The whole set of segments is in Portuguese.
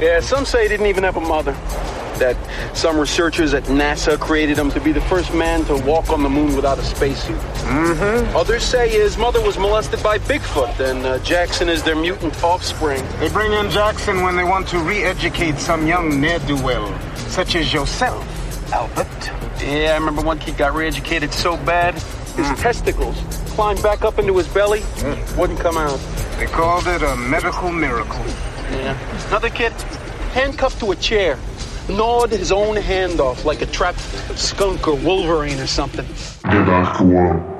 Yeah, some say he didn't even have a mother. That some researchers at NASA created him to be the first man to walk on the moon without a spacesuit. Mm-hmm. Others say his mother was molested by Bigfoot, and uh, Jackson is their mutant offspring. They bring in Jackson when they want to re-educate some young ne'er-do-well, such as yourself, Albert. Yeah, I remember one kid got re-educated so bad, his testicles climbed back up into his belly, wouldn't come out. They called it a medical miracle. Yeah. Another kid, handcuffed to a chair, gnawed his own hand off like a trapped skunk or wolverine or something. The Dark One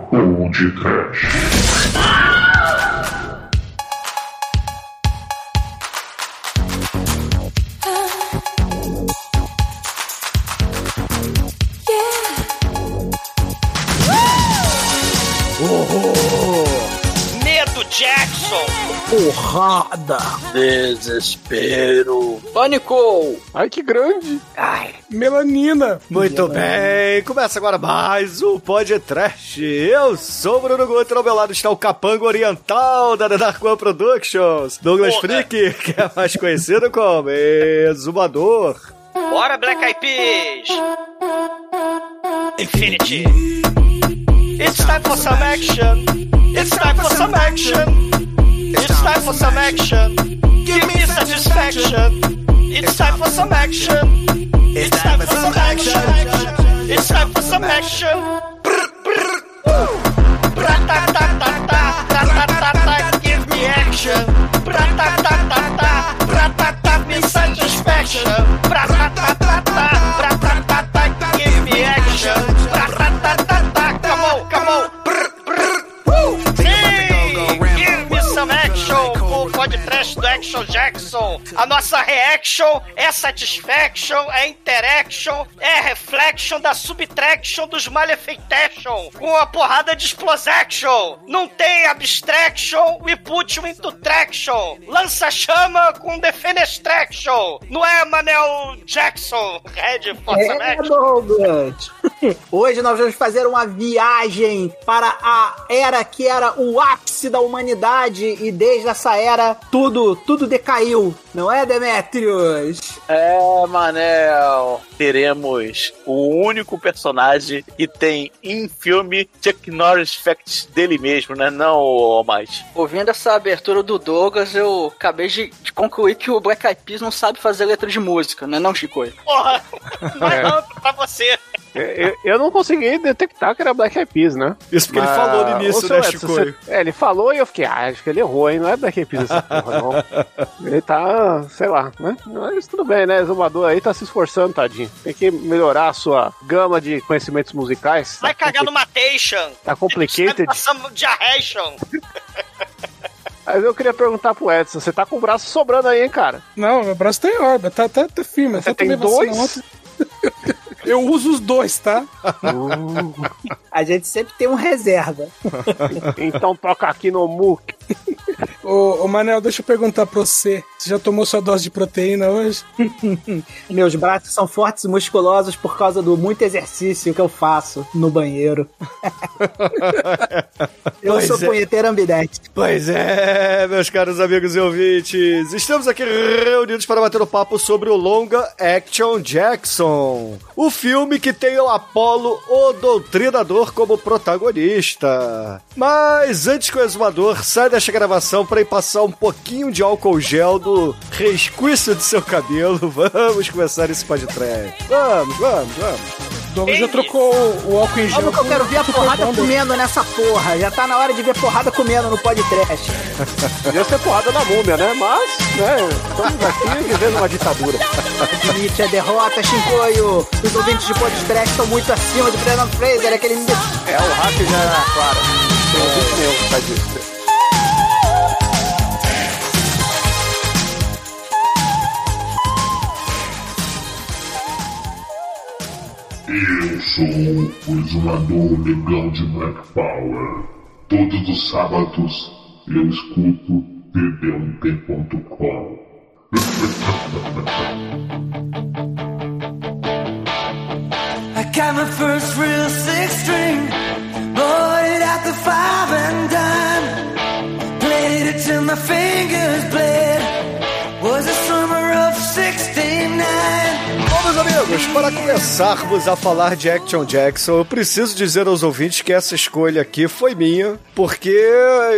Porrada! Desespero. Pânico! Ai, que grande! Ai, Melanina. Muito bem, começa agora mais um podcast. Eu sou o Bruno Guter, ao meu lado está o capango oriental da The Dark One Productions, Douglas Porra. Freak, que é mais conhecido como Exumador. Bora, Black Eyed Peas! Infinity! It's time for some action! It's time for some action! It's time for some action! Give me satisfaction! It's time for some action! It's time for some action! It's time for some action! Give me action! Bra-ta-ta, me satisfaction! Give me action! Podcast do Action Jackson. A nossa reaction é satisfaction, é interaction, é reflection da subtraction dos malefeitation. Com a porrada de explosaction. Não tem abstraction, we put you into traction. Lança chama com defenestraction. Não é Manel Jackson? Red Força é? Douglas! Hoje nós vamos fazer uma viagem para a era que era o ápice da humanidade e desde essa era tudo, tudo decaiu, não é, Demetrius? É, Manel. Teremos o único personagem que tem em filme Chuck Norris Facts dele mesmo, né? Não mais. Ouvindo essa abertura do Douglas, eu acabei de, de concluir que o Black Eyed Peas não sabe fazer letra de música, né não, Chico? Porra! Vai não, pra você. Eu, eu não consegui detectar que era Black Eyed Peas, né? Isso porque ele falou no Ô, início, né, Chico? você- É, ele falou e eu fiquei, ah, acho que ele errou, hein? Não é Black Eyed Peas essa porra, não. Ele tá, sei lá, né? Mas tudo bem, né? Exumador aí tá se esforçando, tadinho. Tem que melhorar a sua gama de conhecimentos musicais. Vai cagar no Matation. Tá complicated. Passamos de arration. Mas eu queria perguntar pro Edson, você tá com o braço sobrando aí, hein, cara? Não, meu braço tá em órbita, tá, tá, tá firme. Eu Você tem dois? Eu uso os dois, tá? A gente sempre tem um reserva. então toca aqui no MUC. Ô, ô, Manel, deixa eu perguntar pra você. Você já tomou sua dose de proteína hoje? Meus braços são fortes e musculosos por causa do muito exercício que eu faço no banheiro. eu Pois sou é. punheteiro. Pois é, meus caros amigos e ouvintes, estamos aqui reunidos para bater um papo sobre o longa Action Jackson, o filme que tem o Apollo, o Doutrinador, como protagonista. Mas antes que o exumador saia desta gravação para ir passar um pouquinho de álcool gel do resquício de seu cabelo, vamos começar esse podcast. Vamos, vamos, vamos. Douglas já trocou o álcool em gel. Vamos que eu quero ver a porrada comendo nessa porra. Já tá na hora de ver porrada comendo no podcast. Podia ser porrada na múmia, né? Mas, né, estamos aqui vivendo uma ditadura. Admite a derrota, Shinkoio. Os ouvintes de podcast estão muito acima de Brandon Fraser, aquele... É, o hack já era claro. Tem um vídeo meu que faz Eu sou o exumador legal de Black Power. Todos os sábados eu escuto td1p.com. I got my first real six string, bought it at the five and dime. Played it till my fingers bled. Amigos, para começarmos a falar de Action Jackson, eu preciso dizer aos ouvintes que essa escolha aqui foi minha, porque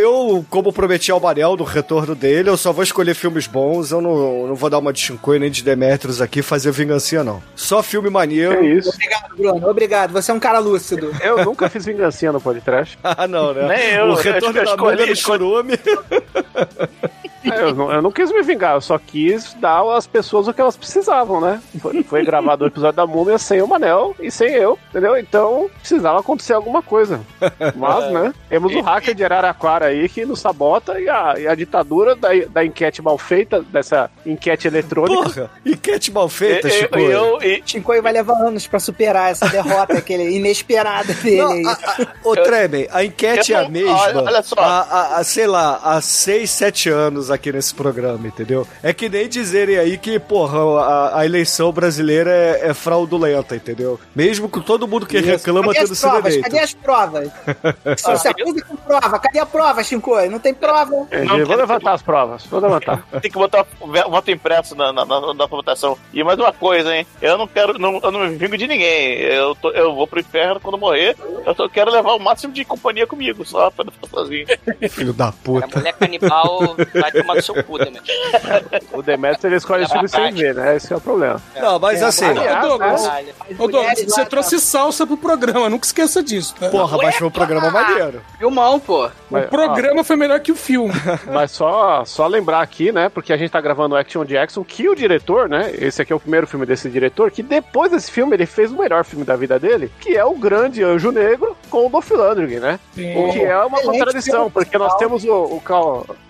eu, como prometi ao Manel no retorno dele, eu só vou escolher filmes bons, eu não, não vou dar uma de Shinkoi nem de Demetrius aqui fazer vingancinha, não. Só filme maneiro. É isso. Obrigado, Bruno. Obrigado. Você é um cara lúcido. Eu nunca fiz vingancinha no podcast. ah, não, né? Nem eu, o retorno da escolhi- escolhi- Churume. É, eu, não, eu não quis me vingar, eu só quis dar às pessoas o que elas precisavam, né? Foi, foi gravado o episódio da múmia sem o Manel e sem eu, entendeu? Então precisava acontecer alguma coisa. Mas, né? Temos o hacker de Araraquara aí que nos sabota e a, e a ditadura da, da enquete mal feita, dessa enquete eletrônica. Porra, enquete mal feita, Eu- Chico. eu- e- Shinkoi vai levar anos pra superar essa derrota aquele inesperada dele Não, aí. a, a, ô, Tremem, a enquete eu é a mesma. olha- olha só. Há, sei lá, há 6, 7 anos aqui nesse programa, entendeu? É que nem dizerem aí que, porra, a, a eleição brasileira é, é fraudulenta, entendeu? Mesmo com todo mundo que reclama Cadê tendo sido eleito. Cadê as provas? Só se acusa com prova. Cadê a prova, Shinkoi? Não tem prova. É, vou levantar as provas, vou levantar. Tem que botar o voto impresso na, na, na, na votação. E mais uma coisa, hein? Eu não quero, não, eu não me vingo de ninguém. Eu, tô- eu vou pro inferno quando morrer. Eu só quero levar o máximo de companhia comigo, só pra não ficar sozinho. Filho da A puta. mulher canibal vai tomar no seu cu. O Demetrius ele escolhe filme sem ver, né? Esse é o problema. Não, mas assim, Ô, Douglas, né? ô, Douglas, você trouxe salsa pro programa, nunca esqueça disso, tá? porra, mas foi um programa maneiro. Filmão, pô. Mas, o programa foi melhor que o filme. Mas só, só lembrar aqui, né? Porque a gente tá gravando o Action Jackson, que o diretor, né? Esse aqui é o primeiro filme desse diretor, que depois desse filme ele fez o melhor filme da vida dele, que é o Grande Anjo Negro com o Dolph Lundgren, né? Sim. O que é uma contradição, porque nós temos o, o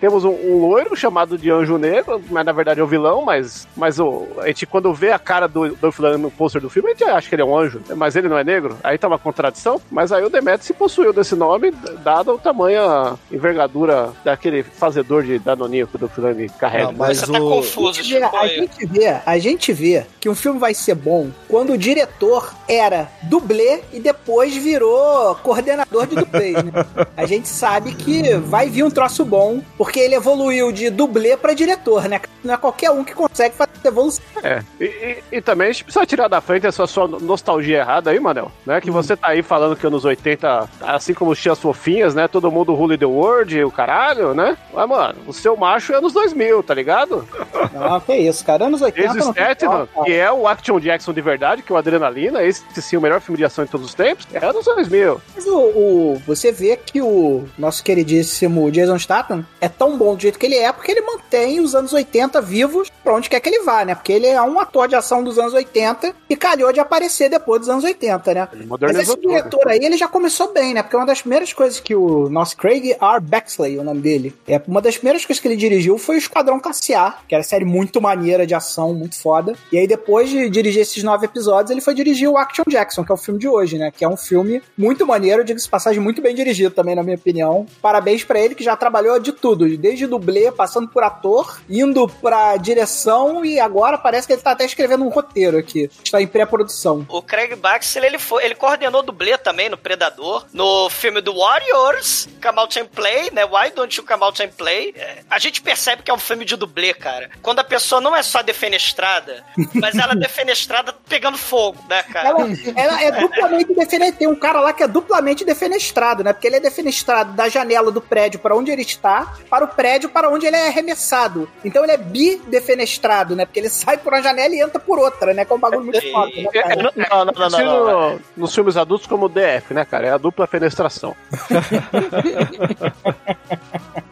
temos um, um loiro chamado de Anjo Negro, mas na verdade é o vilão, mas, mas o, a gente quando vê a cara do Dolph Lundgren no pôster do filme, a gente acha que ele é um anjo, mas ele não é negro. Aí tá uma contradição, mas aí o Demetrius se possuiu desse nome, dado o tamanho, a envergadura daquele fazedor de danoninho que o Dolph Lundgren carrega. Não, mas Você tá o... confuso, A gente, vê, a gente vê, a gente vê que um filme vai ser bom quando o diretor era dublê e depois virou coordenador de dublês, né? A gente sabe que vai vir um troço bom, porque ele evoluiu de dublê pra diretor, né? Não é qualquer um que consegue fazer evolução. É, e, e- e também a gente precisa tirar da frente essa sua nostalgia errada aí, Manel, né? Que você tá aí falando que anos 80, assim como os tias fofinhas, né? Todo mundo Rule the World, o caralho, né? Mas, mano, o seu macho é anos 2000, tá ligado? Não, que isso, cara. Anos 80 Jason não tem Statham, que é o Action Jackson de verdade, que é o Adrenalina, esse sim, o melhor filme de ação de todos os tempos, é anos 2000. Mas o, o- você vê que o nosso queridíssimo Jason Statham é tão bom do jeito que ele é, porque ele mantém os anos 80 vivos pra onde quer que ele vá, né? Porque ele é um ator de ação dos anos 80 e calhou de aparecer depois dos anos 80, né? Mas esse diretor aí, ele já começou bem, né? Porque uma das primeiras coisas que o nosso Craig R. Bexley, o nome dele, é uma das primeiras coisas que ele dirigiu foi o Esquadrão Cassiar, que era série muito maneira de ação, muito foda. E aí depois de dirigir esses nove episódios, ele foi dirigir o Action Jackson, que é o filme de hoje, né? Que é um filme muito maneiro, diga-se de passagem, muito bem dirigido também, na minha opinião. Parabéns pra ele, que já trabalhou de tudo, desde dublê, passando por ator, indo pra direção e agora parece que ele tá até escrevendo um roteiro aqui. Está em pré-produção. O Craig Baxter, ele, foi, ele coordenou dublê também no Predador, no filme do Warriors, Come Out and Play, né? Why Don't You Come Out and Play? É, A gente percebe que é um filme de dublê, cara. Quando a pessoa não é só defenestrada, mas ela é defenestrada pegando fogo, né, cara? Ela, ela é duplamente defenestrada. Tem um cara lá que é duplamente defenestrado, né? Porque ele é defenestrado da janela do prédio para onde ele está, para o prédio para onde ele é arremessado. Então ele é bidefenestrado, né? Porque ele sai por uma janela e entra por outra, né? Que é um bagulho muito foda, né, É, Não, não, não, não, não, não. no- nos filmes adultos como DF, né, cara? É a dupla fenestração.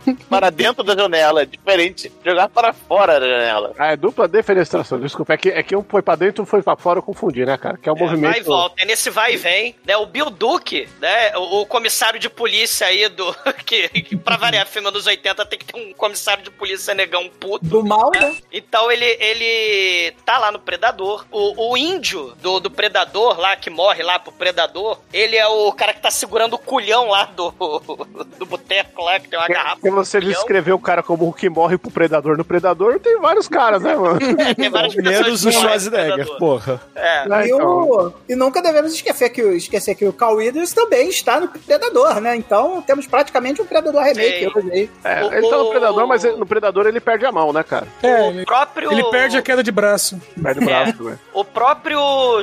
Para dentro da janela, é diferente. Jogar para fora da janela. Ah, é dupla defenestração, desculpa. É que, é que um foi pra dentro e um foi pra fora, eu confundi, né, cara? Que é o É, movimento. vai e volta, é nesse vai e vem, né? O Bill Duke, né? O, o comissário de polícia aí do. Que, que pra variar filme dos 80 tem que ter um comissário de polícia negão puto. Do mal, né? Então ele, ele tá lá no Predador. O, o índio do, do Predador lá, que morre lá pro Predador, ele é o cara que tá segurando o culhão lá do, do boteco lá, que tem uma garrafa. Porque você escreveu o cara como o que morre pro predador no predador, tem vários caras, né, mano? É, tem várias Menos o é Schwarzenegger, porra. É. É, E, então. o- e nunca devemos esquecer que, o- esquecer que o Carl Weathers também está no Predador, né? Então temos praticamente um Predador remake Sim. hoje aí. É, O- ele tá no predador, mas ele- no predador ele perde a mão, né, cara? É, O ele, próprio. ele perde a queda de braço. Perde o braço, né? O próprio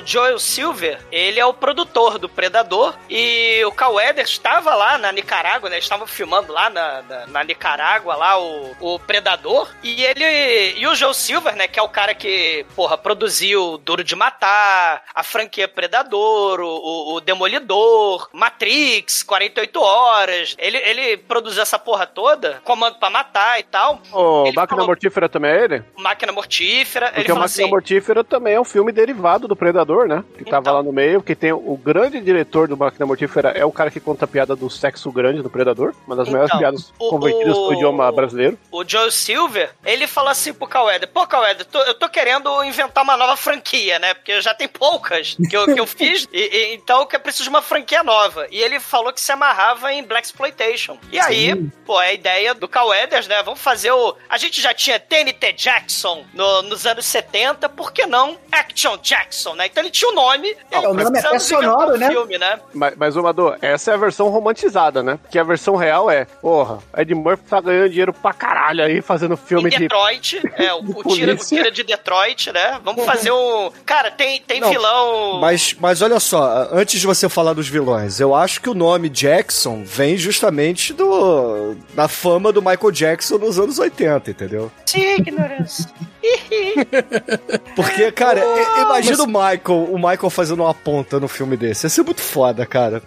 Joel Silver, ele é o produtor do Predador e o Cal Weathers estava lá na Nicarágua, né? Eles estavam filmando lá na, na, na Nicarágua, lá o, o Predador. E ele. E o Joel Silver, né? Que é o cara que, porra, produziu Duro de Matar, a franquia Predador, o, o- Demolidor, Matrix, 48 Horas. Ele, ele produziu essa porra toda, Comando pra Matar e tal. O Ele Máquina falou- Mortífera também é ele? Máquina Mortífera. Porque ele o falou Máquina assim. Mortífera também é um filme derivado do Predador, né? Que tava Então. lá no meio, que tem o grande diretor do Máquina Mortífera é o cara que conta a piada do sexo grande do Predador, uma das Então, maiores piadas o- convertidas o- pro idioma brasileiro. o Joe Silver, ele fala assim pro Caueda, pô, Caueda, tô- eu tô querendo inventar uma nova franquia, né? Porque já tem poucas que eu, que eu fiz, e, e- então que eu preciso de uma franquia nova. E ele falou que se amarrava em Black Exploitation. E aí, pô, é a ideia do Cauedas, né? Vamos fazer o... A gente já tinha TNT Jackson no- nos anos 70, por que não Action Jackson, né? Então ele tinha o nome. É, o nome é sonoro, um né? Filme, né? Mas, mas ô Madô, essa é a versão romantizada, né? Porque a versão real é, porra, Ed Murphy tá ganhando dinheiro pra caralho aí fazendo filme em de. Detroit, é, o, o, tira, o tira de Detroit, né? Vamos fazer um. Cara, tem, tem Não, vilão. Mas, mas olha só, antes de você falar dos vilões, eu acho que o nome Jackson vem justamente do da fama do Michael Jackson nos anos 80, entendeu? Ignorance. Porque, cara, i- imagina o Michael, o Michael fazendo uma ponta no filme desse. Ia ser muito foda, cara.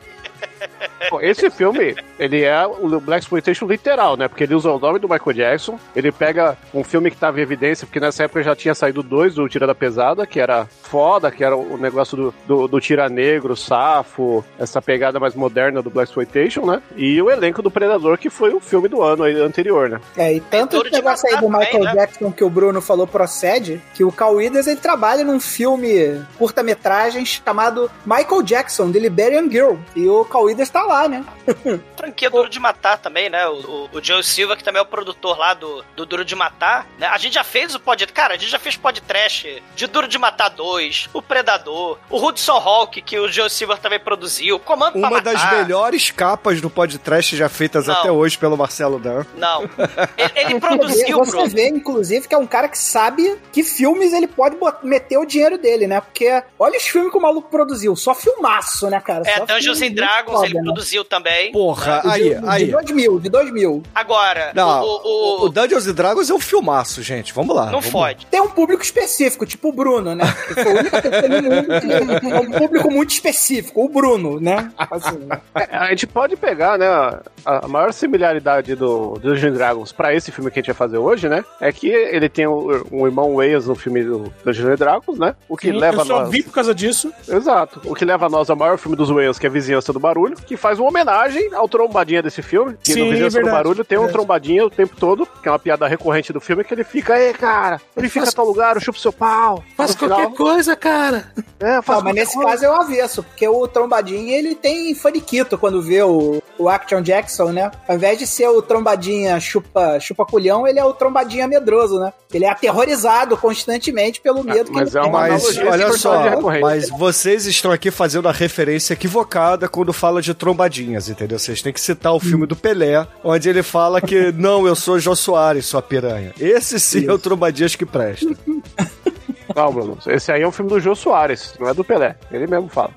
Pô, Esse filme, ele é o Black Exploitation literal, né? Porque ele usa o nome do Michael Jackson, ele pega um filme que tava em evidência, porque nessa época já tinha saído dois do Tira da Pesada, que era foda, que era o negócio do, do, do Tira Negro, Safo, essa pegada mais moderna do Black Exploitation, né? E o elenco do Predador, que foi o filme do ano anterior, né? É, e tanto de negócio aí do Michael também, né? Jackson que o Bruno falou procede, que o Carl Weathers ele trabalha num filme curta-metragem chamado Michael Jackson, The Liberian Girl. E o Carl Tá lá, né? Franquia Duro de Matar também, né? O, o, o Joe Silva, que também é o produtor lá do, do Duro de Matar. Né? A gente já fez o pod. Cara, a gente já fez podcast de Duro de Matar 2, o Predador, o Hudson Hawk, que o Joe Silva também produziu, o Comando pra Uma das melhores capas do podcast já feitas Não. até hoje pelo Marcelo Dan. Não. Ele, ele produziu, Você Bruno. vê, inclusive, que é um cara que sabe que filmes ele pode meter o dinheiro dele, né? Porque olha os filmes que o maluco produziu. Só filmaço, né, cara? É, Só Dungeons and Dragons foda, ele né? produziu também. Porra, De- aí, de, aí. De 2000, de 2000. Agora, Não, o, o, o, o- Dungeons and Dragons é um filmaço, gente. Vamos lá. não vamos fode. Tem um público específico, tipo o Bruno, né? Que foi a única pessoa no mundo que é um público muito específico, o Bruno, né? Assim, É, A gente pode pegar, né, a, a maior similaridade do do Dungeons and Dragons pra esse filme que a gente vai fazer hoje, né, é que ele tem um, um irmão Wales no filme do Dungeons and Dragons, né, o que Sim, leva eu só nós... vi por causa disso. Exato. O que leva nós ao maior filme dos Wales, que é Vizinhança do Barulho, que faz uma homenagem ao trombadinha desse filme. Que Sim, no verdade, do Barulho tem um verdade. trombadinha o tempo todo, que é uma piada recorrente do filme, que ele fica, ei, cara, ele fica em tal lugar, eu chupo seu pau. Faz No final, qualquer coisa, cara. É, faz Não, mas nesse qualquer caso é o avesso, porque o Trombadinha ele tem faniquito quando vê o, o Action Jackson, né? Ao invés de ser o Trombadinha chupa, chupa culhão, ele é o Trombadinha medroso, né? Ele é aterrorizado constantemente pelo medo que mas ele é tem. uma Mas analogia olha só, mas vocês estão aqui fazendo a referência equivocada quando fala de trombadinhas, entendeu? Vocês têm que citar o filme do Pelé, onde ele fala que não, eu sou Jô Soares, sua piranha. Esse sim é o trombadinhas que presta. Não, Bruno, esse aí é um filme do Jô Soares, não é do Pelé. Ele mesmo fala.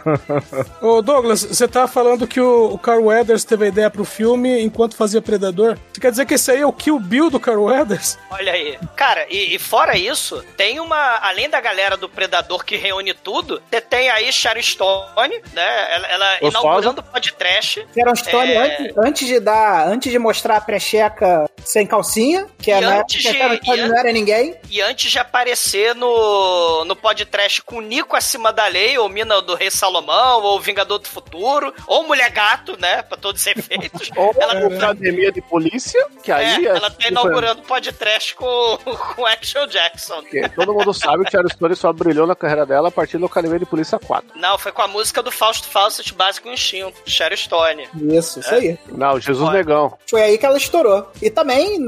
Ô, Douglas, você tá falando que o, o Carl Weathers teve a ideia pro filme enquanto fazia Predador? Você quer dizer que esse aí é o Kill Bill do Carl Weathers? Olha aí. Cara, e, e fora isso, tem uma. Além da galera do Predador que reúne tudo, você tem aí Sharon Stone, né? Ela, ela Gostosa. inaugurando o podcast. Sharon Stone, É. antes, antes de dar, antes de mostrar a precheca sem calcinha, Que, é, E né, antes que a de- Sharon Stone e não era ninguém. E antes de aparecer no, no podcast com o Nico acima da lei, ou Mina do Rei Salomão, ou Vingador do Futuro, ou Mulher Gato, né? Pra todos os efeitos. Ou ela, Academia de Polícia, que aí... é, é- ela tá inaugurando o podcast com, com Action Jackson. Porque todo mundo sabe que Sharon Stone só brilhou na carreira dela a partir do Academia de Polícia 4. Não, foi com a música do Fausto Fawcett Básico Instinto, Sharon Stone. Isso, isso aí. Não, Jesus Olha. Negão. Foi aí que ela estourou. E também,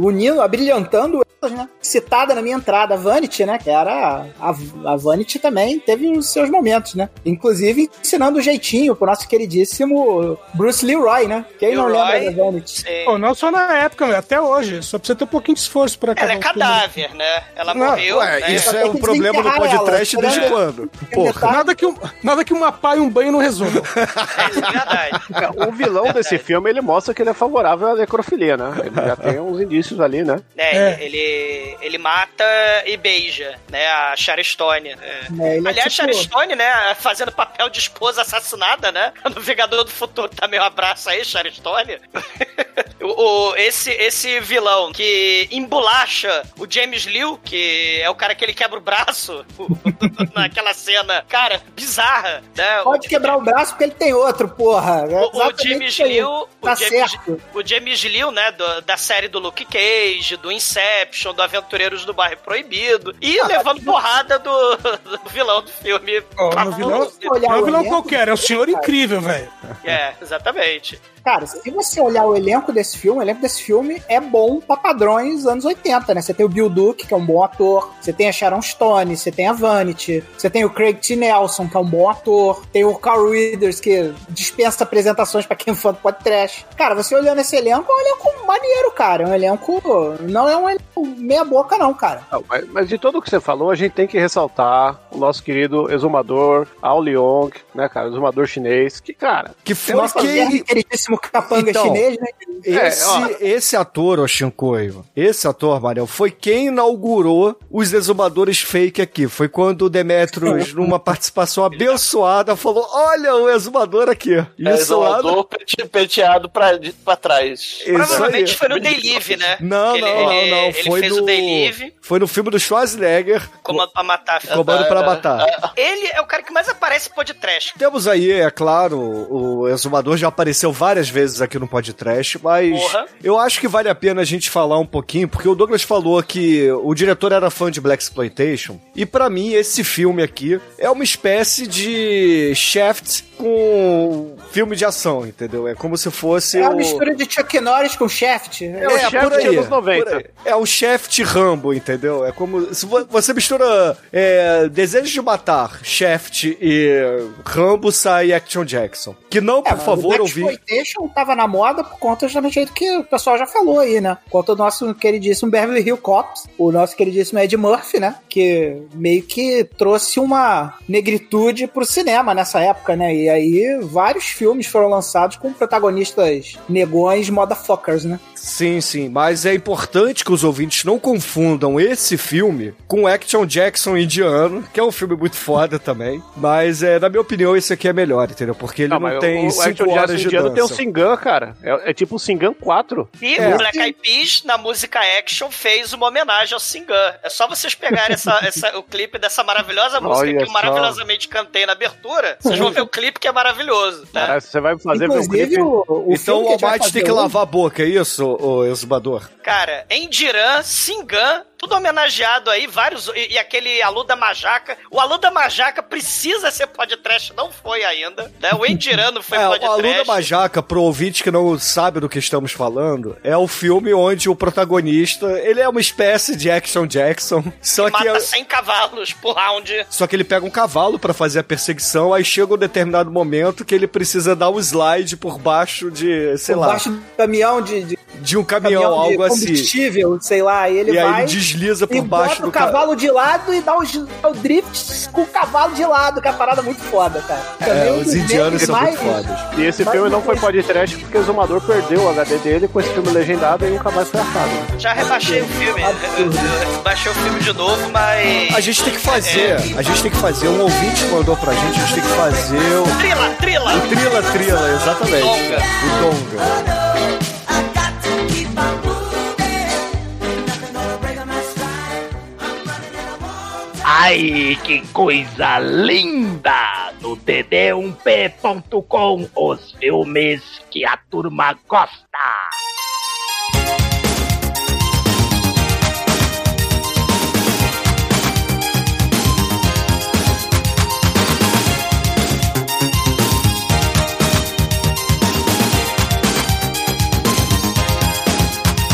unindo, abrilhantando né? Citada na minha entrada, a Vanity, né? Que era. A, a Vanity também teve os seus momentos, né? Inclusive ensinando o jeitinho pro nosso queridíssimo Bruce Leroy, né? Quem não Leroy. lembra da Vanity? Pô, não só na época, até hoje. Só precisa ter um pouquinho de esforço pra acabar Ela é cadáver, né? Ela Não, morreu. Ué, né? isso é um problema desenterrar podcast ela, desde né? quando? Porra. Nada que, um, nada que uma pá e um banho não resolvam. É, isso é verdade. O vilão desse filme, ele mostra que ele é favorável à necrofilia, né? Ele já tem uns indícios ali, né? É, É. Ele, ele mata e beija, né? A Sharon Stone. É. É, é Aliás, tipo- Sharon Stone, né? Fazendo papel de esposa assassinada, né? No Vingador do Futuro também um abraço aí, Sharon Stone. o, o- esse, esse vilão que embolacha o James Liu, que é o cara que ele quebra o braço naquela cena, cara, bizarra, né? Pode quebrar o braço porque ele tem outro, porra. É O, o James. Liu, Tá o James, certo. o James Liu, né, do- da série do Luke Cage, do Inception, do Aventureiros do Bairro Proibido, e levando porrada do, do vilão do filme. No vilão, não é o um vilão qualquer, é o Senhor Incrível, velho. É, exatamente. Cara, se você olhar o elenco desse filme, o elenco desse filme é bom pra padrões anos 80, né? Você tem o Bill Duke, que é um bom ator, você tem a Sharon Stone, você tem a Vanity, você tem o Craig T. Nelson, que é um bom ator, tem o Carl Readers, que dispensa apresentações pra quem é fã do podcast. Cara, você olhando esse elenco, é um elenco maneiro, cara. É um elenco. Não é um elenco meia-boca, não, cara. Não, mas, mas de tudo que você falou, a gente tem que ressaltar o nosso querido exumador, Ao Leong, né, cara? Exumador chinês, que, cara, Que foi Nosso quem... capanga Então, chinês, né? Esse, É, esse ator, esse ator, Mariel, foi quem inaugurou os exumadores fake aqui. Foi quando o Demetrius, numa participação abençoada, falou: Olha o exumador aqui. É, isolador pente- penteado pra, de- pra trás. Isso Provavelmente aí. foi no Day Live, né? Não, Que não, ele, não, ele- não. Ele Foi fez no. o Day Live, Foi no filme do Schwarzenegger. Comando pra Matar. Comando pra matar. Ele é o cara que mais aparece em podcast. Temos aí, é claro, o Exumador já apareceu várias vezes aqui no podcast, mas Porra. eu acho que vale a pena a gente falar um pouquinho, porque o Douglas falou que o diretor era fã de Black Exploitation, e pra mim esse filme aqui é uma espécie de Shaft com filme de ação, entendeu? É como se fosse É uma o... mistura de Chuck Norris com Shaft. É o Shaft anos 90. por aí. É o Shaft Rambo, entendeu? É como se vo- você mistura é, Desejo de Matar, Shaft e Rambo sai Action Jackson. Que não, por É, favor, o Exploitation tava na moda por conta justamente do que o pessoal já falou aí, né? Conta do nosso queridíssimo Beverly Hill Cops, o nosso queridíssimo Ed Murphy, né? Que meio que trouxe uma negritude pro cinema nessa época, né? E aí vários filmes foram lançados com protagonistas negões motherfuckers, né? Sim, sim, mas é importante que os ouvintes não confundam esse filme com Action Jackson indiano, que é um filme muito foda também. Mas, é, na minha opinião, esse aqui é melhor, entendeu? Porque ele não, mas tem o, o cinco Action horas Jackson de indiano tem o dança. Singan, cara. É, é tipo o Singan 4. E É. o Black Eyed Peas, na música Action, fez uma homenagem ao Singan. É só vocês pegarem essa, essa- o clipe dessa maravilhosa música Olha que eu só. maravilhosamente cantei na abertura. Vocês vão ver o clipe que é maravilhoso. né? Cara, você vai fazer meu Inclusive, clipe. o, o Então o Almighty tem que hoje- lavar a boca, é isso, o exumador? Cara, Endiran, Singan, tudo homenageado aí, vários. E, e aquele Aluda Majaca. O Aluda Majaca precisa ser podcast, não foi ainda. Né? O Endiran não foi é, o podcast. Aluda Majaca, pro ouvinte que não sabe do que estamos falando, é o filme onde o protagonista, ele é uma espécie de Action Jackson, só que, Mata é- 100 cavalos por round. só que ele pega um cavalo pra fazer a perseguição, aí chega um determinado momento que ele precisa dar um slide por baixo de, sei por lá, baixo do caminhão de, de de um caminhão, caminhão de algo assim. combustível, sei lá, e ele E aí vai ele desliza por e baixo bota do o ca- cavalo de lado e dá o, dá o drift com o cavalo de lado, que é uma parada muito foda, cara. Também É, um os indianos são muito mais- fodas. E esse Mas filme não foi podcast porque o Exumador perdeu o HD dele com esse filme legendado e nunca mais foi achado. Já rebaixei o filme. Eu- Baixei o filme de novo, mas. A gente tem que fazer, a gente tem que fazer, um ouvinte mandou pra gente, a gente tem que fazer o Trila, trila! o Trila Trila, exatamente. Donga. O Donga. Ai, que coisa linda! No dd1p.com, os filmes que a turma gosta.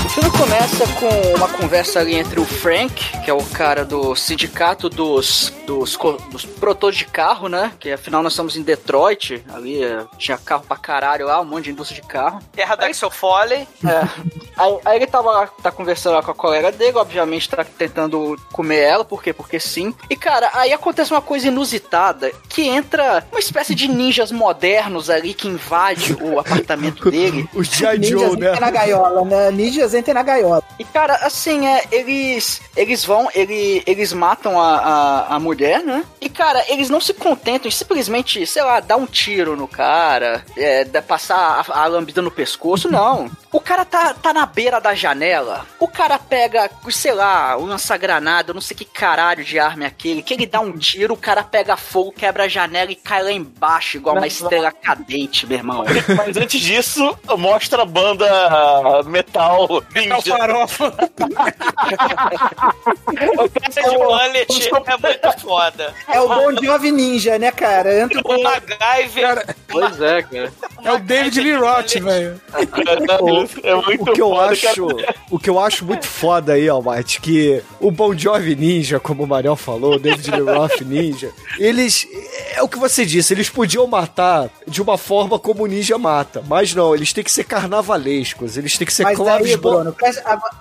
O filme começa com uma conversa ali entre o Frank, que é o cara do sindicato dos, dos, dos de carro, né? Que afinal nós estamos em Detroit, ali é, tinha carro pra caralho lá, um monte de indústria de carro. Terra da Axel Foley. É. Aí, aí ele tava lá, tá conversando lá com a colega dele, obviamente tá tentando comer ela, por quê? Porque sim. E cara, aí acontece uma coisa inusitada, que entra uma espécie de ninjas modernos ali que invade o apartamento dele. Os G.I. Ninjas Joe, né? na gaiola, né? Ninjas entrem na gaiola. E, cara, assim, é, eles eles vão, ele, eles matam a, a, a mulher, né? E, cara, eles não se contentam em simplesmente, sei lá, dar um tiro no cara, é, passar a, a lambida no pescoço, não. O cara tá, tá na beira da janela, o cara pega, sei lá, um lança-granada, não sei que caralho de arma é aquele, que ele dá um tiro, o cara pega fogo, quebra a janela e cai lá embaixo, igual uma estrela cadente, meu irmão. Mas antes disso, mostra a banda metal ninja. farofa. O Peça de Bullet é muito foda. É o Bon Jovi Ninja, né, cara? Entra O MacGyver. Pois é, cara. É o David Lee Roth, velho. É muito o que eu foda, acho, o que eu acho muito foda aí, Almighty, que o Bon Jovi Ninja, como o Mariel falou, o David Lee Roth Ninja, eles é o que você disse, eles podiam matar de uma forma como o ninja mata, mas não, eles têm que ser carnavalescos, eles têm que ser Mas Clóvis aí, Bruno,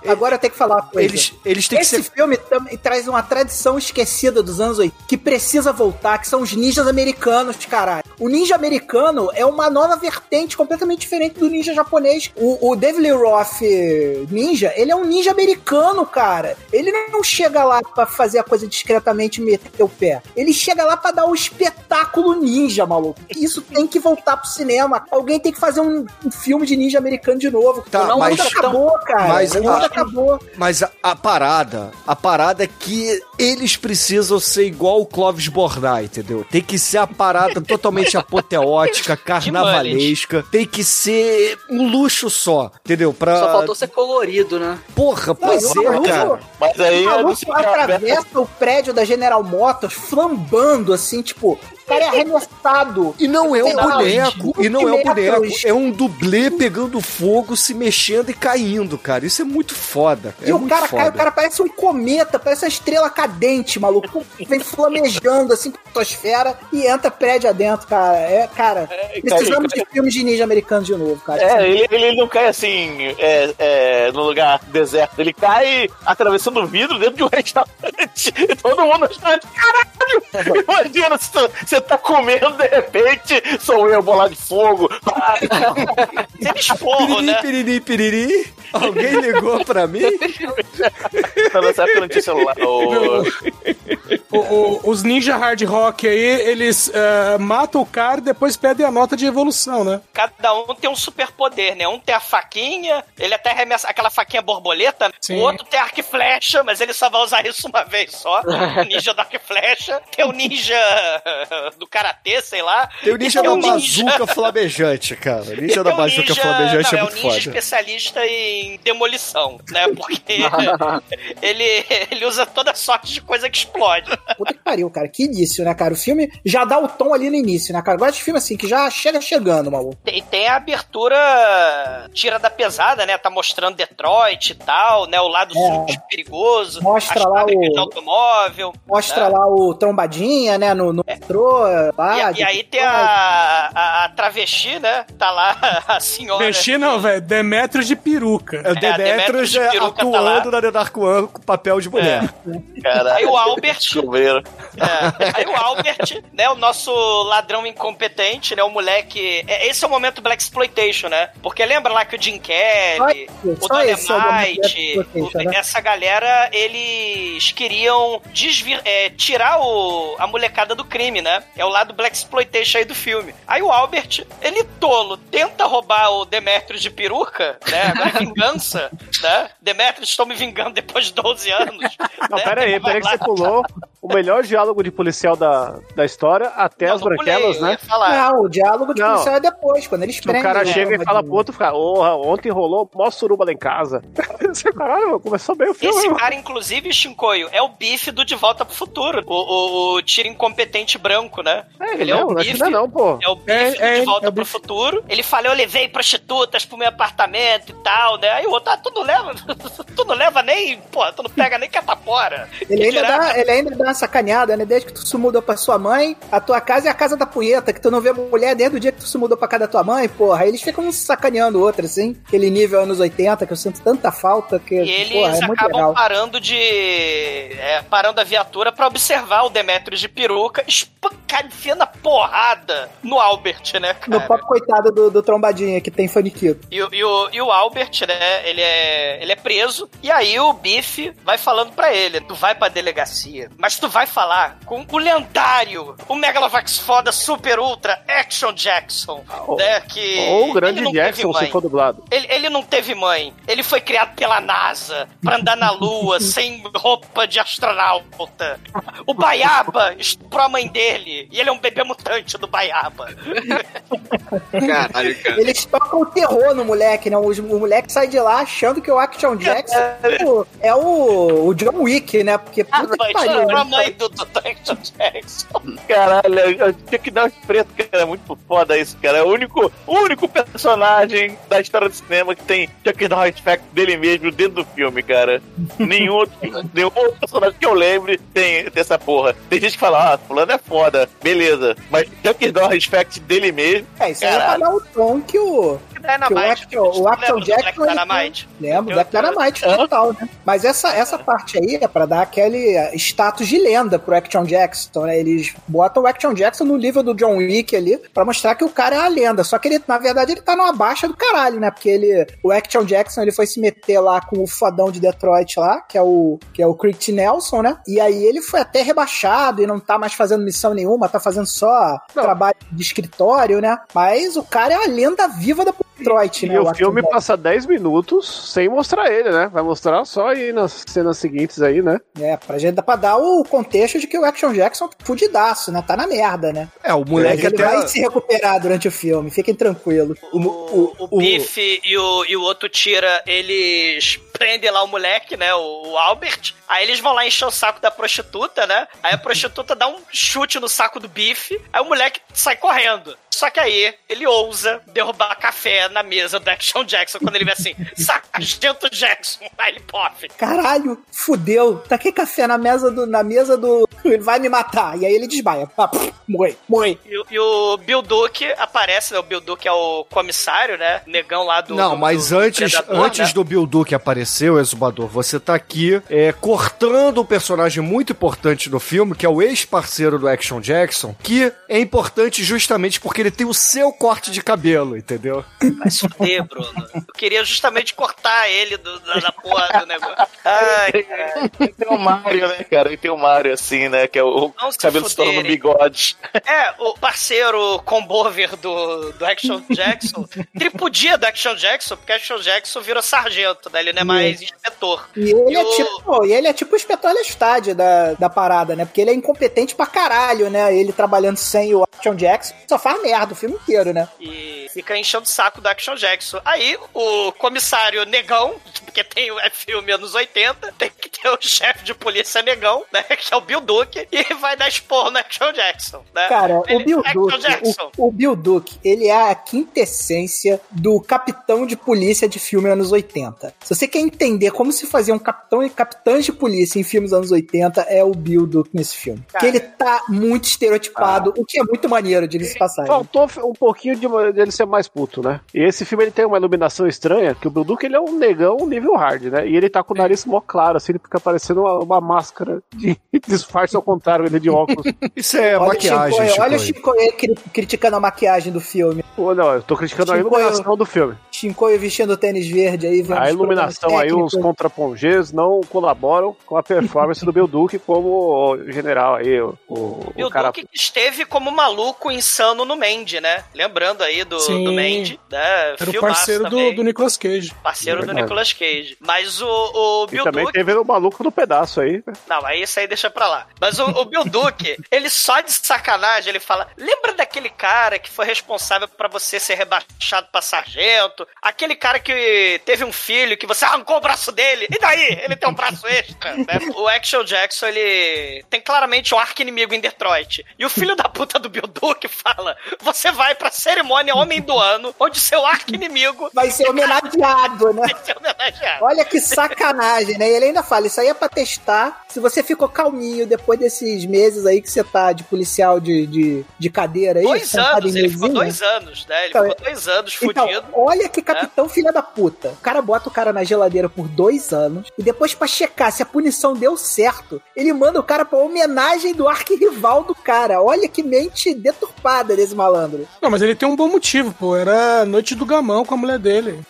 agora, eu tenho que falar uma coisa. Eles- eles têm que Esse ser- filme também traz uma tradição esquecida dos anos 80, que precisa voltar, que são os ninjas americanos, caralho. O ninja americano é uma nova vertente completamente diferente do ninja japonês. O, o David Lee Roth ninja, ele é um ninja americano, cara. Ele não chega lá pra fazer a coisa discretamente e meter o pé. Ele chega lá pra dar o espetáculo ninja, maluco. Isso tem que voltar pro cinema. Alguém tem que fazer um, um filme de ninja americano de novo. Tá, não, mas- o mundo acabou, cara. mas o mundo a- acabou. Mas a, a parada, a parada é que eles precisam ser igual o Clóvis Bornai, entendeu? Tem que ser a parada totalmente apoteótica, carnavalesca, tem que ser um luxo só, entendeu? Pra... Só faltou ser colorido, né? Porra, pois Não, é, maluco- cara. Mas aí o maluco atravessa o prédio da General Motors flambando, assim, tipo, cara é arremessado. E não é um boneco, e não é um 20 boneco, é um dublê pegando fogo, se mexendo e caindo, cara. Isso é muito foda. E é o muito cara foda. cai, o cara parece um cometa, parece uma estrela cadente, maluco. Vem flamejando assim pra atmosfera e entra prédio adentro, cara. É, cara, precisamos cara, de filmes de ninja americanos de novo, cara. É, ele, ele não cai assim, é, é, no lugar deserto. Ele cai atravessando o vidro dentro de um restaurante. E todo mundo achando, caralho! Imagina se tu- você tá comendo, de repente, sou eu, bola de fogo. Eles Piriri, né? piriri, piriri. Alguém ligou pra mim? Não, nessa época não tinha celular. ô. O- o- os ninja hard rock aí, eles eh, matam o cara e depois pedem a nota de evolução, né? Cada um tem um superpoder, né? Um tem a faquinha, ele até arremessa aquela faquinha borboleta. né? Sim. O outro tem arco e flecha, mas ele só vai usar isso uma vez só. O ninja do arco e flecha. Tem o ninja do karatê, sei lá. Tem o ninja da bazuca flamejante, cara. O ninja da bazuca ninja- flamejante não, é é muito o ninja foda. especialista em demolição, né? Porque ele, ele usa toda sorte de coisa que explode. Puta que pariu, cara. Que início, né, cara? O filme já dá o tom ali no início, né, cara? Eu gosto de filme assim, que já chega chegando, maluco. Tem, tem a abertura tira da pesada, né? Tá mostrando Detroit e tal, né? O lado É. sul perigoso. Mostra lá o- de automóvel. Mostra né? lá o trombadinha, né, no, no metrô. lá, E, e aí tem a, a, a travesti, né? Tá lá a senhora. Mexi não, velho. Demetrios de peruca. É o É, Demetrius de é, peruca tá atuando na The Dark One com papel de mulher. Caralho. Aí o Albert, É, aí o Albert, né, o nosso ladrão incompetente, né, o moleque... é, esse é o momento Black Exploitation, né? Porque lembra lá que o Jim Kelly, Só- o é Dolemite, o- né? essa galera, eles queriam desvir, é, tirar o, a molecada do crime, né? É o lado Black Exploitation aí do filme. Aí o Albert, ele tolo, tenta roubar o Demetrius de peruca, né? Agora vingança, né? Demetrius, estou me vingando depois de 12 anos. Não, né? pera aí, Vai pera aí que você pulou. O o melhor diálogo de policial da, da história, até as branquelas, né? Não, o diálogo de Não. policial é depois, quando eles prendem. o cara né, chega e o fala pro outro, fica, "Porra, ontem rolou mó suruba lá em casa. Você, Caralho, começou bem o filme. Esse mano. cara, inclusive, Shinkoio, é o bife do De Volta pro Futuro. O, o, o tiro incompetente branco, né? É, ele é o não, acho que bife. não é não, pô. É o bife É, do é, De Volta é o pro bife. Futuro. Ele fala, eu levei prostitutas pro meu apartamento e tal, né? Aí o outro, ah, tu não leva, tu não leva nem, porra, tu não pega nem catapora. Ele ainda, dá, ele ainda dá uma sacaneada, né? Desde que tu se mudou pra sua mãe, a tua casa é a casa da punheta, que tu não vê mulher desde o dia que tu se mudou pra casa da tua mãe, porra. Aí eles ficam sacaneando o outro, assim. Aquele nível anos 80, que eu sinto tanta falta, que, E eles porra, é muito acabam parando de. é, parando a viatura pra observar o Demetrius de peruca, espancar, enfiando a porrada no Albert, né, cara? No papo coitado do, do trombadinha, que tem faniquito. E, o- e o, e o Albert, né, ele é, ele é preso. E aí o Biff vai falando pra ele: tu vai pra delegacia, mas tu vai falar com o lendário, o Megalovax foda Super Ultra Action Jackson. né, que Ou o grande Jackson, se for dublado. Ele, ele não teve mãe. Ele foi criado pela NASA pra andar na Lua sem roupa de astronauta. O Baiaba estuprou a mãe dele. E ele é um bebê mutante do Baiaba. Caralho, cara. Eles tocam o terror no moleque, né? Os- O, moleque sai de lá achando que o Action Jackson é o, é o, o John Wick, né? Porque A puta mãe, que pariu. né? Mãe do, do Jackson. Caralho, eu tinha que dar um preto, cara. É muito foda isso, cara. É o único, o único personagem da história do cinema que tem Chuck Norris Fact dele mesmo dentro do filme, cara. nenhum, outro, nenhum outro personagem que eu lembre tem, tem essa porra. Tem gente que fala, ah, fulano é foda, beleza. Mas Chuck Norris Fact dele mesmo. É, isso aí é pra dar o tom que o. Que o Dynamite. Action, o Action Lembra do Jackson. Black ele- Dynamite? Lembro, Eu- Black Dynamite Hã? total, né? Mas essa, essa parte aí é pra dar aquele eh, status de lenda pro Action Jackson, né? Eles botam o Action Jackson no nível do John Wick ali pra mostrar que o cara é a lenda. Só que ele, na verdade, ele tá numa baixa do caralho, né? Porque ele, o Action Jackson, ele foi se meter lá com o fodão de Detroit lá, que é o, que é o Crick. Nelson, né? E aí ele foi até rebaixado e não tá mais fazendo missão nenhuma, tá fazendo só trabalho de escritório, né? Mas o cara é a lenda viva da Detroit, né? E o Action filme passa 10 minutos sem mostrar ele, né? Vai mostrar só aí nas cenas seguintes aí, né? É, pra gente dá pra dar o contexto de que o Action Jackson tá fudidaço, né? Tá na merda, né? É, o moleque ele até. vai se recuperar durante o filme, fiquem tranquilos. O, o Biff e o, e o outro tira, eles prendem lá o moleque, né? O, o Albert. Aí eles vão lá encher o saco da prostituta, né? Aí a prostituta dá um chute no saco do Biff. Aí o moleque sai correndo. Só que aí ele ousa derrubar café na mesa do Action Jackson quando ele vê assim, Sargento Jackson. Aí ele pof. Caralho, fudeu. Taquei café na mesa do. Na mesa do. Ele vai me matar. E aí ele desmaia. Ah, pff, morre, morre. E, o- e o Bill Duke aparece, né? O Bill Duke é o comissário, né? Negão lá do. Não, do- mas do antes, Predador, antes né? do Bill Duke aparecer, o Exumador, você tá aqui é, cortando um personagem muito importante do filme, que é o ex-parceiro do Action Jackson, que é importante justamente porque ele tem o seu corte de cabelo, entendeu? Vai se fuder, Bruno. Eu queria justamente cortar ele do, da, da porra do negócio. Ai, cara. Tem o Mario, né, cara? E tem o Mario, assim, né? Que é o Não se cabelo estourando no fuderem. bigode. É, o parceiro combover do, do Action Jackson tripudia do Action Jackson, porque Action Jackson virou sargento, né? Ele não é mais inspetor. E ele, E é o- tipo, e ele é tipo o inspetor Lestat da, da parada, né? Porque ele é incompetente pra caralho, né? Ele trabalhando sem o Action Jackson só faz merda o filme inteiro, né? E fica enchendo o saco do Action Jackson. Aí, o comissário negão, porque tem o é filme anos 80, tem que ter o chefe de polícia negão, né? Que é o Bill Duke, e vai dar esporro no Action Jackson, né? Cara, o Ele- Bill Action Duke, o, o Bill Duke, ele é a quintessência do capitão de polícia de filme anos 80. Se você quer entender como se fazia um capitão e capitães de polícia em filmes anos 80, é o Bill Duke nesse filme. Cara. Que ele tá muito estereotipado, o que é muito maneiro, de passagem. Faltou um pouquinho de dele ser mais puto, né? E esse filme ele tem uma iluminação estranha, que o Bill Duke ele é um negão nível hard, né? E ele tá com o nariz mó claro, assim, ele fica parecendo uma, uma máscara de disfarce ao contrário, ele de óculos. Isso é olha maquiagem, o Chico, olha o Chico. Chico cri- criticando a maquiagem do filme. Pô, não, eu tô criticando a Chico, iluminação do filme. Chicoio vestindo tênis verde aí, vendo A os problemas aí, os contrapongês não colaboram com a performance do Bill Duke como general aí, o, O, E o o cara. Duke esteve como maluco insano no Mandy, né? Lembrando aí do, Sim. do Mandy, né? Era o parceiro do, também. do Nicolas Cage. Parceiro do Verdade. Nicolas Cage. Mas o, o E Bill também Duke. teve o maluco do pedaço aí. Não, aí isso aí deixa pra lá. Mas o, o Bill Duke, ele só de sacanagem, ele fala: lembra daquele cara que foi responsável pra você ser rebaixado pra sargento? Aquele cara que teve um filho que você arrancou o braço dele. E daí? Ele tem um braço extra. né? O Action Jackson, ele tem claramente um arco inimigo em Detroit. E o filho da puta do Bill Duke fala: você vai pra cerimônia Homem do Ano, onde seu arco inimigo Vai ser homenageado, né? vai ser homenageado. Olha que sacanagem, né? E ele ainda fala, isso aí é pra testar se você ficou calminho depois desses meses aí que você tá de policial de, de, de cadeira aí. Dois anos, ele ficou dois anos, né? Ele Então, ficou dois anos Então, fudido. olha que capitão filha da puta. O cara bota o cara na geladeira por dois anos e depois pra checar se a punição deu certo, ele manda o cara pra homenagem do arquirrival do cara. Olha que mente deturpada desse malandro. Não, mas ele tem um bom motivo, pô. Era noite do gamão com a mulher dele.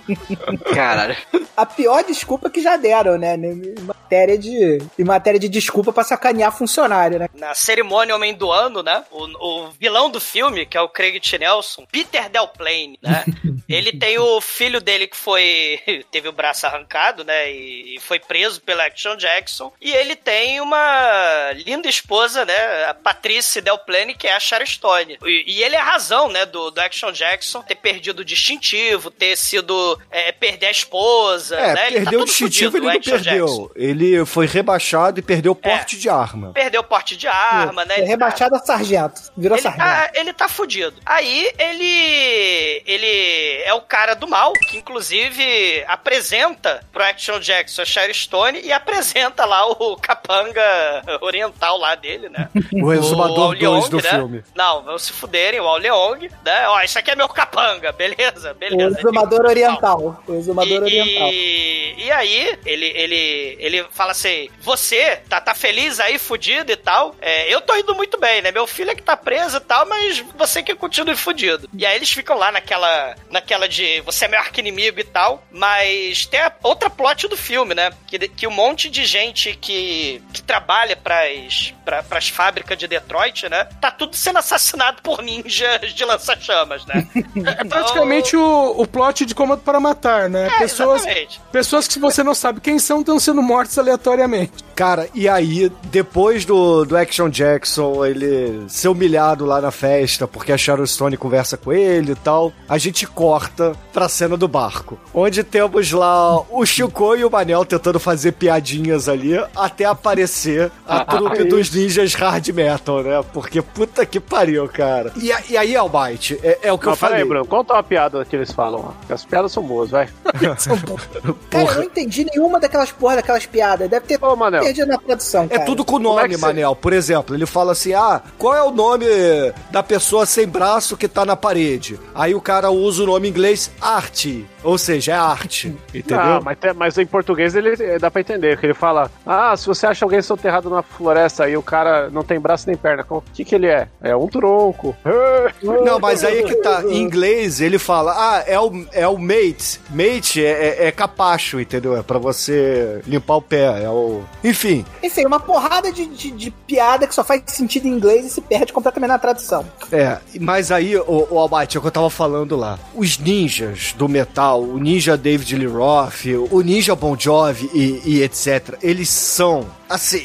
Caralho. A pior desculpa que já deram, né? Em matéria de, em matéria de desculpa pra sacanear funcionário, né? Na cerimônia Homem do Ano, né? O, o vilão do filme, que é o Craig T. Nelson, Peter Delplane, né? Ele tem o filho dele que foi. teve o braço arrancado, né? E, e foi preso pelo Action Jackson. E ele tem uma linda esposa, né? A Patrice Delplane, que é a Sharon Stone. E, e ele é a razão, né? Do, do Action Jackson ter perdido o distintivo, ter sido. é, perder a esposa, É, né? Ele tá perdeu o todo distintivo, fudido, ele o não perdeu. Jackson. Ele foi rebaixado e perdeu o É. porte de arma. Perdeu o porte de arma, né? É tá- rebaixado a sargento. Virou ele sargento. tá, ele tá fudido. Aí ele. Ele é o cara do mal, que inclusive apresenta pro Action Jackson a Sherry Stone e apresenta lá o capanga oriental lá dele, né? O Exumador Ao 2 Leong, do né? filme. Não, vão se fuderem, o Ao Leong, né? Ó, isso aqui é meu capanga, beleza, O beleza. exumador Ele- oriental. O exumador e, oriental. e, e aí, ele, ele, ele fala assim: Você tá, tá feliz aí, fudido e tal? É, eu tô indo muito bem, né? Meu filho é que tá preso e tal, mas você que continue fudido. E aí eles ficam lá naquela, naquela de você é meu arqui-inimigo e tal. Mas tem a outra plot do filme, né? Que, que um monte de gente que, que trabalha pras, pra, pras fábricas de Detroit, né? Tá tudo sendo assassinado por ninjas de lança-chamas, né? É praticamente o, o plot de Comando para Matar, né? É, pessoas, exatamente. pessoas que você não sabe quem são estão sendo mortas aleatoriamente. Cara, e aí, depois do, do Action Jackson, ele ser humilhado lá na festa, porque a Sharon Stone conversa com ele e tal, a gente corta pra cena do barco, onde temos lá o Chico e o Manel tentando fazer piadinhas ali, até aparecer a trupe dos ninjas hard metal, né? Porque puta que pariu, cara. E, e aí, Albite, é, é o que Não, eu falei. aí, Bruno. Conta uma piada que eles falam. As piadas são boas, vai. Cara, eu não entendi nenhuma daquelas porra daquelas piadas. Deve ter Ô, Manel. Perdido na tradução, É cara. tudo com Como é nome, você- Manel. Por exemplo, ele fala assim: ah, qual é o nome da pessoa sem braço que tá na parede? Aí o cara usa o nome em inglês arte. Ou seja, é arte. Entendeu? Não, mas, tem- mas em português ele eh, dá pra entender, que ele fala: Ah, se você acha alguém soterrado na floresta e o cara não tem braço nem perna, o que, que ele é? É um tronco. Não, mas aí que tá. Em inglês ele fala: ah, é o, é o mate. Mate é, é, é capacho, entendeu? É pra você limpar o pé. É o. Enfim. Enfim, uma porrada de, de, de piada que só faz sentido em inglês e se perde completamente na tradução. É, mas aí, o, o Albite, é o que eu tava falando lá. Os ninjas do metal, o ninja David Lee Roth, o ninja Bon Jovi e, e etc., eles são, assim...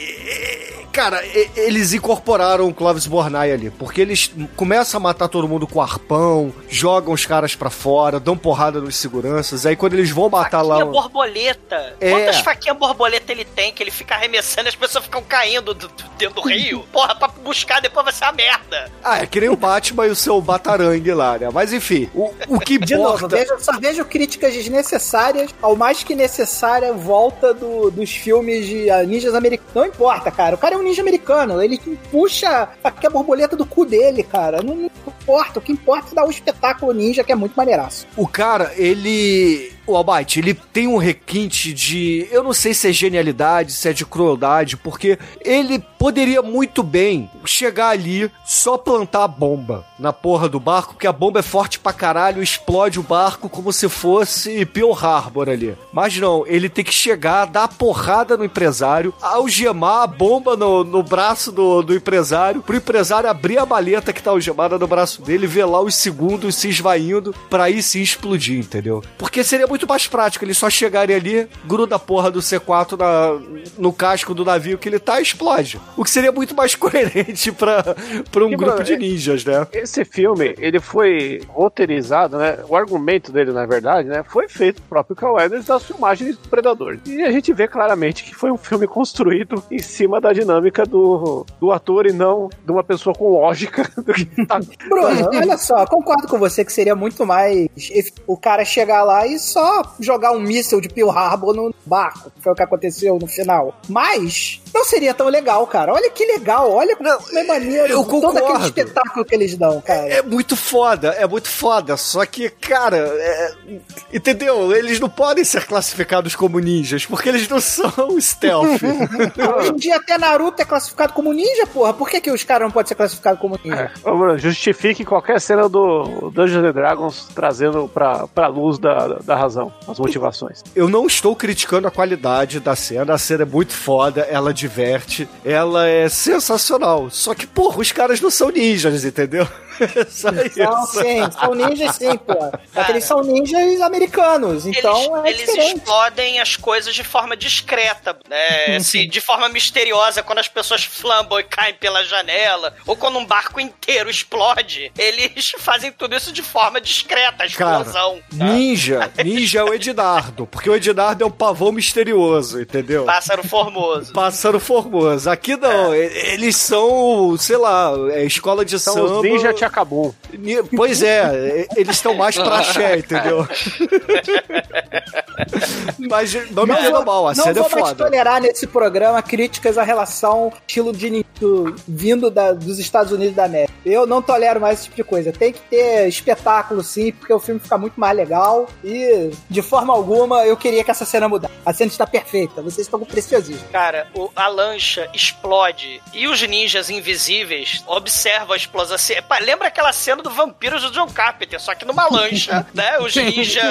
Cara, e- eles incorporaram o Clovis Bornai ali, porque eles começam a matar todo mundo com arpão, jogam os caras pra fora, dão porrada nos seguranças, aí quando eles vão matar lá... Faquinha borboleta. É. Quantas faquinhas borboleta ele tem que ele fica arremessando e as pessoas ficam caindo do, do- dentro do rio? Porra, pra buscar depois vai ser uma merda. Ah, é que nem o Batman e o seu Batarangue lá, né? Mas enfim, o, o que De novo, importa... vejo, só vejo críticas desnecessárias ao mais que necessária volta do- dos filmes de ah, ninjas americanos. Não importa, cara. O cara é um ninja americano. Ele puxa a borboleta do cu dele, cara. Não, não importa. O que importa é dar o espetáculo ninja, que é muito maneiraço. O cara, ele. O Almighty, ele tem um requinte de. Eu não sei se é genialidade, se é de crueldade, porque ele poderia muito bem chegar ali, só plantar a bomba na porra do barco, que a bomba é forte pra caralho, explode o barco como se fosse Pearl Harbor ali. Mas não, ele tem que chegar, dar a porrada no empresário, algemar a bomba no, no braço do, do empresário, pro empresário abrir a maleta que tá algemada no braço dele, ver lá os segundos se esvaindo pra aí sim explodir, entendeu? Porque seria muito mais prático eles só chegarem ali, gruda a porra do C4 na, no casco do navio que ele tá e explode. O que seria muito mais coerente pra, pra um Que, grupo mano, de é- ninjas, né? Esse filme, ele foi roteirizado, né? O argumento dele, na verdade, né? Foi feito próprio Carl Weathers das filmagens do Predador. E a gente vê claramente que foi um filme construído em cima da dinâmica do, do ator e não de uma pessoa com lógica do que tá Bruno, olha só, concordo com você que seria muito mais o cara chegar lá e só jogar um míssil de Pearl Harbor no barco, que foi o que aconteceu no final. Mas não seria tão legal, cara. Olha que legal, olha como é maneiro eu todo aquele concordo. espetáculo que eles dão, cara. É muito foda, é muito foda. Só que, cara, é- entendeu? Eles não podem ser classificados como ninjas, porque eles não são stealth. Hoje em dia até Naruto é classificado como ninja, porra. Por que, que os caras não podem ser classificados como ninja? Ô, Bruno, Justifique qualquer cena do Dungeons and Dragons trazendo pra, pra luz da, da razão, as motivações. Eu não estou criticando a qualidade da cena, a cena é muito foda, ela diverte, ela é sensacional. Só que, porra, os caras não são ninjas, entendeu? Só sim, são ninjas sim, pô. Que eles são ninjas americanos, então é eles explodem as coisas de forma discreta, né? Assim, de forma misteriosa, quando as pessoas flambam e caem pela janela, ou quando um barco inteiro explode, eles fazem tudo isso de forma discreta, a Cara, explosão. tá? ninja, ninja é o Ednardo, porque o Ednardo é um pavão misterioso, entendeu? Pássaro formoso. Pássaro formoso. Aqui não, e- eles são, sei lá, é escola de São samba. os ninja. Ni- Pois é, eles estão mais pra axé, entendeu? Mas não me entenda mal, a não cena é vou mais foda. tolerar nesse programa críticas à relação estilo de ninja vindo da- dos Estados Unidos da América. Eu não tolero mais esse tipo de coisa. Tem que ter espetáculo sim, porque o filme fica muito mais legal e de forma alguma eu queria que essa cena mudasse. A cena está perfeita, vocês estão com preciosismo. Cara, o- a lancha explode e os ninjas invisíveis observam a explosão. Assim, pá, lembra aquela cena do Vampiros do John Carpenter, só que numa lancha, né? Os ninjas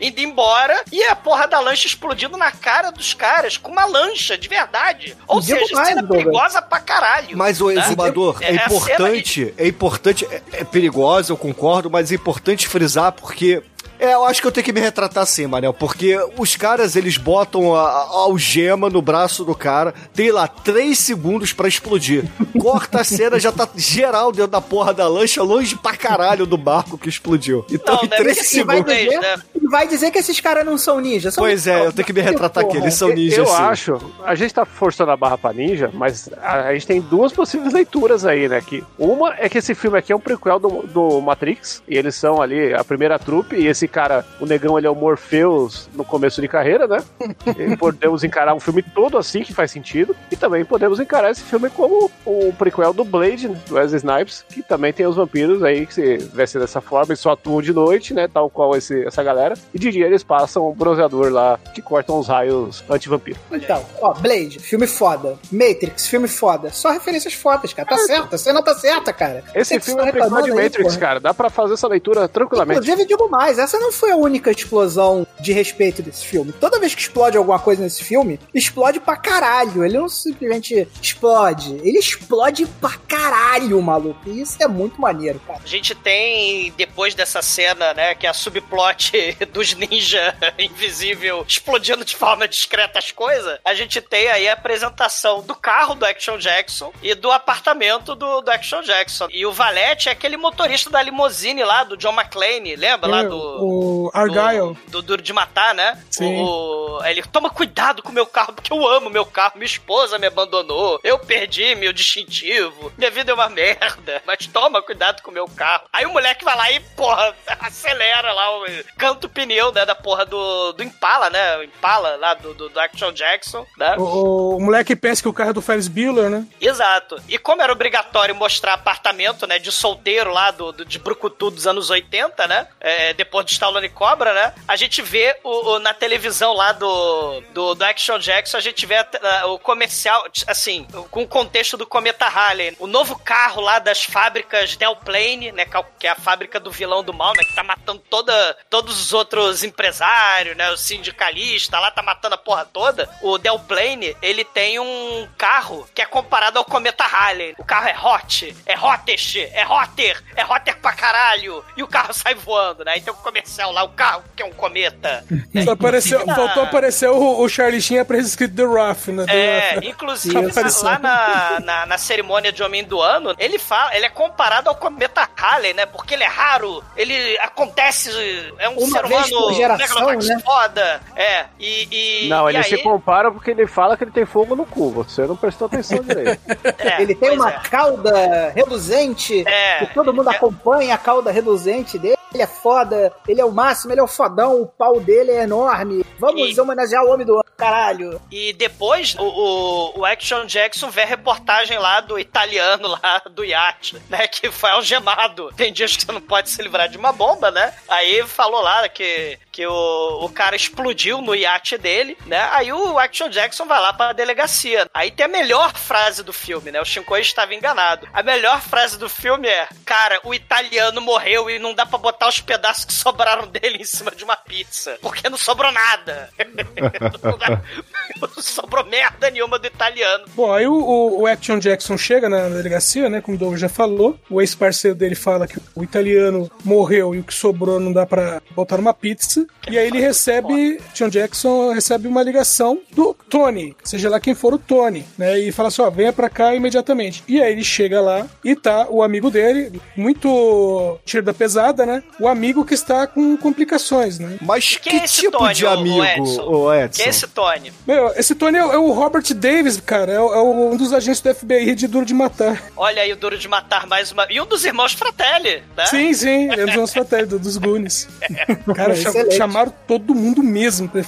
indo embora e a porra da lancha explodindo na cara dos caras com uma lancha de verdade. Ou Digo seja, mais, cena Douglas. perigosa pra caralho. Mas o né? exumador, é, cena importante, é importante, é, é perigosa, eu concordo, mas é importante frisar porque. É, eu acho que eu tenho que me retratar assim, Manel, porque os caras, eles botam a, a algema no braço do cara, tem lá três segundos pra explodir. Corta a cena, já tá geral dentro da porra da lancha, longe pra caralho do barco que explodiu. Então, Não, em três ser E vai segundos... dizer, né? e vai dizer que esses caras não são ninjas. São Pois é, eu tenho que me retratar aqui, eles são ninjas, Eu sim. acho, a gente tá forçando a barra pra ninja, mas a, a gente tem duas possíveis leituras aí, né? Que uma é que esse filme aqui é um prequel do, do Matrix, e eles são ali a primeira trupe, e esse cara, o negão, ele é o Morpheus no começo de carreira, né? E podemos encarar um filme todo assim, que faz sentido, e também podemos encarar esse filme como o prequel do Blade, né, do Wesley Snipes, que também tem os vampiros aí que se vestem dessa forma e só atuam de noite, né? Tal qual esse, essa galera, e de dia eles passam um bronzeador lá que cortam os raios anti-vampiro. Então, ó, Blade, filme foda. Matrix, filme foda. Só referências fodas, cara. Tá certo, a cena tá certa, cara. Esse filme é um prequel de aí, Matrix, porra. cara. Dá pra fazer essa leitura tranquilamente. Inclusive, digo mais, essa não foi a única explosão de respeito desse filme. Toda vez que explode alguma coisa nesse filme, explode pra caralho. Ele não simplesmente explode, ele explode pra caralho, maluco. E isso é muito maneiro, cara. A gente tem, depois dessa cena, né, que é a subplot dos ninja invisível explodindo de forma discreta as coisas, a gente tem aí a apresentação do carro do Action Jackson e do apartamento do, do Action Jackson. E o Valete é aquele motorista da limousine lá, do John McClane, lembra? lá do... o Argyle. Do Duro de Matar, né? Sim. O, ele toma cuidado com o meu carro, porque eu amo meu carro. Minha esposa me abandonou. Eu perdi meu distintivo. Minha vida é uma merda. Mas toma cuidado com o meu carro. Aí o moleque vai lá e porra, acelera lá, o- canta o pneu, né, da porra do, do Impala, né? O Impala lá do, do, do Action Jackson, né? O, o moleque pensa que o carro é do Ferris Bueller, né? Exato. E como era obrigatório mostrar apartamento, né, de solteiro lá do, do- de Brucutu dos anos 80, né, é, depois de Stallone Cobra, né, a gente vê o, o- na televisão lá do, do, do Action Jackson, a gente vê a- a- o comercial, assim, com o contexto do Cometa Harley. O novo carro lá das fábricas Delplane, né, que é o- a fábrica do vilão do mal, né, que tá matando toda, todos os outros empresários, né, o sindicalista lá, tá matando a porra toda. O Delplane, ele tem um carro que é comparado ao Cometa Harley. O carro é hot, é hottest, é hotter, é hotter pra caralho. E o carro sai voando, né? Tem um comercial lá, o carro que é um cometa. Só apareceu, Ah. faltou aparecer o, o Charlie Sheen aparece escrito The Rough, né? The É, Rough. inclusive Apareceu. lá na, na, na cerimônia de Homem do Ano, ele fala, ele é comparado ao cometa Halley, né? Porque ele é raro, ele acontece, é um Uma ser vez humano geração, né? foda. É, e. e Não, e ele aí, se compara porque ele fala que ele tem fogo no cu. Você não prestou atenção direito. é, Ele tem uma é. cauda reluzente, É, que todo mundo acompanha a cauda reluzente dele. Ele é foda, ele é o máximo, ele é o fodão, o pau dele é enorme. Vamos E- homenagear o homem do ano, caralho. E depois, o, o, o Action Jackson vê a reportagem lá do italiano lá do iate, né? Que foi algemado. Tem dias que você não pode se livrar de uma bomba, né? Aí falou lá que, que o, o cara explodiu no iate dele, né? Aí o Action Jackson vai lá pra delegacia. Aí tem a melhor frase do filme, né? O Shinkoi estava enganado. A melhor frase do filme é: Cara, o italiano morreu e não dá pra botar os pedaços que sobraram dele em cima de uma pizza. Porque não sobrou nada. não, sobrou merda nenhuma do italiano. Bom, aí o, o- o Action Jackson chega na delegacia, né? Como o Doug já falou. O ex-parceiro dele fala que o italiano morreu e o que sobrou não dá pra botar numa pizza. E aí ele recebe, Action Jackson recebe uma ligação do Tony, seja lá quem for o Tony, né? E fala assim: ó, venha pra cá imediatamente. E aí ele chega lá e tá o amigo dele, muito tiro da pesada, né? O amigo que está com complicações, né? Mas Quem é que esse tipo Tony, de amigo, Edson? ô Edson? Quem é esse Tony? Meu, esse Tony é, o- é o Robert Davis, cara. É, o- é o- um dos agentes do FBI de Duro de Matar. Olha aí o Duro de Matar mais uma. E um dos irmãos Fratelli, né? Sim, sim, eles são os fratelli do- dos Goonies. Cara, cham- Excelente. chamaram todo mundo mesmo. pra-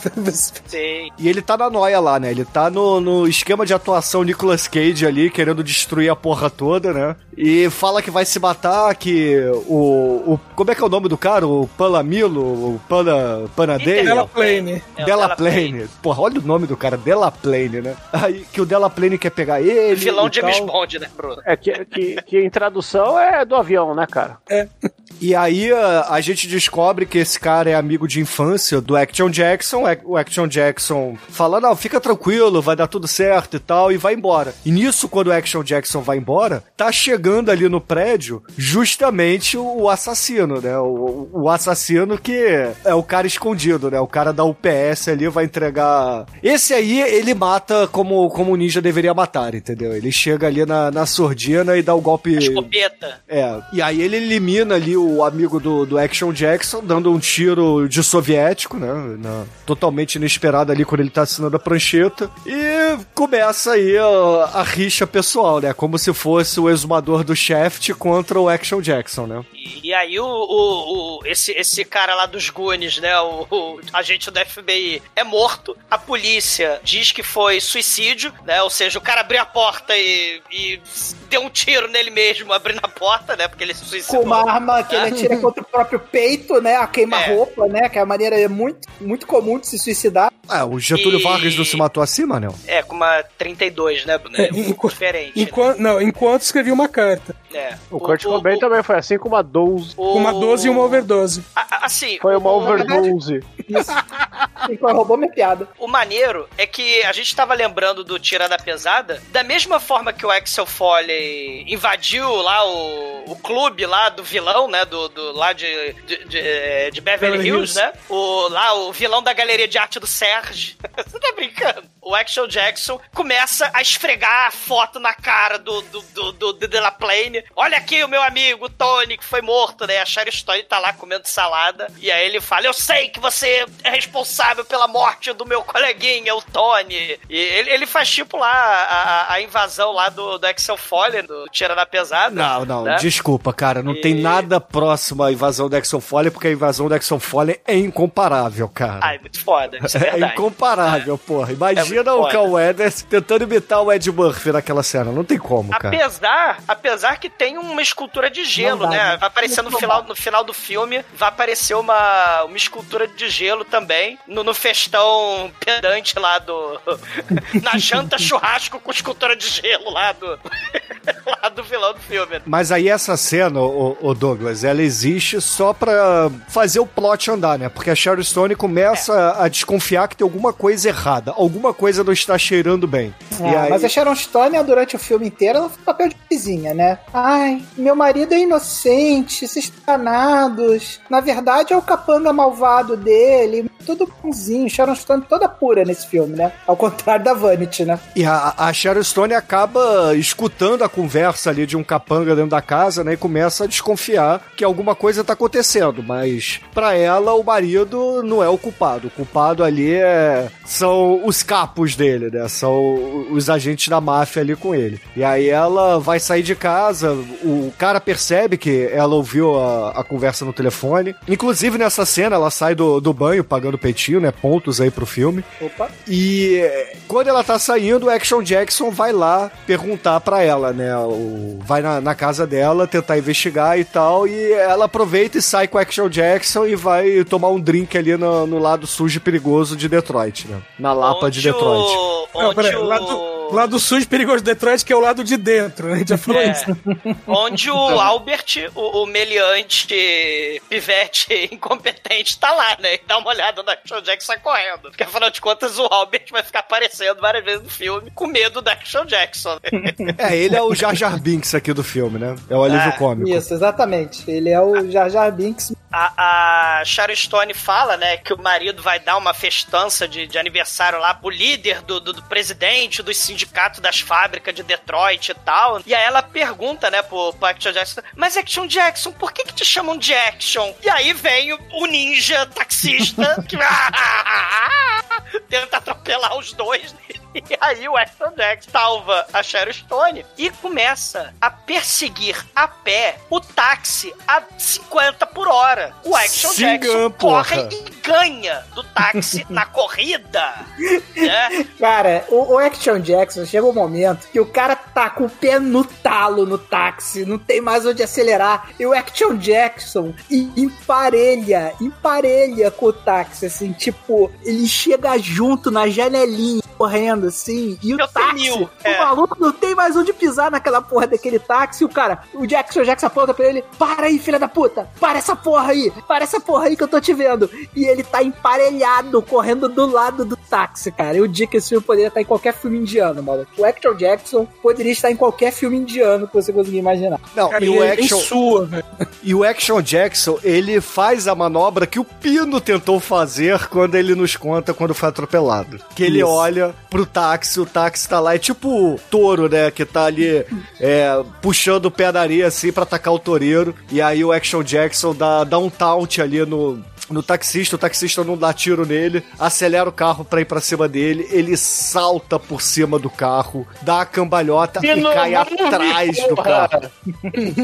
Sim. E ele tá na noia lá, né? Ele tá no, no esquema de atuação Nicolas Cage ali, querendo destruir a porra toda, né? E fala que vai se matar, que o... o como é que é o nome do cara? O Palamilo? O Pana, Panadei? Della Plane. É, Delaplane. Porra, olha o nome do cara, Delaplane, né? Aí que o Delaplane quer pegar ele Vilão e James. Bond, né, Bruno? É que, que, que em tradução é do avião, né, cara? E aí a, a gente descobre que esse cara é amigo de infância do Action Jackson. É- O Action Jackson fala: Não, fica tranquilo, vai dar tudo certo e tal, e vai embora. E nisso, quando o Action Jackson vai embora, tá chegando ali no prédio justamente o, o assassino, né? O, o assassino que é o cara escondido, né? O cara da UPS ali vai entregar. Esse aí ele mata como, como o ninja deveria matar, entendeu? Ele chega ali na, na sordina e dá o golpe. Escopeta. É, e aí ele elimina ali o amigo do, do Action Jackson, dando um tiro de soviético, né? na- totalmente inesperado ali quando ele tá assinando a prancheta. E começa aí a, a rixa pessoal, né? Como se fosse o exumador do Shaft contra o Action Jackson, né? E, e aí o, o, o- esse, esse cara lá dos Goonies, né? O, o agente do FBI é morto. A polícia diz que foi suicídio, né? Ou seja, o cara abriu a porta e, e deu um tiro nele mesmo abrindo a porta, né? Porque ele se suicidou. Com uma arma que ele atira contra o próprio peito, né? A queima-roupa, né? Que é a maneira muito, muito comum de se suicidar. Ah, o Getúlio E- Vargas não se matou assim, Manel? É, com uma 32, né? É, É, enqu- diferente. Enquanto, não, enquanto escrevi uma carta. né? O Kurt Cobain também foi assim com uma 12. o- Uma 12 e uma overdose. A- Assim, Foi uma o- E roubou minha piada. O maneiro é que a gente tava lembrando do Tirada Pesada, da mesma forma que o Axel Foley invadiu lá o, o clube lá do vilão, né? Do, do- lá de, de, de, de Beverly Beverly Hills, Hills. né? O, lá o vilão da galeria de arte do Serge. Você tá brincando? O Axel Jackson começa a esfregar a foto na cara do, do, do, do, do De La Plane. Olha aqui o meu amigo Tony, que foi morto, né? A Sherry Stone tá lá comendo salada. E aí ele fala: Eu sei que você é responsável pela morte do meu coleguinha, o Tony. E ele, ele faz tipo lá a, a- invasão lá do, do Axel Foley, do Tira na Pesada. Não, não, né? desculpa, cara. Não E- tem nada próximo à invasão da Exxon Foley, porque a invasão da Exxon Foley é incomparável, cara. Ai, muito foda, isso é É verdade. incomparável, porra. Imagina É o Cal Weathers tentando imitar o Ed Murphy naquela cena. Não tem como, cara. Apesar, apesar que tem uma escultura de gelo, dá, né? né? Vai aparecer no final, no final do filme, vai aparecer uma, uma escultura de gelo também, no, no festão pedante lá do... na janta churrasco com escultura de gelo lá do... lá do vilão do filme. Mas aí essa cena, o, o Douglas, ela existe só pra fazer o plot andar, né? Porque a Sharon Stone começa a desconfiar que tem alguma coisa errada. Alguma coisa não está cheirando bem. E aí... Mas a Sharon Stone, durante o filme inteiro, ela faz papel de vizinha, né? Ai, meu marido é inocente, esses danados. Na verdade, é o capanga malvado dele. Tudo bonzinho. Sharon Stone toda pura nesse filme, né? Ao contrário da Vanity, né? E a, a Sharon Stone acaba escutando a conversa ali de um capanga dentro da casa, né? E começa a desconfiar que alguma coisa tá acontecendo. Mas pra ela, o marido não é o culpado. O culpado ali é, são os capos dele, né? São os agentes da máfia ali com ele. E aí ela vai sair de casa, o cara percebe que ela ouviu a, a conversa no telefone. Inclusive nessa cena, ela sai do, do banho pagando peitinho, né? Pontos aí pro filme. Opa. E eh, quando ela tá saindo, o Action Jackson vai lá perguntar pra ela, né? O, vai na, na casa dela tentar investigar e tal. E ela aproveita e sai com o Action Jackson e vai tomar um drink ali no, no lado sujo e perigoso de Detroit, né? Na Lapa de Onde Detroit. o- Não, peraí, o- lado, lado sujo e perigoso de Detroit, que é o lado de dentro, né? A gente já falou É. isso. Onde o Albert, o, o meliante pivete incompetente, tá lá, né? E dá uma olhada na Action Jackson correndo. Porque afinal de contas, o Albert vai ficar aparecendo várias vezes no filme com medo da Action Jackson. É, ele é o Jar Jar Binks aqui do filme, né? É o alívio Ah, cômico. Isso, exatamente. Ele é o Jar Jar Binks. A, a Sharon Stone fala, né, que o marido vai dar uma festança de, de aniversário lá pro líder do, do, do presidente dos sindicatos das fábricas de Detroit e tal. E aí ela pergunta, né, pro, pro Action Jackson, mas Action Jackson, por que que te chamam de Action? E aí vem o, o ninja taxista que tenta atropelar os dois. E aí o Action Jackson salva a Sharon Stone e começa a perseguir a pé o táxi a 50 por hora. O Action Jackson porra. corre e ganha do táxi na corrida. Né? Cara, o, o Action Jackson chega um momento que o cara tá com o pé no talo no táxi, não tem mais onde acelerar. E o Action Jackson emparelha, emparelha com o táxi, assim, tipo, ele chega junto na janelinha, correndo assim, e o Eu táxi, tenho, o é. maluco não tem mais onde pisar naquela porra daquele táxi. O cara, o Jackson Jackson aponta pra ele: Para aí, filha da puta! Para essa porra aí! Para essa porra aí que eu tô te vendo! E ele tá emparelhado, correndo do lado do táxi, cara. Eu digo que esse filme poderia estar em qualquer filme indiano, maluco. O Action Jackson poderia estar em qualquer filme indiano que você conseguir imaginar. Não, Cara, e o é Action... sua, velho. E o Action Jackson, ele faz a manobra que o Pino tentou fazer quando ele nos conta quando foi atropelado. Que ele Isso. olha pro táxi, o táxi tá lá, é tipo o touro, né, que tá ali é, puxando o pé da areia assim pra atacar o toureiro. E aí o Action Jackson dá, dá um taunt ali no, no taxista, o taxista não dá tiro nele, acelera o carro pra ir pra cima dele, ele salta por cima do carro, dá a cambalhota Pino e cai atrás do porra. carro.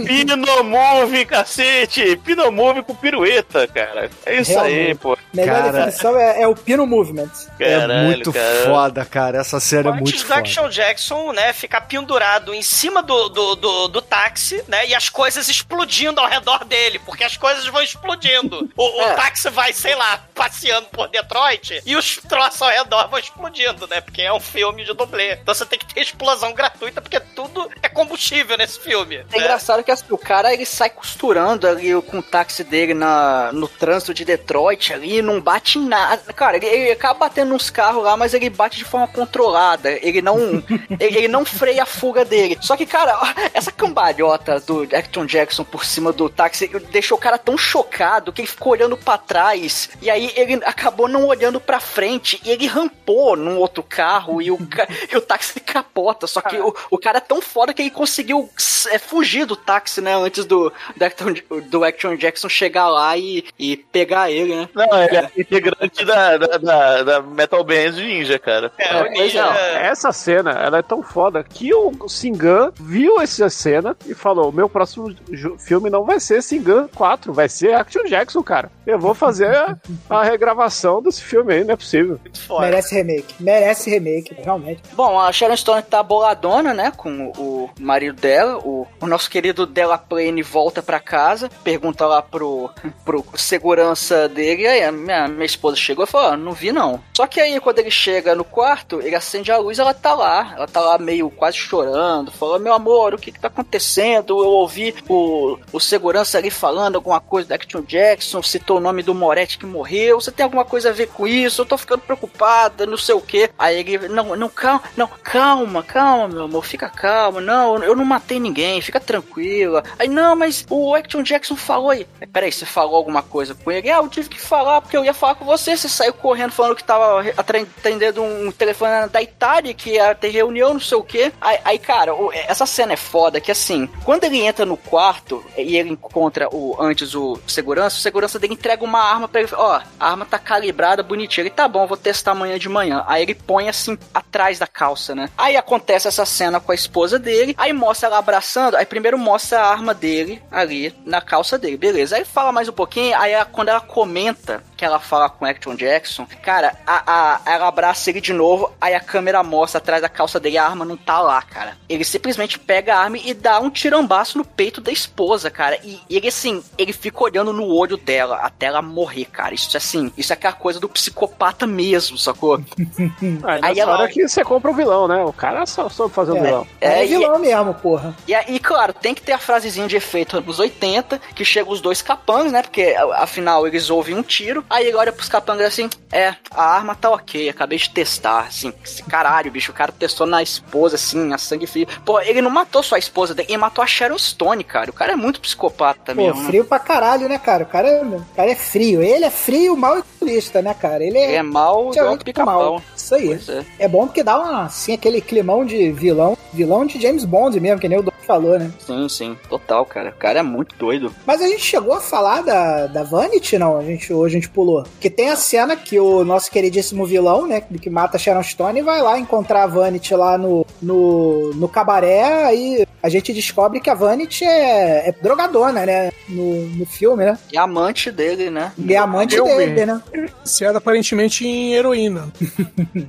Pinomove, cacete! Pinomove com pirueta, cara. É isso aí, Realmente. pô. Melhor Cara. definição é, é o Pino Movement. é Caralho, muito cara. foda, cara. Essa série é Antes muito do foda. Action Jackson, né, ficar pendurado em cima do, do, do, do táxi, né, e as coisas explodindo ao redor dele, porque as coisas vão explodindo. O, o É. táxi vai, sei lá, passeando por Detroit e os troços ao redor vão explodindo, né, porque é um filme de dublê. Então você tem que ter explosão gratuita, porque tudo é combustível nesse filme. É né? engraçado que assim, o cara ele sai costurando ali com o táxi dele na, no trânsito de Detroit ali, não bate em nada. Cara, ele, ele acaba batendo nos carros lá, mas ele bate de forma controlada. Ele não, ele, ele não freia a fuga dele. Só que, cara, essa cambalhota do Action Jackson por cima do táxi deixou o cara tão chocado que ele ficou olhando pra trás. E aí ele acabou não olhando pra frente e ele rampou num outro carro e o, ca- e o táxi capota. Só que o, o cara é tão foda que ele conseguiu é, fugir do táxi, né? Antes do, do, Action, do Action Jackson chegar lá e, e pegar ele, né? Não, ele é integrante da, da, da, da Metal Band Ninja, cara. É, Pois Ninja. essa cena, ela é tão foda que o Singan viu essa cena e falou: meu próximo filme não vai ser Singan 4, vai ser Action Jackson, cara. Eu vou fazer a, a regravação desse filme aí, não é possível. Merece remake. Merece remake, realmente. Bom, a Sharon Stone tá boladona, né, com o marido dela. O, o nosso querido Della Plane volta pra casa, pergunta lá pro, pro segurança dele. E aí, a minha, minha esposa chegou e falou: ah, não vi não. Só que aí, quando ele chega no quarto, ele acende a luz ela tá lá. Ela tá lá meio quase chorando, falando: meu amor, o que que tá acontecendo? Eu ouvi o, o segurança ali falando alguma coisa da Action Jackson, citou o nome do Moretti que morreu. Você tem alguma coisa a ver com isso? Eu tô ficando preocupada, não sei o que. Aí ele, não, não, calma, não, calma, calma, meu amor, fica calmo. Não, eu não matei ninguém, fica tranquila. Aí, não, mas o Action Jackson falou aí. Aí, Peraí, você falou alguma coisa com ele? Ah, eu tive que falar porque eu ia falar com você. Você saiu correndo falando que tava atendendo um telefone da Itália, que ia ter reunião, não sei o que. Aí, aí, cara, o- essa cena é foda que assim, quando ele entra no quarto e ele encontra o antes o segurança, o segurança dele entrega uma arma pra ele. Ó, a arma tá calibrada, bonitinha. Ele tá bom, vou testar amanhã de manhã. Aí ele põe assim atrás da calça, né? Aí acontece essa cena com a esposa dele. Aí mostra ela abraçando. Aí primeiro mostra a arma dele ali na calça dele, beleza. Aí fala mais um pouquinho. Aí ela- quando ela comenta que ela fala com o Action Jackson, cara, a, a- ela abraça ele de novo. Aí a câmera mostra atrás da calça dele. A arma não tá lá, cara. Ele simplesmente pega a arma e dá um tirambaço no peito da esposa, cara. E ele, assim, ele fica olhando no olho dela até ela morrer, cara. Isso assim, isso é aquela coisa do psicopata mesmo, sacou? Aí, Aí nessa ela- hora que você compra o vilão, né? O cara só soube fazer um É, vilão. é, É, e- vilão mesmo, porra. E, aí, claro, tem que ter a frasezinha de efeito anos 80, que chega os dois capangas, né? Porque afinal eles ouvem um tiro. Aí ele olha pros capangas assim: É, a arma tá ok, acabei de testar. Assim, caralho, bicho, o cara testou na esposa, assim, a sangue frio. Pô, ele não matou só a esposa dele, ele matou a Sharon Stone, cara. O cara é muito psicopata Pô, mesmo. né? frio pra caralho, né, cara? O cara, o cara é frio. Ele é frio, mal e turista, né, cara? Ele é, Ele é mal igual muito pica-pau. mal. Isso aí. É. É bom porque dá uma, assim, aquele climão de vilão. Vilão de James Bond mesmo, que nem o Dom falou, né? Sim, sim, total, cara. O cara é muito doido. Mas a gente chegou a falar da, da Vanity, não? A gente, hoje a gente pulou. Que tem a cena que o nosso queridíssimo vilão, né? Que mata a Sharon Stone, vai lá encontrar a Vanity lá no, no, no cabaré. Aí a gente descobre que a Vanity é, é drogadona, né? No, no filme, né? E amante dele, né? E é amante dele, mesmo. né? Viciada aparentemente em heroína.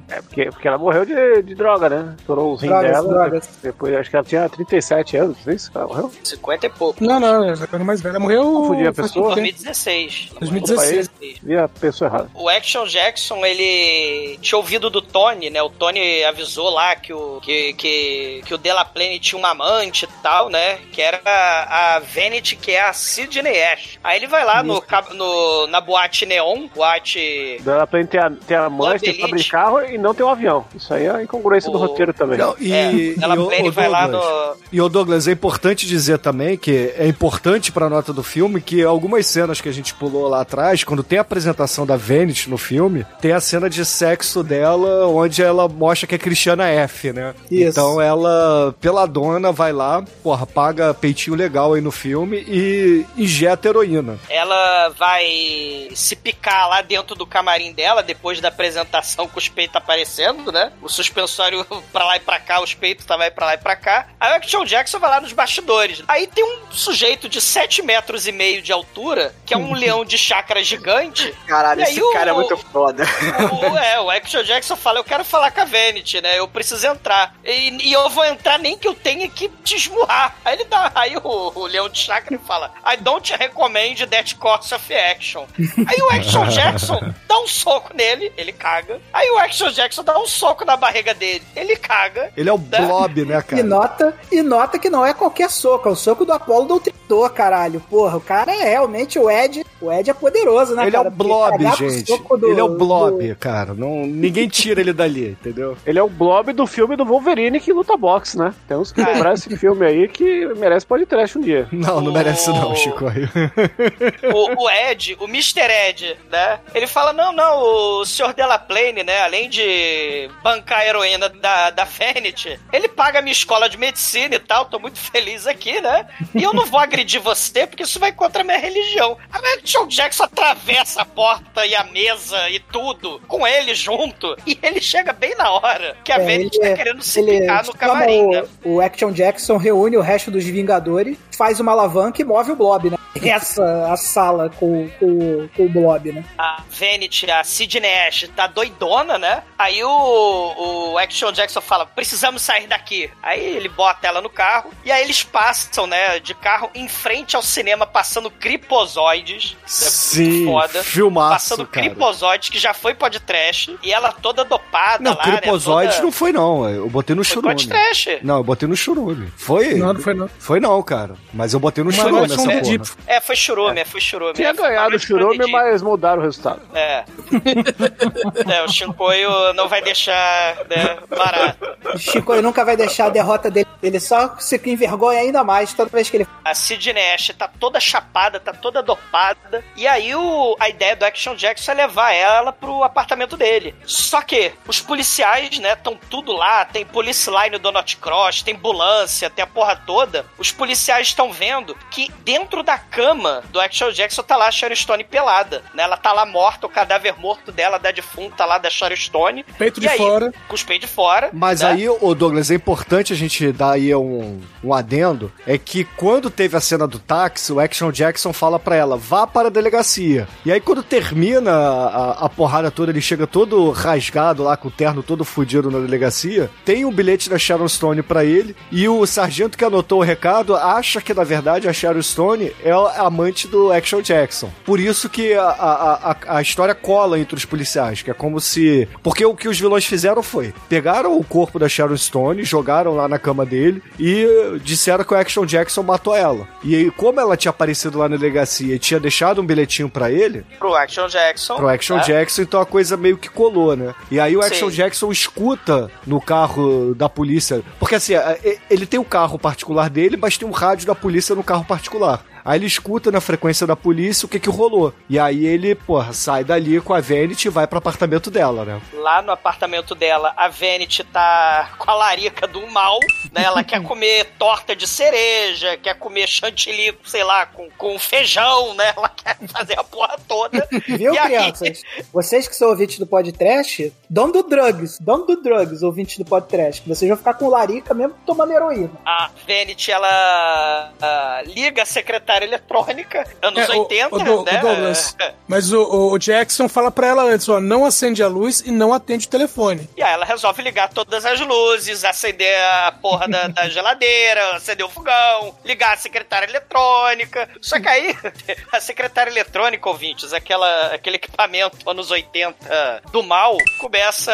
É porque, porque ela morreu de, de droga, né? Estourou os rins Drogas, dela. drogas. Depois, acho que ela tinha 37 anos, não é isso? Ela morreu? 50 e pouco. Não, não, ela era mais velha. Morreu. A pessoa? tempo. 2016. 2016. Vi a pessoa errada. O Action Jackson, ele tinha ouvido do Tony, né? O Tony avisou lá que o, que, que, que o Delaplane tinha uma amante e tal, né? Que era a, a Vanity, que é a Sidney Ash. Aí ele vai lá no, no, na boate Neon, boate... Ela tem, tem a, tem a mãe, Elite. fábrica carro e não tem um avião. Isso aí é a incongruência do O- roteiro também. Não, e, É, e ela o- Plane o vai lá no- E o Douglas, é importante dizer também que é importante pra nota do filme que algumas cenas que a gente pulou lá atrás, quando tem a apresentação da Vanity no filme, tem a cena de sexo dela, onde ela mostra que é Cristiana F, né? Isso. Então ela, pela dona, vai lá, porra, paga peitinho legal aí no filme e injeta heroína. Ela vai se picar lá dentro do camarim dela, depois da apresentação com os peitos aparecendo, né? O suspensório pra lá e pra cá, os peitos vai pra lá e pra cá. Aí o Action Jackson vai lá nos bastidores. Aí tem um sujeito de 7 metros e meio de altura, que é um leão de chácara gigante. Caralho, esse o- cara é muito foda. O, é, o Action Jackson fala, eu quero falar com a Vanity, né? Eu preciso entrar. E, e eu vou entrar nem que eu tenha que te esmurrar. Aí ele dá, aí o, o Leão de Chakra fala, I don't recommend that course of action. Aí o Action Jackson dá um soco nele, ele caga. Aí o Action Jackson dá um soco na barriga dele, ele caga. Ele é o Blob, né, E cara? nota, e nota que não é qualquer soco, é o soco do Apolo Doutrinador, caralho. Porra, o cara é realmente o Ed O Ed é poderoso, né, Ele cara? é o Blob, gente. do- ele é o Blob, do- cara. Não, ninguém tira ele dali, entendeu? Ele é o blob do filme do Wolverine que luta boxe, né? Temos que lembrar esse filme aí que merece pode trash um dia. Não, não merece não, Chico. o, o Ed, o Mr. Ed, né? Ele fala: não, não, o Sr. Delaplane, né? Além de bancar a heroína da, da Vanity, ele paga a minha escola de medicina e tal, tô muito feliz aqui, né? E eu não vou agredir você porque isso vai contra a minha religião. O John Jackson atravessa a porta e a mesa e tudo com ele junto. E ele chega bem na hora que a É, Vanity tá é- querendo se picar no camarim, né? o, o Action Jackson reúne o resto dos Vingadores, faz uma alavanca e move o Blob, né? Essa a sala com, com, com o Blob, né? a Vanity, a Sidney Ash, tá doidona, né? Aí o, o Action Jackson fala: precisamos sair daqui. Aí ele bota ela no carro e aí eles passam, né, de carro em frente ao cinema, passando cripozoides. Sim, foda. filmaço, Passando cara. cripozoides, que já foi podcast, e ela toda dopada Não, lá, né? Cripozoide toda- não foi não. Eu botei no churume. podcast. Não, eu botei no churume. Foi? Não, não foi não. Foi não, cara. Mas eu botei no Uma churume noite essa um porra. É, foi churume, é. foi churume. Tinha É, ganhado o promedida. mas mudaram o resultado. É. é, o Shinkoio não vai deixar, né, barato. O ele nunca vai deixar a derrota dele. Ele só se envergonha ainda mais toda vez que ele. A Sidney Ash tá toda chapada, tá toda dopada. E aí o, a ideia do Action Jackson é levar ela pro apartamento dele. Só que os policiais, né, estão tudo lá. Tem Police Line do Donut Cross, tem ambulância, tem a porra toda. Os policiais estão vendo que dentro da cama do Action Jackson tá lá a Sharon Stone pelada. Né? Ela tá lá morta, o cadáver morto dela, da defunta lá da Sharon Stone. Peito E de aí, fora. Com os peitos de fora. Mas né? aí, ô Douglas, é importante a gente dar aí um, um adendo, é que quando teve a cena do táxi, o Action Jackson fala pra ela, vá para a delegacia. E aí quando termina a, a porrada toda, ele chega todo rasgado lá, com o terno todo fudido na delegacia, tem um bilhete da Sharon Stone pra ele, e o sargento que anotou o recado acha que, na verdade, a Sharon Stone é a amante do Action Jackson. Por isso que a, a, a, a história cola entre os policiais, que é como se... Porque o que os vilões fizeram foi, pegaram o corpo da Sharon Stone, jogaram lá na cama dele e disseram que o Action Jackson matou ela. E aí, como ela tinha aparecido lá na delegacia e tinha deixado um bilhetinho pra ele, Pro Action Jackson. pro Action né? Jackson, então a coisa meio que colou, né? E aí o Action Sim. Jackson escuta no carro da polícia, porque assim, é- é- ele tem o carro particular dele, mas tem um rádio da polícia no carro particular. Aí ele escuta na frequência da polícia o que que rolou. E aí ele, porra, sai dali com a Vanity e vai pro apartamento dela, né? Lá no apartamento dela, a Vanity tá com a larica do mal, né? Ela quer comer torta de cereja, quer comer chantilly, sei lá, com, com feijão, né? Ela quer fazer a porra toda. Viu, E aí- crianças? Vocês que são ouvintes do podcast, don't do drugs. Don't do drugs, ouvintes do podcast. Que vocês vão ficar com larica mesmo tomando heroína. A Vanity, ela ah, liga a secretária eletrônica, anos É, o- 80, o Dou- né? o Douglas. Mas o, o Jackson fala pra ela antes, ó, não acende a luz e não atende o telefone. E aí ela resolve ligar todas as luzes, acender a porra da, da geladeira, acender o fogão, ligar a secretária eletrônica. Só que aí, a secretária eletrônica, ouvintes, aquela, aquele equipamento anos 80 do mal, começa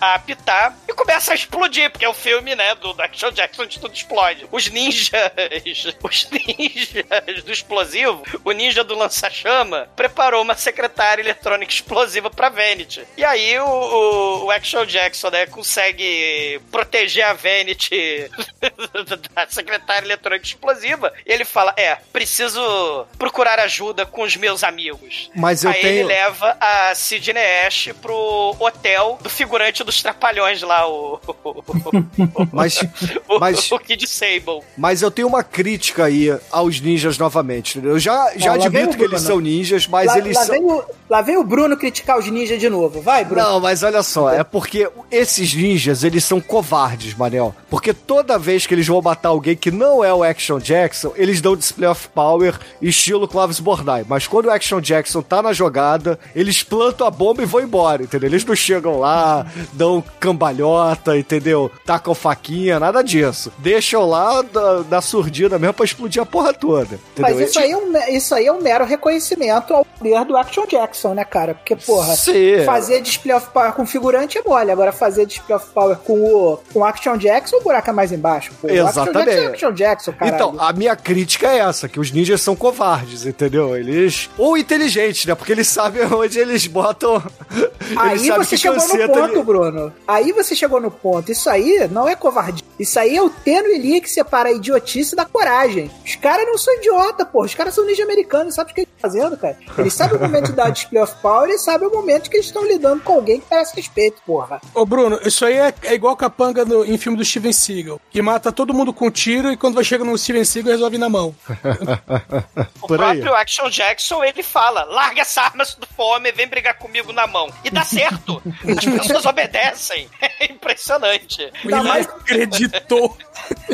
a apitar e começa a explodir, porque é o filme, né, do, do Action Jackson onde tudo explode. Os ninjas, os ninjas do explosivo, o ninja do lança-chama, preparou uma secretária eletrônica explosiva pra Vanity. E aí o, o, o Action Jackson, né, consegue proteger a Vanity da secretária eletrônica explosiva. E ele fala: É, preciso procurar ajuda com os meus amigos. Mas eu aí tenho- ele leva a Sidney Ash pro hotel do figurante dos Trapalhões lá, o. Mas, o, mas, o Kid Sable. mas eu tenho uma crítica aí aos ninjas novamente. entendeu? Eu já, já admito que eles são ninjas, mas lá, eles lá são. Vem o, lá vem o Bruno criticar os ninjas de novo. Vai, Bruno. Não, mas olha só, é porque esses ninjas, eles são covardes, Manel. Porque toda vez que eles vão matar alguém que não é o Action Jackson, eles dão display of power estilo Clovis Bornai. Mas quando o Action Jackson tá na jogada, eles plantam a bomba e vão embora, entendeu? Eles não chegam lá, dão cambalhota, entendeu? Tacam faquinha, nada disso. Deixam lá da, da surdina mesmo pra explodir a porra toda. Entendeu? Mas isso aí, é um, isso aí é um mero reconhecimento ao poder do Action Jackson, né, cara? Porque, porra, Sim. fazer display of power com figurante é mole. Agora, fazer display of power com o com Action Jackson, o buraco é mais embaixo. Pô. O Action Exatamente. Jackson é Action Jackson, cara. Então, a minha crítica é essa, que os ninjas são covardes, entendeu? Eles. Ou inteligentes, né? Porque eles sabem onde eles botam. Aí eles você chegou no ponto, ele- Bruno. Aí você chegou no ponto. Isso aí não é covardia. Isso aí é o tênue linha que separa a idiotice da coragem. Os caras não são idiota, pô. Os caras são ninja americanos, sabem o que eles estão fazendo, cara? Eles sabem o momento de dar display of power e sabem o momento que eles estão lidando com alguém que merece respeito, porra. Ô, Bruno, isso aí é, é igual capanga no, em filme do Steven Seagal, que mata todo mundo com tiro e quando vai chegar no Steven Seagal resolve na mão. O Por aí. próprio Action Jackson, ele fala, larga essa arma do fome e vem brigar comigo na mão. E dá certo. As pessoas obedecem. É impressionante. Dá mais, acreditou.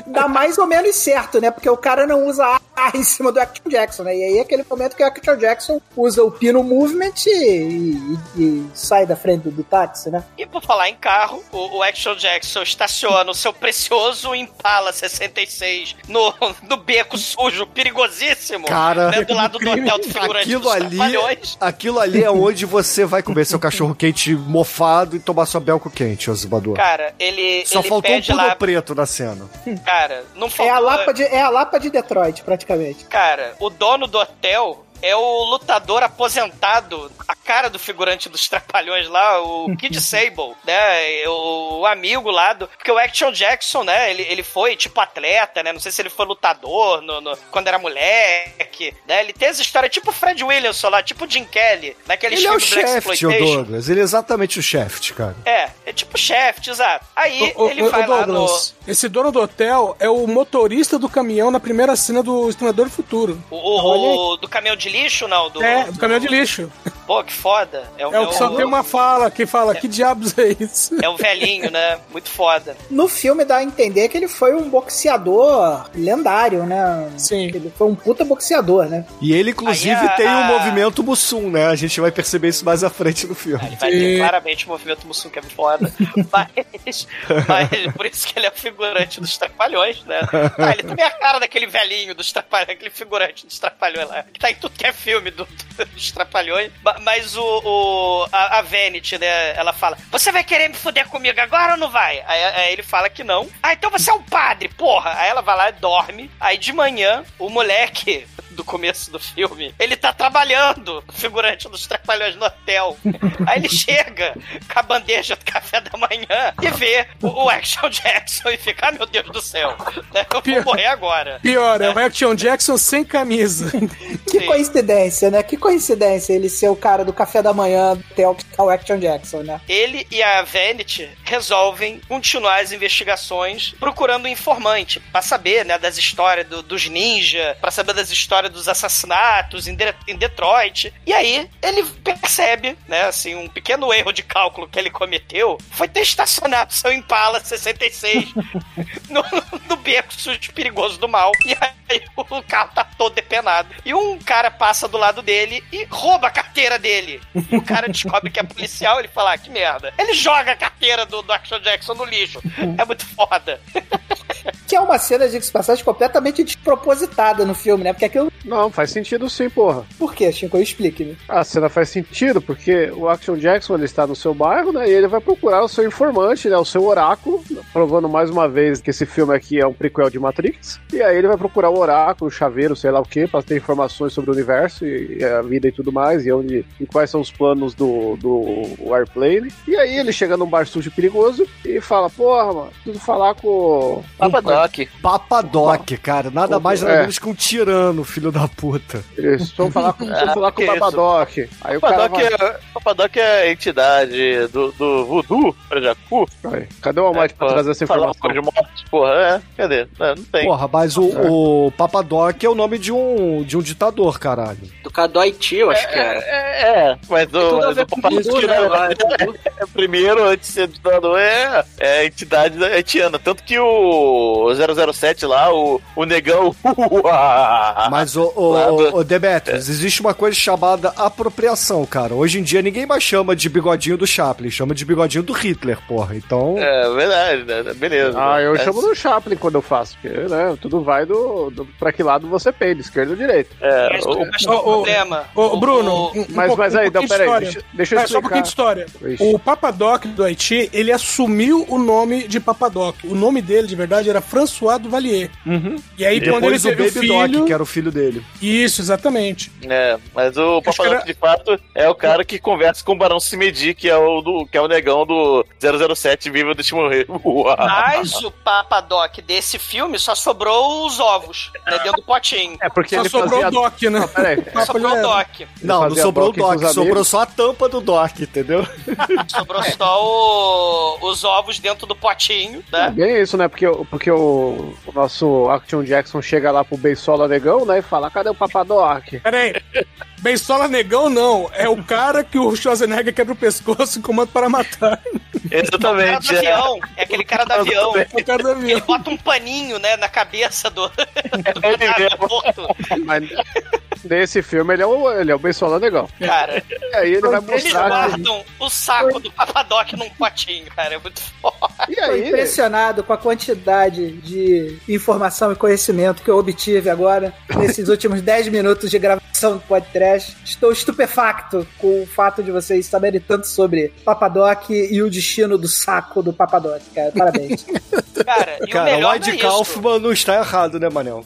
dá mais ou menos certo, né? Porque o cara não usa a Em cima do Action Jackson, né? E aí é aquele momento que o Action Jackson usa o Pino Movement e, e- e sai da frente do, do táxi, né? E por falar em carro, o, o Action Jackson estaciona o seu precioso Impala 66 no, no beco sujo, perigosíssimo. Cara, né, do lado do hotel do figurante aquilo dos ali, aquilo ali é onde você vai comer seu cachorro quente mofado e tomar sua belco quente, Osibador. Cara, ele, Só ele faltou um pulo lá... preto na cena. Cara, não É faltou... a, Lapa de, é a Lapa de Detroit, praticamente. Cara, o dono do hotel é o lutador aposentado, a cara do figurante dos Trapalhões lá, o Kid Sable, né? O, o amigo lá do. Porque o Action Jackson, né? Ele, ele foi tipo atleta, né? Não sei se ele foi lutador no, no- quando era moleque, né? Ele tem essa história tipo o Fred Williamson lá, tipo o Jim Kelly, naqueles Ele é o Shaft, o. Douglas. Ele é exatamente o Shaft, cara. É, é tipo Shaft, exato. Aí ô, ele ô, vai lá no. Douglas, esse dono do hotel é o motorista do caminhão na primeira cena do Exterminador do Futuro. O, o- o- do caminhão de lixo, não? Do, É, do caminhão de lixo. Pô, que foda. É, o- É o que só tem uma fala que fala, que diabos é isso? É o velhinho, né? Muito foda. No filme dá a entender que ele foi um boxeador lendário, né? Sim. Ele foi um puta boxeador, né? E ele, inclusive, a- tem o a- movimento Mussum, né? A gente vai perceber isso mais à frente no filme. Ele vai ter claramente o movimento Mussum, que é foda. mas, mas por isso que ele é o figurante dos Trapalhões, né? Ah, ele também é a cara daquele velhinho dos Trapalhões, aquele figurante dos Trapalhões lá. Que tá em tudo que é filme do- dos Trapalhões. Ma- Mas o, o- a, a Vanity, né? Ela fala: Você vai querer me fuder comigo agora ou não vai? Aí, aí ele fala que não. Ah, então você é um padre, porra! Aí ela vai lá e dorme. Aí de manhã, o moleque do começo do filme, ele tá trabalhando, figurante dos Trapalhões no hotel. Aí ele chega com a bandeja do café da manhã e vê o, o Action Jackson e fica, ah, meu Deus do céu, né, eu vou morrer agora. Pior, é o Action Jackson sem camisa. Que coincidência, né? Que coincidência ele ser o cara do café da manhã até o o Action Jackson, né? Ele e a Vanity resolvem continuar as investigações procurando um informante pra saber, né, das histórias do- dos ninja, pra saber das histórias dos assassinatos em, De- em Detroit. E aí ele percebe, né, assim, um pequeno erro de cálculo que ele cometeu foi ter estacionado seu Impala 66 no, no beco sujo perigoso do mal. E aí o carro tá todo depenado. E um cara passa do lado dele e rouba a carteira dele. E o cara descobre que é policial, ele fala, ah, que merda. Ele joga a carteira do, do Action Jackson no lixo. É muito foda. Que é uma cena de passagem completamente despropositada no filme, né? Porque aquilo. Não, faz sentido sim, porra. Por quê, Chico? Explique-me. A cena faz sentido, porque o Action Jackson ele está no seu bairro, né? E ele vai procurar o seu informante, né? O seu oráculo, provando mais uma vez que esse filme aqui é um prequel de Matrix. E aí ele vai procurar o oráculo, o chaveiro, sei lá o que, para ter informações sobre o universo e a vida e tudo mais, e onde e quais são os planos do, do Airplane. E aí ele chega num bar sujo e perigoso e fala: Porra, mano, preciso falar com. Papadoc. Papadoc, cara. Nada mais nada É. menos que um tirano, filho da puta. Eles vão falar com, vão falar com o isso? Babadoc. Aí o Papadoc vai... é, Papadoc é a entidade do, do voodoo, pra Jacu. Aí, Cadê o Almighty pra trazer essa Falar informação? com os mortos, porra, é. Cadê? Não, não tem. Porra, mas o, o Papadoc é o nome de um, de um ditador, caralho. Do Cadoiti, eu acho que era. É, é, mas o, mas o Papadoc voodoo, né, lá, é, primeiro, antes de ser ditador, é, é a entidade haitiana. Tanto que o 007 lá, o, o negão. Mas ô, ô, Demetrius, existe uma coisa chamada apropriação, cara. Hoje em dia ninguém mais chama de bigodinho do Chaplin, chama de bigodinho do Hitler, porra. Então. É, verdade, né? beleza. Ah, eu É, chamo do Chaplin quando eu faço, porque né, tudo vai do, do pra que lado você pende, esquerda ou direita. É, Mas, o- mas qual é o problema? Bruno, O- um- um Mas- pouco- mas aí, um pouquinho então, peraí, de história. deixa- deixa eu É, só um pouquinho de história. Ixi. O Papadoc do Haiti, ele assumiu o nome de Papadoc. O nome dele, de verdade, era François Duvalier. E aí, E quando ele depois o teve o Baby filho... Doc, que era o filho dele. Isso, exatamente. É, mas o Papadoc era- de fato é o cara que conversa com o Barão Simedi, que é o do, que é o negão do 007 Viva Deixa eu Morrer. Uau. Mas o Papadoc desse filme só sobrou os ovos, né, dentro do potinho. É porque Só ele sobrou fazia... o Doc, né? Não, peraí. Papo Sobrou de o. Doc. Não, não sobrou o Doc sobrou só a tampa do Doc, entendeu? Sobrou só o- os ovos dentro do potinho, É né? bem isso, né? Porque, o- porque o, o nosso Action Jackson chega lá pro Beisola Negão, né? E fala, cadê o Papadoc? Peraí. Bensola Negão, não. É o cara que o Schwarzenegger quebra o pescoço e comanda para matar. O cara Exatamente. do é. avião, é aquele cara do avião. É o cara do Ele avião. bota um paninho, né, na cabeça do, do ele cara morto. Mas nesse filme ele é o, ele é o Beisola Negão. Cara, E aí ele vai eles mostrar... que- guardam o saco do Papadoc num potinho, cara. É muito foda. E Tô aí... impressionado com a quantidade de informação e conhecimento que eu obtive agora nesses últimos 10 minutos de gravação do podcast. Estou estupefacto com o fato de vocês saberem tanto sobre Papadoc e o destino do saco do Papadoc, cara. Parabéns. Cara, e o Cara, melhor o não Ed é isso. Kaufman não está errado, né, Manel?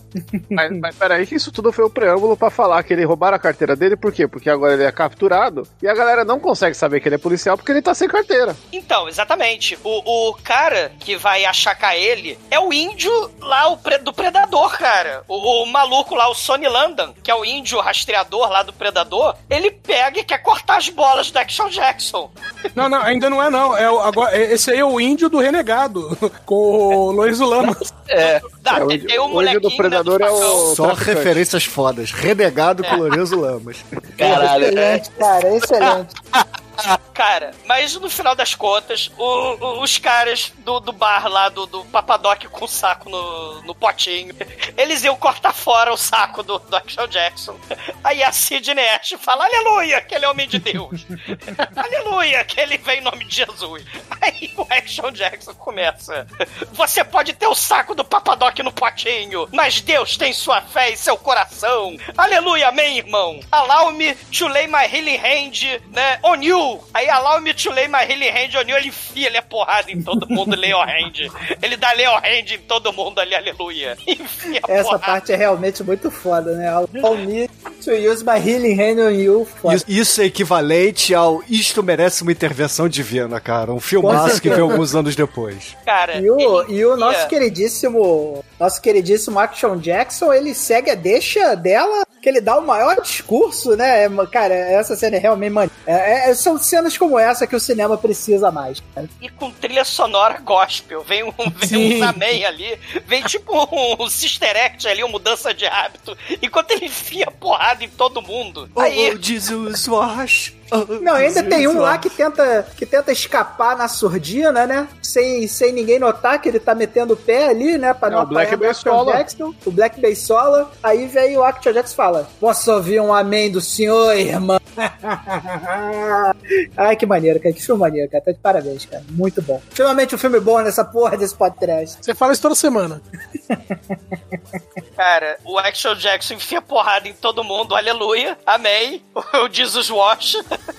Mas, mas peraí, que isso tudo foi o preâmbulo pra falar que ele roubaram a carteira dele, por quê? Porque agora ele é capturado e a galera não consegue saber que ele é policial porque ele tá sem carteira. Então, exatamente. O, o cara que vai achacar ele é o índio lá o pre- do Predador, cara. O, o maluco lá, o Sonny Landon, que é o índio rastreador lá do Predador, ele pega e quer cortar as bolas do Action Jackson. Não, não, ainda não é não. É o, agora, é- esse aí é o índio do Renegado, com o Lorenzo Lamas. É, o tem, índio- tem índio molequinho do Predador né, é o-. Só traficante. referências fodas. Renegado com Lorenzo Lamas. Caralho, é. excelente, cara, excelente. Cara, mas no final das contas, o- o- os caras do, do bar lá, do, do Papadoc com o saco no, no potinho, eles iam cortar fora o saco do, do Action Jackson. Aí a Sidney Ash fala, aleluia, que ele é homem de Deus. aleluia, que ele vem em nome de Jesus. Aí o Action Jackson começa, você pode ter o saco do Papadoc no potinho, mas Deus tem sua fé em seu coração. Aleluia, amém, irmão. Allow me to lay my healing hand, né, on you. Aí allow me to lay my healing hand on you. Ele enfia, ele é porrada em todo mundo, lay your hand. Ele dá lay your hand em todo mundo ali, aleluia. Enfia Essa porrada. parte é realmente muito foda, né? All me to use my healing hand on you. Foda. Isso, isso é equivalente ao Isto Merece uma Intervenção Divina, cara. Um filmaço que veio alguns anos depois. Cara, E o, e o nosso queridíssimo, nosso queridíssimo Action Jackson, ele segue a deixa dela, que ele dá o maior discurso, né? É, Cara, essa cena é realmente mano. É, é- são cenas como essa que o cinema precisa mais. cara. E com trilha sonora gospel. Vem um, vem um amém ali. Vem tipo um, sister act ali, uma mudança de hábito. Enquanto ele enfia porrada em todo mundo. Aí, Oh, Jesus wash. Não, ainda tem um lá que tenta, que tenta escapar na surdina, né? Sem, sem ninguém notar que ele tá metendo o pé ali, né? Pra É, não o Black. Jackson, o Black Beisola. Aí vem o Action Jackson e fala: Posso ouvir um amém do senhor, irmã? Ai, que maneiro, cara. Que filme maneiro, cara. Tá de parabéns, cara. Muito bom. Finalmente um filme bom nessa porra desse podcast. Você fala isso toda semana. cara, o Action Jackson enfia porrada em todo mundo. Aleluia. Amém. O Jesus Wash.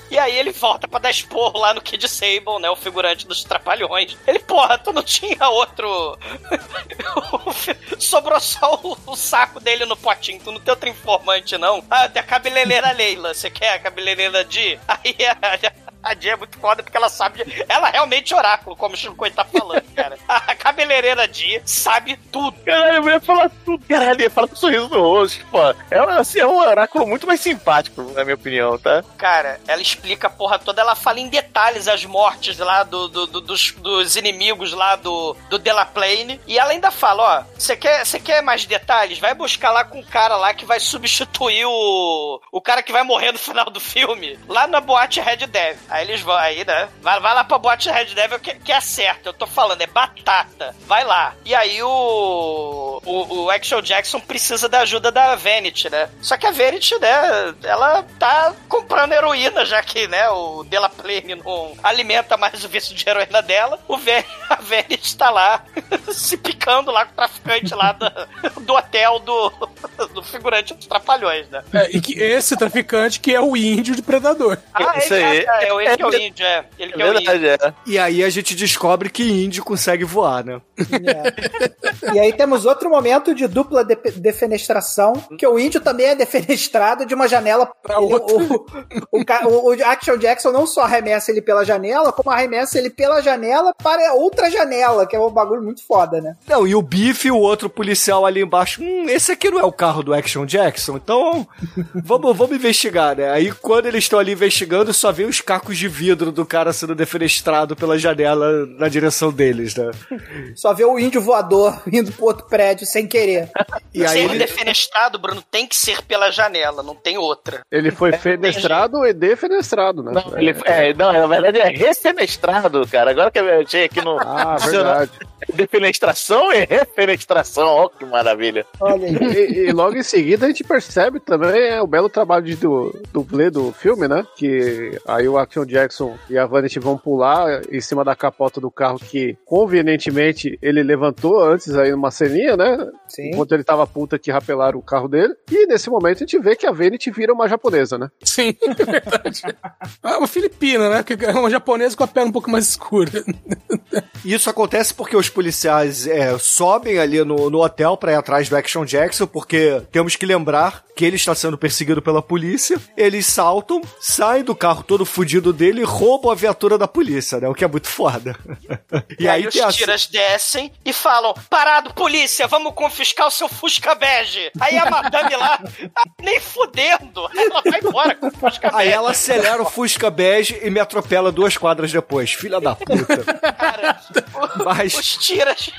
E aí ele volta pra dar esporro lá no Kid Sable, né? O figurante dos Trapalhões. Ele, porra, tu não tinha outro. Sobrou só o, o saco dele no potinho. Tu não tem outro informante, não? Ah, tem a cabeleireira Leila. Você quer a cabeleireira de. Aí a. A Dia é muito foda porque ela sabe. de- Ela realmente é oráculo, como o Chico tá falando, cara. A cabeleireira Dia sabe tudo. Caralho, eu ia falar tudo. Caralho, eu ia falar com um sorriso no rosto, pô. É, um- assim, é um oráculo muito mais simpático, na minha opinião, tá? Cara, ela explica a porra toda, ela fala em detalhes as mortes lá do, do- do- dos, dos inimigos lá do, do Delaplane. E ela ainda fala, ó, você quer, quer mais detalhes? Vai buscar lá com o cara lá que vai substituir o, o cara que vai morrer no final do filme, lá na boate Red Dev. Aí eles vão, aí, né? Vai, vai lá pra boate Red Devil que, que é certo. Eu tô falando, é batata. Vai lá. E aí o, o, o Action Jackson precisa da ajuda da Vanity, né? Só que a Vanity, né, ela tá comprando heroína, já que, né, o Delaplane não alimenta mais o vício de heroína dela. O Van, a Vanity tá lá se picando lá com o traficante lá do, do hotel do, do figurante dos Trapalhões, né? É, e que esse traficante que é o índio de Predador. Ah, Isso ele, aí. é, é, ele que é o índio, é. Ele que é, o índio. Verdade, é. E aí a gente descobre que índio consegue voar, né? E aí temos outro momento de dupla de- defenestração, que o índio também é defenestrado de uma janela Pra Ele- outra. O, o- o Action Jackson não só arremessa ele pela janela, como arremessa ele pela janela para outra janela, que é um bagulho muito foda, né? Não, e o Biff e o outro policial ali embaixo, hum, esse aqui não é o carro do Action Jackson, então vamos, vamos investigar, né? Aí quando eles estão ali investigando, só vê os cacos de vidro do cara sendo defenestrado pela janela na direção deles, né? Só vê o índio voador indo pro outro prédio sem querer. E aí Ser ele... defenestrado, Bruno, tem que ser pela janela, não tem outra. Ele foi fenestrado e defenestrado, né? Não, ele, é, não, na verdade é refenestrado, cara. Agora que eu achei aqui no. Ah, verdade. Defenestração e refenestração, ó, que maravilha. Olha aí. E, e logo em seguida a gente percebe também é, o belo trabalho de du- dublê do filme, né? Que aí o Action Jackson e a Vanity vão pular em cima da capota do carro que convenientemente ele levantou antes aí numa ceninha, né? Sim. Enquanto ele tava puta que rapelaram o carro dele. E nesse momento a gente vê que a Vanity vira uma japonesa, né? Sim, é verdade. Ah, uma filipina, né? Que é uma japonesa com a perna um pouco mais escura. Isso acontece porque os policiais é, sobem ali no, no hotel pra ir atrás do Action Jackson, porque temos que lembrar que ele está sendo perseguido pela polícia. Eles saltam, saem do carro todo fudido dele e roubam a viatura da polícia, né? O que é muito foda. E, aí, os tiras descem e falam: Parado, polícia, vamos confiscar o seu Fusca Bege. Aí a madame lá, nem fudendo, ela vai embora com o Fusca Aí Bege. ela acelera o Fusca bege e me atropela duas quadras depois. Filha da puta. Cara, Mas, os tiras.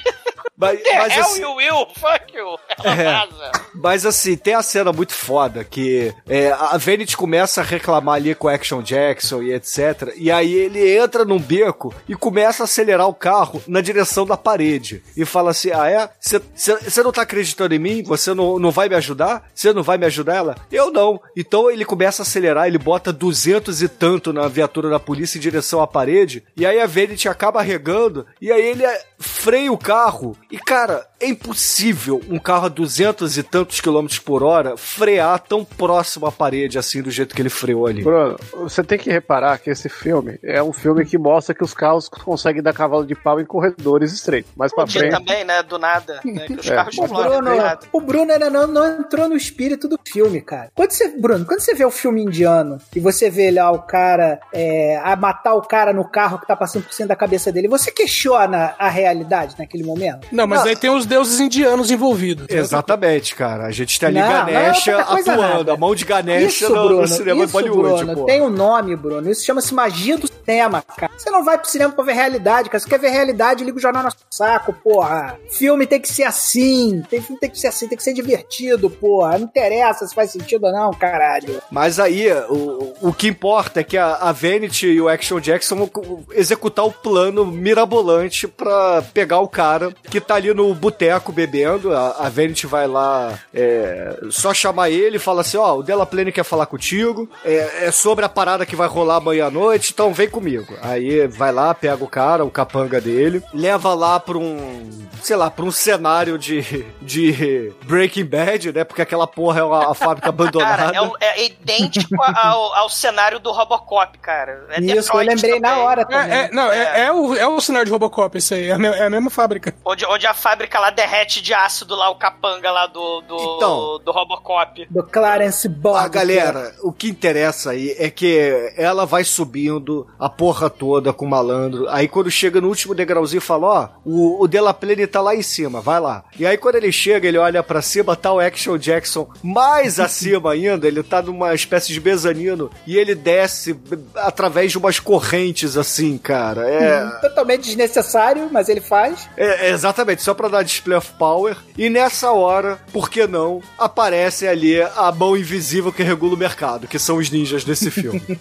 Mas, mas hell assim, you will, fuck you. Ela É. vaza. Mas assim, tem a cena muito foda que é, a Vanity começa a reclamar ali com o Action Jackson e etc. E aí ele entra num beco e começa a acelerar o carro na direção da parede. E fala assim: Ah, é? Você não tá acreditando em mim? Você não, não vai me ajudar? Você não vai me ajudar ela? Eu não. Então ele começa a acelerar, ele bota 200 e tanto na viatura da polícia em direção à parede. E aí a Vanity acaba arregando. E aí ele é, freia o carro. E cara, é impossível um carro a 200 e tantos quilômetros por hora frear tão próximo à parede assim, do jeito que ele freou ali. Bruno, você tem que reparar que esse filme é um filme que mostra que os carros conseguem dar cavalo de pau em corredores estreitos. Mais pra frente. também, né? Do nada. Né, que os É. carros O Bruno, nada. o Bruno ainda não, não entrou no espírito do filme, cara. Quando você, Bruno, quando você vê o filme indiano e você vê lá o cara é, a matar o cara no carro que tá passando por cima da cabeça dele, você questiona a realidade naquele momento? Não, mas Não. aí tem os deuses indianos envolvidos. Exatamente, cara. A gente tem ali Não, não é Ganesha outra coisa atuando, nada. a mão de Ganesha Isso, no, Bruno, no cinema isso, Bollywood, Bruno, pô. tem um nome, Bruno. Isso chama-se magia do cinema, cara. Você não vai pro cinema pra ver realidade, cara. Você quer ver realidade, liga o jornal no saco, porra. Filme tem que ser assim. Tem filme tem que ser assim, tem que ser divertido, porra. Não interessa se faz sentido ou não, caralho. Mas aí, o, o que importa é que a, a Vanity e o Action Jackson vão executar o plano mirabolante pra pegar o cara que tá ali no boteco bebendo. A, a Vanity vai lá é, só chamar ele e fala assim: Ó, o Della Plane quer falar contigo. É, é sobre a parada que vai rolar amanhã à noite, então vem comigo. Aí vai lá, pega o cara, o capanga dele, leva lá pra um, sei lá, pra um cenário de, de Breaking Bad, né? Porque aquela porra é uma, a fábrica abandonada. Cara, é, é idêntico ao, ao cenário do Robocop, cara. É Isso, eu Detroit lembrei na também. hora também. É, é, não, é, é o, é o cenário de Robocop, esse aí. É é a mesma fábrica. Onde, onde a fábrica lá derrete de ácido lá o capanga lá do, do, Então. do Robocop. Do Clarence Bogg. A galera, o que interessa aí é que ela vai subindo a porra toda com o malandro. Aí quando chega no último degrauzinho, fala: Ó, o, o Della Plane tá lá em cima, vai lá. E aí quando ele chega, ele olha pra cima, tá o Action Jackson mais acima ainda. Ele tá numa espécie de mezanino e ele desce através de umas correntes assim, cara. É. Totalmente desnecessário, mas ele faz. É, é, exatamente, só pra dar display of power. E nessa hora, por que não, aparece ali a mão invisível que regula o mercado, que são os ninjas desse filme.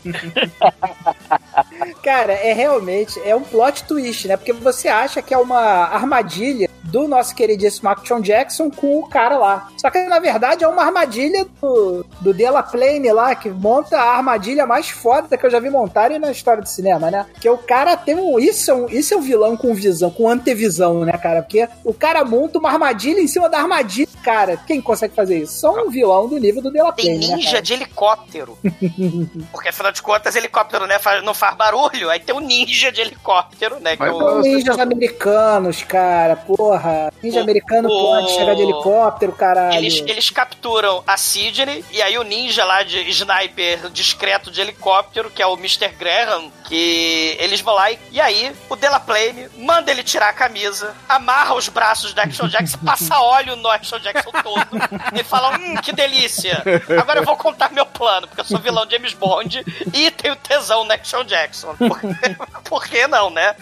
Cara, é realmente, é um plot twist, né? Porque você acha que é uma armadilha do nosso queridíssimo Action Jackson com o cara lá. Só que na verdade é uma armadilha do, do Della Plane lá, que monta a armadilha mais foda que eu já vi montarem na história do cinema, né? Que o cara tem um. Isso é um, isso é um vilão com visão, com antevisão, né, cara? Porque o cara monta uma armadilha em cima da armadilha. Cara, quem consegue fazer isso? Só um vilão do nível do Della Tem né, ninja cara? de helicóptero. Porque afinal de contas, helicóptero né, não faz barulho. Aí tem o ninja de helicóptero, né? Que São o... ninjas americanos, cara, porra. Ninja americano o- pode chegar de helicóptero, caralho. Eles, eles capturam a Sidney e aí o ninja lá de sniper discreto de helicóptero, que é o Mr. Graham, que eles vão lá e, e aí o Delaplane manda ele tirar a camisa, amarra os braços do Action Jackson, passa óleo no Action Jackson todo e fala: Hum, que delícia! Agora eu vou contar meu plano, porque eu sou vilão de James Bond e tenho tesão no Action Jackson. Por, por que não, né?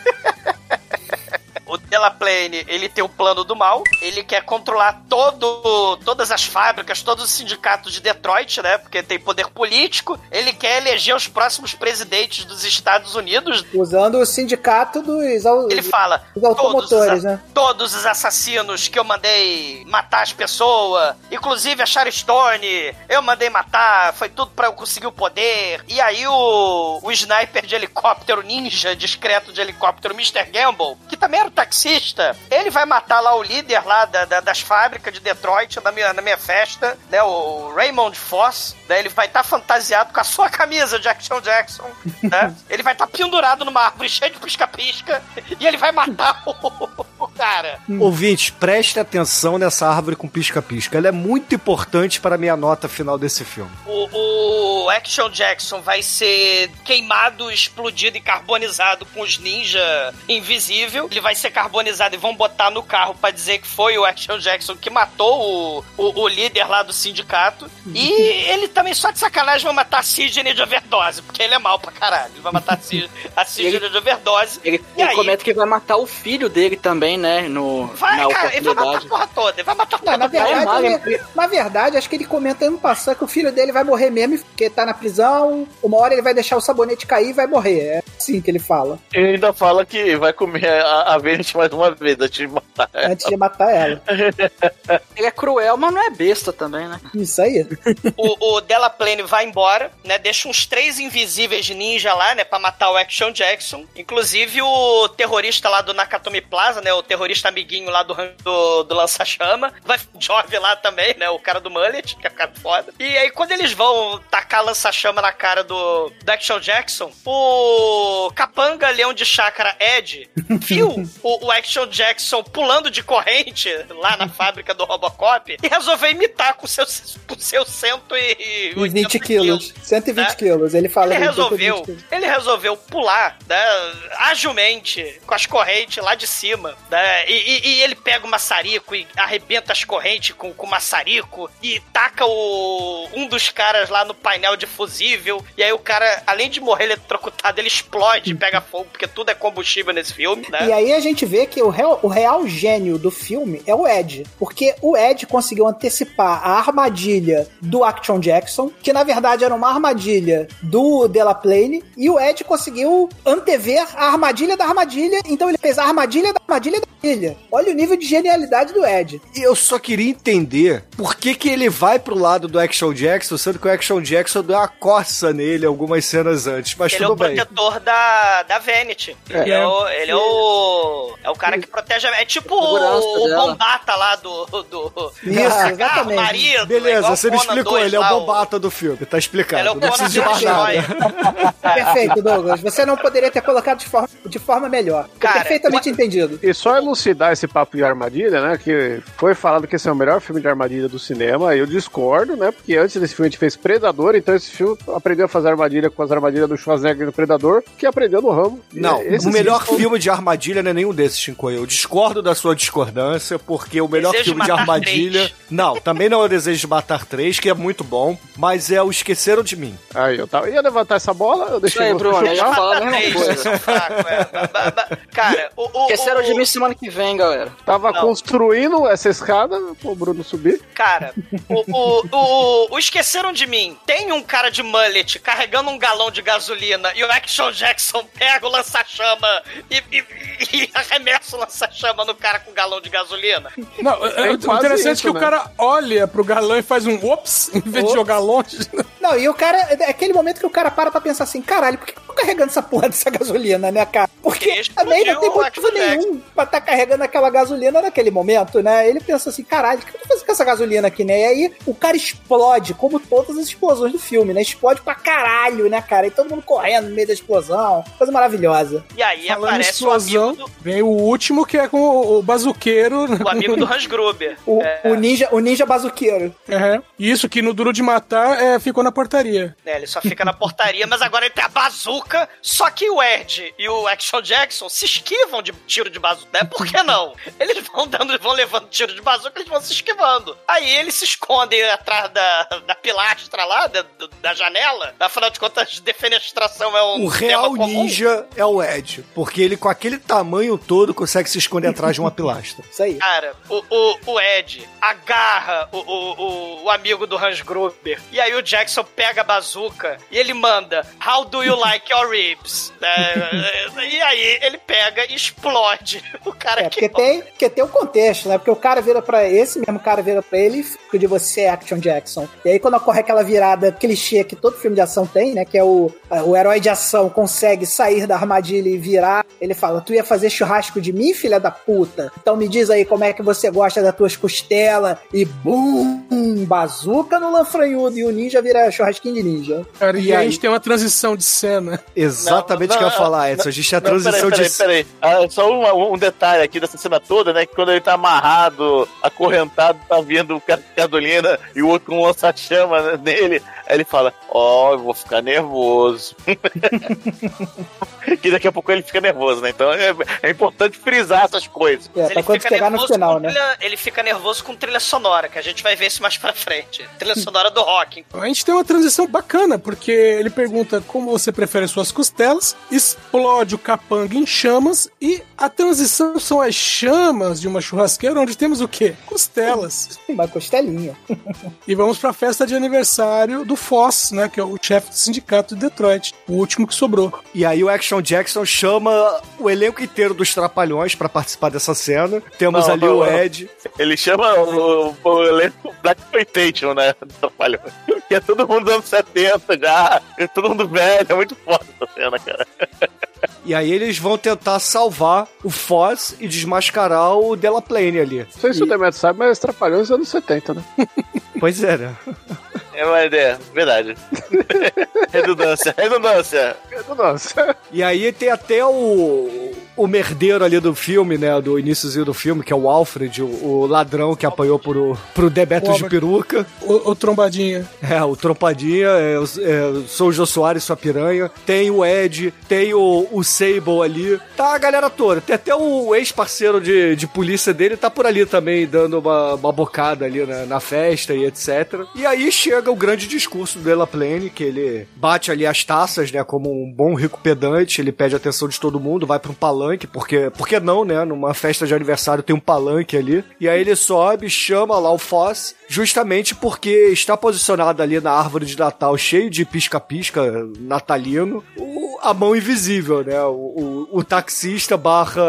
O Delaplane, ele tem o plano do mal, ele quer controlar todo, todas as fábricas, todos os sindicatos de Detroit, né? Porque tem poder político. Ele quer eleger os próximos presidentes dos Estados Unidos. Usando o sindicato dos. Ele fala: Dos automotores, todos, né? todos os assassinos que eu mandei matar as pessoas, inclusive a Sharon Stone, eu mandei matar, foi tudo pra eu conseguir o poder. E aí o, o sniper de helicóptero ninja, discreto de helicóptero, Mr. Gamble, que também era o taxista, ele vai matar lá o líder lá da- da- das fábricas de Detroit na minha, na minha festa, né? O Raymond Foss, né? Ele vai estar fantasiado com a sua camisa de Action Jackson, né? ele vai estar pendurado numa árvore cheia de pisca-pisca e ele vai matar o, cara. Ouvintes, preste atenção nessa árvore com pisca-pisca. Ela é muito importante para a minha nota final desse filme. O, o Action Jackson vai ser queimado, explodido e carbonizado com os ninja invisível. Ele vai ser carbonizado e vão botar no carro pra dizer que foi o Action Jackson que matou o, o, o líder lá do sindicato. E ele também, só de sacanagem, vai matar a Sidney de overdose, porque ele é mal pra caralho. Ele vai matar a Sid- a Sidney de overdose. Ele, E ele aí? comenta que vai matar o filho dele também, né? No, Vai, na cara, ele vai matar a porra toda. Ele vai matar Não, na todo mundo. verdade, ele- na verdade, acho que ele comenta ano passado que o filho dele vai morrer mesmo, porque tá na prisão, uma hora ele vai deixar o sabonete cair e vai morrer. É assim que ele fala, Ele ainda fala que vai comer a, a Vênus mais uma vez antes de matar ela. antes de matar ela. Ele é cruel, mas não é besta também, né? Isso aí. o, o Delaplane vai embora, né? Deixa uns três invisíveis ninja lá, né? Pra matar o Action Jackson. Inclusive o terrorista lá do Nakatomi Plaza, né? O terrorista amiguinho lá do, do, do lança-chama. Vai Jove lá também, né? O cara do mullet, que é o cara foda. E aí quando eles vão tacar lança-chama na cara do, do Action Jackson, o Capanga Leão de Chácara Ed viu o, o Action Jackson pulando de corrente lá na fábrica do Robocop e resolveu imitar com seus, com seus 180 E 20 quilos. 120 né? quilos. Ele fala Ele que 120 resolveu, ele resolveu pular, né, agilmente, com as correntes lá de cima, né, e, e- e ele pega o maçarico e arrebenta as correntes com, com o maçarico e taca o, um dos caras lá no painel de fusível, e aí o cara, além de morrer eletrocutado, ele explode e pega fogo, porque tudo é combustível nesse filme, né? E aí a gente vê que o real, o real gênio do filme é o Ed. Porque o Ed conseguiu antecipar a armadilha do Action Jackson, que na verdade era uma armadilha do Delaplane, e o Ed conseguiu antever a armadilha da armadilha, então ele fez a armadilha da armadilha da Olha o nível de genialidade do Ed. E eu só queria entender por que, que ele vai pro lado do Action Jackson, sendo que o Action Jackson deu uma coça nele algumas cenas antes. Mas Ele é tudo o bem. protetor da, da Vanity. Ele, é. o, ele é o. É o cara que protege a É tipo o, o. Bombata lá do. do Isso, Ah, exatamente. marido, Beleza, você me explicou, 2 ele é o bombata do filme, tá explicado. Ele é o não Conan preciso de mais nada. Perfeito, Douglas. Você não poderia ter colocado de forma, de forma melhor. Cara, Perfeitamente entendido. E só elucidar esse papo de armadilha, né? Que foi falado que esse é o melhor filme de armadilha do cinema. Eu discordo, né? Porque antes desse filme a gente fez Predador, então esse filme aprendeu a fazer armadilha com as armadilhas do Schwarzenegger no Predador, que aprendeu no ramo. Não, Esse o melhor sim, filme de armadilha não é nenhum desses, Shinko. Eu discordo da sua discordância, porque o melhor Desejo de filme de armadilha. Três. Não, também não é o Desejo de Matar 3, que é muito bom. mas é o Esqueceram de Mim. Aí, eu tava, ia levantar essa bola, eu deixei Aí, você Bruno, eu já falo a mesma Três, coisa. é. Cara, o. o Esqueceram o- de mim semana que vem, galera. Tava Não. construindo essa escada pro Bruno subir. Cara, o, o, o, o Esqueceram de Mim tem um cara de mullet carregando um galão de gasolina e o Action Jackson pega o lança-chama e, e, e arremessa o lança-chama no cara com galão de gasolina. Não, é, É o quase interessante é isso, que o né? cara olha pro galão e faz um ops, em vez de Ops. jogar longe. Não, e o cara, é aquele momento que o cara para pra pensar assim, caralho, por que eu tô carregando essa porra dessa gasolina, né, cara? Porque também não tem o motivo nenhum pra estar carregando aquela gasolina naquele momento, né? Ele pensa assim, caralho, o que eu tô fazendo com essa gasolina aqui, né? E aí o cara explode, como todas as explosões do filme, né? Explode pra caralho, né, cara? E todo mundo correndo no meio da explosão. Coisa maravilhosa. E aí Falando aparece o explosão, amigo, do, vem o último que é com o, o bazuqueiro. o amigo do Hans Gruber. O, É, o ninja, o ninja bazuqueiro. É. Isso que no Duro de Matar é, ficou na portaria. né, ele só fica na portaria, mas agora ele tem a bazuca. Só que o Ed e o Action Jackson se esquivam de tiro de bazuca. Né? Por que não? Eles vão dando, vão levando tiro de bazuca, eles vão se esquivando. Aí eles se escondem atrás da, da pilastra lá, da, da janela. Afinal de contas, defenestração é um O tema real comum. ninja é o Ed, porque ele com aquele tamanho todo consegue se esconder atrás de uma pilastra. Isso aí. Cara, o, o, o Ed agarra o, o, o, o amigo do Hans Gruber. E aí o Jackson pega a bazuca e ele manda How do you like your ribs? É, e aí ele pega e explode o cara É, que. porque tem, porque tem um contexto, né? Porque o cara vira pra esse mesmo cara vira pra ele e fica de você, Action Jackson. E aí quando ocorre aquela virada clichê que todo filme de ação tem, né? Que é o, o herói de ação consegue sair da armadilha e virar. Ele fala: Tu ia fazer churrasco de mim, filha da puta? Então me diz aí como é que você gosta das tuas costelas. E bum! Bazuca no lanfranhudo. E o ninja vira churrasquinho de ninja. Cara, e, E aí a gente tem uma transição de cena. Exatamente o que eu ia falar, Edson. A gente tem a Não, transição peraí, de. peraí, peraí. Ah, só um, um detalhe aqui dessa cena toda, né? Que quando ele tá amarrado, acorrentado, tá vindo o cara de gasolina e o outro com um lança-chama né, nele. Aí ele fala: Ó, eu vou ficar nervoso. que daqui a pouco ele fica nervoso, né? Então é, é importante frisar essas coisas. É, Mas pra quando chegar no nervoso final, com né? trilha- ele fica nervoso com trilha sonora, que a gente vai ver isso mais pra frente. Trilha sonora do rock. A gente tem uma transição bacana, porque ele pergunta como você prefere suas costelas, explode o capanga em chamas e a transição são as chamas de uma churrasqueira onde temos o quê? Costelas. Uma costelinha. E vamos pra festa de aniversário do Foss, né, que é o chefe do sindicato de Detroit, o último que sobrou. E aí o Action Jackson chama o elenco inteiro dos Trapalhões pra participar dessa cena. Temos Não, ali não, o. Ed. Ele chama o, o elenco Black Exploitation, né? Atrapalhou. Que é todo mundo dos anos 70 já, é todo mundo velho, é muito foda essa cena, cara. E aí eles vão tentar salvar o Foz e desmascarar o Delaplane ali. Não sei se o Demetrio sabe, mas Trapalhões é anos 70, né? Pois é, né? É uma ideia, verdade. redundância, redundância. Nossa. E aí tem até o, o merdeiro ali do filme, né? Do iníciozinho do filme, que é o Alfred, o, o ladrão que apanhou pro, pro Debeto de peruca. O, o trombadinha. É, o Trompadinha, é, é, sou o Jô Soares, sua piranha. Tem o Ed, tem o, o Sable ali. Tá a galera toda. Tem até o ex-parceiro de, de polícia dele, tá por ali também, dando uma, uma bocada ali na, na festa e etc. E aí chega o grande discurso do Delaplane, que ele bate ali as taças, né, como um bom rico pedante. Ele pede a atenção de todo mundo, vai pra um palanque, porque, porque não, né? Numa festa de aniversário tem um palanque ali. E aí ele sobe, chama lá o Foss, justamente porque está posicionado ali na árvore de Natal, cheio de pisca-pisca natalino, o- a mão invisível, né? O, o, o taxista barra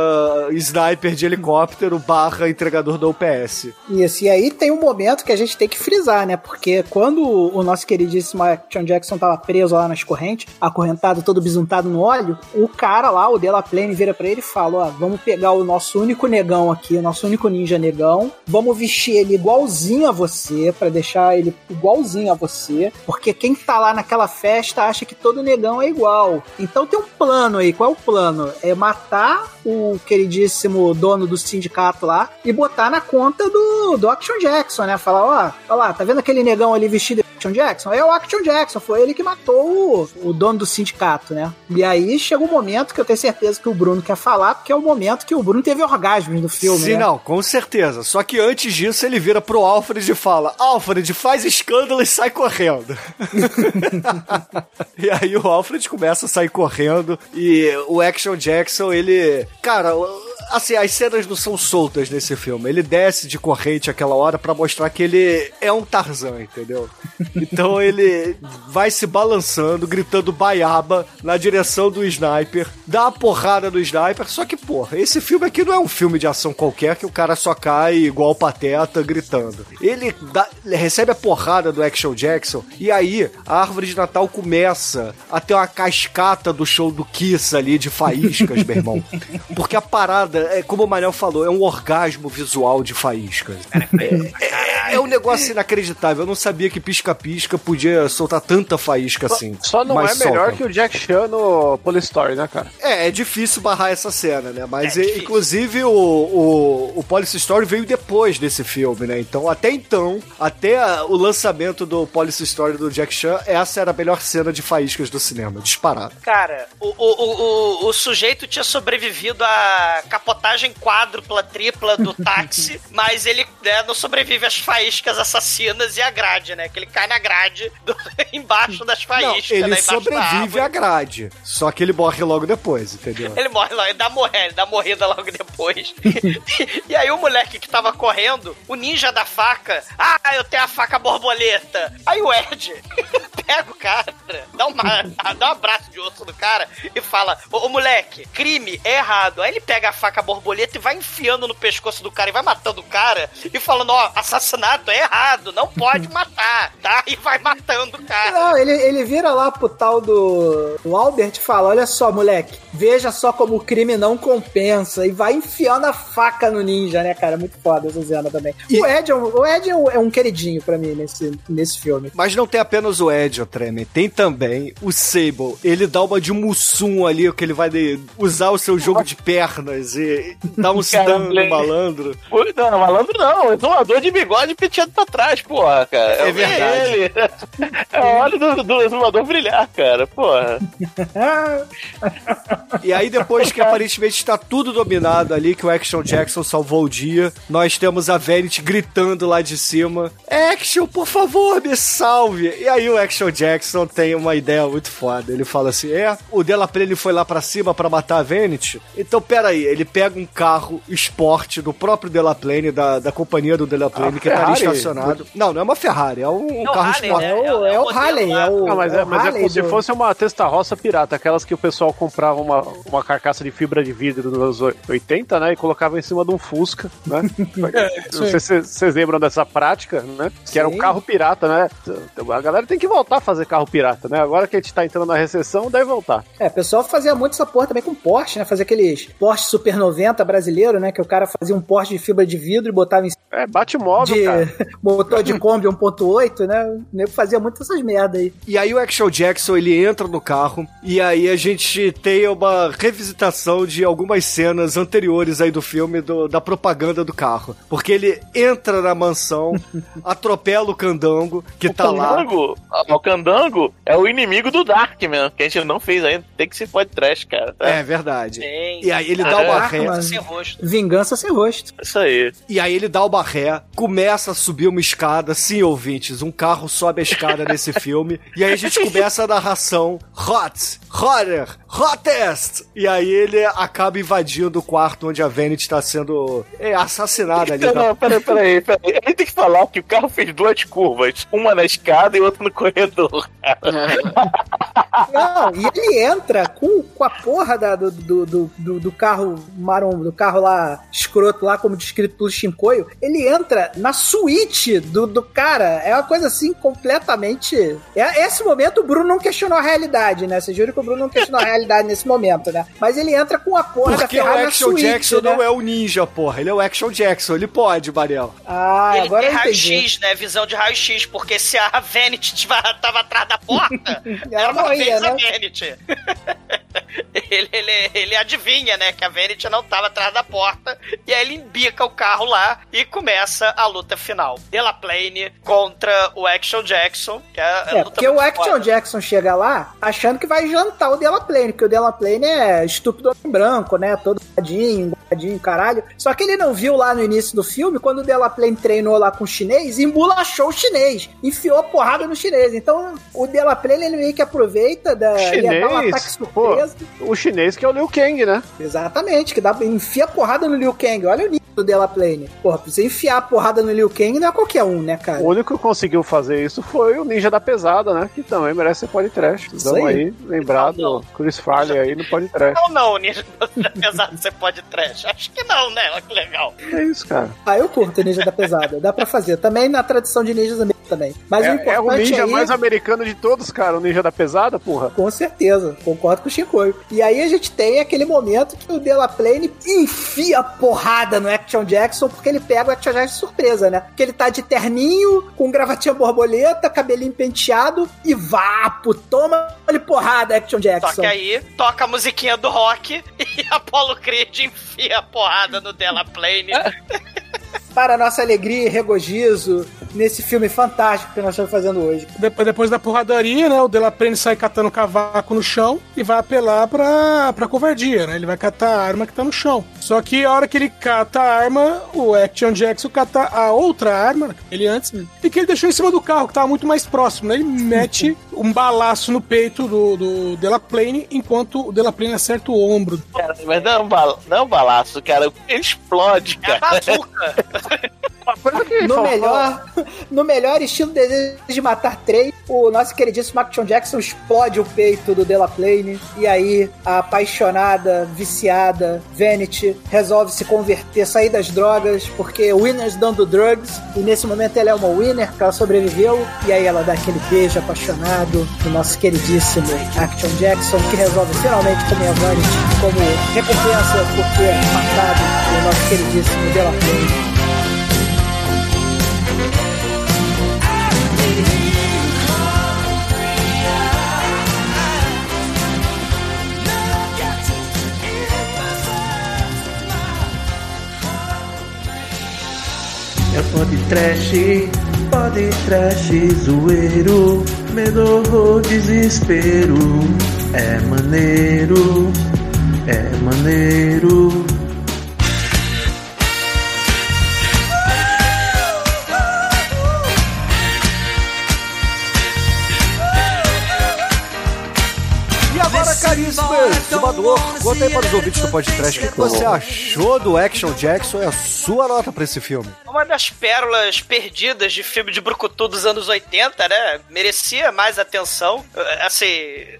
sniper de helicóptero barra entregador da UPS. Isso, e aí tem um momento que a gente tem que frisar, né? Porque quando o nosso queridíssimo Action Jackson tava preso lá nas correntes, acorrentado, todo bisuntado no óleo, o cara lá, o Delaplane, vira pra ele e fala: Ó, vamos pegar o nosso único negão aqui, o nosso único ninja negão, vamos vestir ele igualzinho a você, pra deixar ele igualzinho a você, porque quem tá lá naquela festa acha que todo negão é igual. Então tem um plano aí, qual é o plano? É matar o queridíssimo dono do sindicato lá e botar na conta do, do Action Jackson, né? Falar, ó, ó lá, tá vendo aquele negão ali vestido Action Jackson? É o Action Jackson, foi ele que matou o, o dono do sindicato, né? E aí chega um momento que eu tenho certeza que o Bruno quer falar, porque é o momento que o Bruno teve orgasmos no filme, Sim, né? não, com certeza. Só que antes disso ele vira pro Alfred e fala: Alfred, faz escândalo e sai correndo. e aí o Alfred começa a sair correndo e o Action Jackson, ele. Cara, assim, as cenas não são soltas nesse filme. Ele desce de corrente aquela hora pra mostrar que ele é um Tarzan, entendeu? Então ele vai se balançando, gritando baiaba na direção do sniper, dá uma porrada no sniper. Só que, porra, esse filme aqui não é um filme de ação qualquer que o cara só cai igual pateta gritando. Ele, dá- ele recebe a porrada do Action Jackson e aí a árvore de Natal começa a ter uma cascata do show do Kiss ali de faíscas, meu irmão. Porque a parada, é, como o Manel falou, é um orgasmo visual de faíscas. É, é um negócio inacreditável. Eu não sabia que pisca-pisca podia soltar tanta faísca assim. Só não Mas é melhor solta. que o Jack Chan no Polystory, né, cara? É, é difícil barrar essa cena, né? Mas, e- inclusive, o, o, o Police Story veio depois desse filme, né? Então, até então, até a- o lançamento do Police Story do Jack Chan, essa era a melhor cena de faíscas do cinema, disparado. Cara, o, o, o, o, o sujeito tinha sobrevivido à capotagem quádrupla, tripla do táxi, mas ele né, não sobrevive às faíscas assassinas e à grade, né? Que ele cai na grade do- embaixo das Não, faíscas, ele né? Sobrevive à grade, só que ele morre logo depois, entendeu? Ele morre logo, ele dá, morrer, ele dá morrida logo depois. e aí o moleque que tava correndo, o ninja da faca, ah, eu tenho a faca borboleta. Aí o Ed pega o cara, dá, uma, dá um abraço de osso no cara e fala, ô, ô, moleque, crime é errado. Aí ele pega a faca borboleta e vai enfiando no pescoço do cara e vai matando o cara e falando, ó, assassinato é errado, não pode matar, tá? E vai matando o cara. Não, ele, ele vira lá pro tal do, do Albert e fala: Olha só, moleque, veja só como o crime não compensa. E vai enfiando a faca no ninja, né, cara? Muito foda essa cena também. O Ed, é um, o Ed é um, é um queridinho pra mim nesse, nesse filme. Mas não tem apenas o Ed, o Treme, tem também o Sable. Ele dá uma de Mussum ali, que ele vai de- usar o seu jogo de pernas e dar um stun no malandro. Não, não, malandro não. Exumador de bigode penteado pra trás, porra, cara. É vi verdade. Ele. É a hora do, do exumador brilhar, cara, porra. E aí, depois que aparentemente está tudo dominado ali, que o Action Jackson salvou o dia, nós temos a Vanity gritando lá de cima: Action, por favor, me salve! E aí, o Action Jackson tem uma ideia muito foda. Ele fala assim: É, o Delaplane foi lá pra cima pra matar a Vanity. Então, peraí, ele pega um carro esporte do próprio Delaplane, da, da companhia do Delaplane, A que tá ali Ferrari? estacionado. Não, não é uma Ferrari, é um, É carro Harley, esporte. né? É o, É o- é o Harley, é o. Não, mas é, o mas é se do- fosse uma testa roça pirata, aquelas que o pessoal comprava uma, uma carcaça de fibra de vidro nos anos 80, né? E colocava em cima de um Fusca, né? isso Não sei se vocês lembram dessa prática, né? Que era um Sim. carro pirata, né? A galera tem que voltar a fazer carro pirata, né? Agora que a gente tá entrando na recessão, deve voltar. É, o pessoal fazia muito essa porra também com Porsche, né? Fazia aqueles Porsche Super 90 brasileiro, né? Que o cara fazia um Porsche de fibra de vidro e botava em cima É, bate móvel, de cara. Motor de Kombi 1.8, né? O nego fazia muito essas merda aí. E aí o Action Jackson, ele entra no carro e aí a gente tem uma revisitação de algumas cenas anteriores aí do filme, do- da propaganda do carro. Porque ele entra na mansão, atropela o candango, que tá lá. Candango, o Candango é o inimigo do Darkman, que a gente não fez ainda. Tem que ser pode trash, cara. Tá? É verdade. Sim. E aí ele dá Caraca, uma ré. mas- Sem rosto. Vingança sem rosto. Isso aí. E aí ele dá uma ré, começa a subir uma escada. Sim, ouvintes, um carro sobe a escada nesse filme. E aí a gente começa a narração Hot, Hotter, Hottest! E aí ele acaba invadindo o quarto onde a Vanity está sendo é, assassinada ali. Não, na- não, peraí, peraí, peraí. A gente tem que falar que o carro fez duas curvas. Uma na escada e outra no corredor. Não, e ele entra com, com a porra da- do, do, do, do- do carro marrom, do carro lá, escroto lá, como descrito pelo Shinkoio. Ele entra na suíte do, do cara. É uma coisa assim completamente. É, esse momento o Bruno não questionou a realidade, né? Vocês viram que o Bruno não questionou a realidade nesse momento, né? Mas ele entra com a porra Porque da o Ferrari na Action suíte, Jackson né? não é o ninja, porra. Ele é o Action Jackson. Ele pode, Mariel. Ah, ele agora tem raio-x, né? Visão de raio-x, porque se a Vanity tava, tava atrás da porta, Ela era uma morria, vez a né? Vanity. ele, ele, ele adivinha, né, que a Vanity não tava atrás da porta, e aí ele embica o carro lá e começa a luta final. Delaplane contra o Action Jackson, que é, a É, luta porque o Action foda. Jackson chega lá achando que vai jantar o Delaplane, porque o Delaplane é estúpido branco, né? Todo gadinho, engomadinho, caralho. Só que ele não viu lá no início do filme, quando o Delaplane treinou lá com o chinês, embolachou o chinês, enfiou a porrada no chinês. Então o Delaplane ele meio que aproveita da. ele dá um ataque Chinês, pô, surpresa. o chinês que é o Liu Kang, né? Exatamente, que dá, enfia a porrada no Liu Kang. Olha o nível do Delaplane. Porra, pra você enfiar a porrada no Liu Kang não é qualquer um, né, cara? O único que conseguiu fazer isso foi o Ninja da Pesada, né? Que também merece ser podcast. Vamos aí. aí, lembrado, Chris Farley aí no podcast. Não, não, Ninja, apesar de você pode trash. Acho que não, né? Olha que legal. É isso, cara. Ah, eu curto o Ninja da Pesada. Dá pra fazer. Também na tradição de ninjas americanos também. Mas o é, é importante o ninja aí... mais americano de todos, cara. O Ninja da Pesada, porra. Com certeza, concordo com o Chicoio. E aí a gente tem aquele momento que o Delaplane enfia a porrada no Action Jackson, porque ele pega o Action Jackson de surpresa, né? Porque ele tá de terninho, com gravatinha borboleta, cabelinho penteado e vapo, toma ele porrada, Action Jackson. Só que aí toca a musiquinha do rock e Apollo Creed enfia a porrada no Delaplane. Para nossa alegria e regozijo nesse filme fantástico que nós estamos fazendo hoje. Depois, depois da porradaria, né? O Delaplane sai catando cavaco no chão e vai apelar pra, pra covardia, né? Ele vai catar a arma que tá no chão. Só que a hora que ele cata a arma, o Action Jackson cata a outra arma, ele antes, e que ele deixou em cima do carro, que tava muito mais próximo, né? Ele mete um balaço no peito do, do Delaplane, enquanto o Delaplane acerta o ombro. Cara, mas não é um, bala, não é um balaço, cara. Ele explode, É a cara. bazuca. No melhor, no melhor estilo Desejo de Matar 3, o nosso queridíssimo Action Jackson explode o peito do Delaplane. E aí, a apaixonada, viciada Vanity resolve se converter, sair das drogas, porque winners don't do drugs. E nesse momento ela é uma winner, porque ela sobreviveu. E aí ela dá aquele beijo apaixonado do nosso queridíssimo Action Jackson, que resolve finalmente comer a Vanity como recompensa por ter matado o nosso queridíssimo Delaplane. Pode trash, pode trash, zoeiro, medo ou desespero. É maneiro, é maneiro. Conta aí para os ouvintes do podcast o que você achou do Action Jackson e a sua nota para esse filme. Uma das pérolas perdidas de filme de brucutu dos anos 80, né? Merecia mais atenção. Eh, Assim,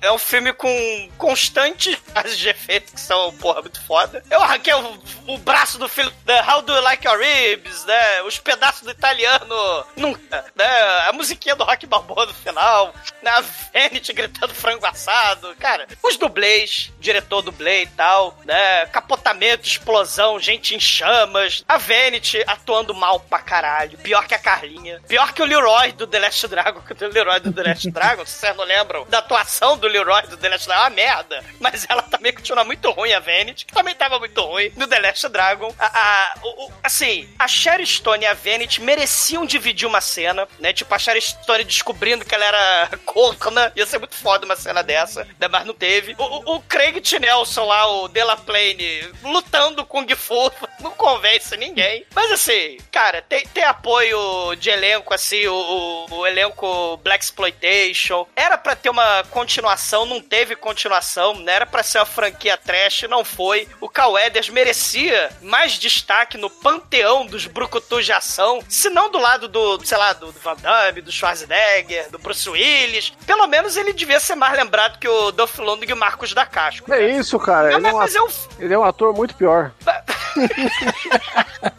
é um filme com constantes fases de efeito que são, porra, muito foda. Eu arranquei o, o braço do filho da How Do You Like Your Ribs, né? Os pedaços do italiano, nunca, né? A musiquinha do Rock Balboa no final, né? A Vanity gritando frango assado, cara. Os dublês, diretor dublê e tal, né? Capotamento, explosão, gente em chamas. A Vanity atuando mal pra caralho. Pior que a Carlinha. Pior que o Leroy do The Last Dragon. Que o Leroy do The Last Dragon, se vocês não lembram da atuação do Leroy do The Last Dragon, é uma merda. Mas ela também continua muito ruim, a Vanity, que também tava muito ruim no The Last Dragon. A, a- o- o- assim, a Sherry Stone e a Vanity mereciam dividir uma cena, né? Tipo, a Sherry Stone descobrindo que ela era corna. Ia ser muito foda uma cena dessa, né? mas não teve. O- o Craig T. Nelson lá, o Delaplane, lutando com Kung Fu, não convence ninguém. Mas assim, cara, tem, tem apoio de elenco, assim, o, o- o elenco Black Exploitation. Era pra ter uma continuação, não teve continuação, né? Era pra ser uma franquia trash, não foi. O Cal Eders merecia mais destaque no panteão dos brucutus de ação, se não do lado do, sei lá, do, do Van Damme, do Schwarzenegger, do Bruce Willis. Pelo menos ele devia ser mais lembrado que o Dolph Lundgren e o Marcos da Casco. É isso, cara. Não, Ele é, um ator, eu- ele é um ator muito pior.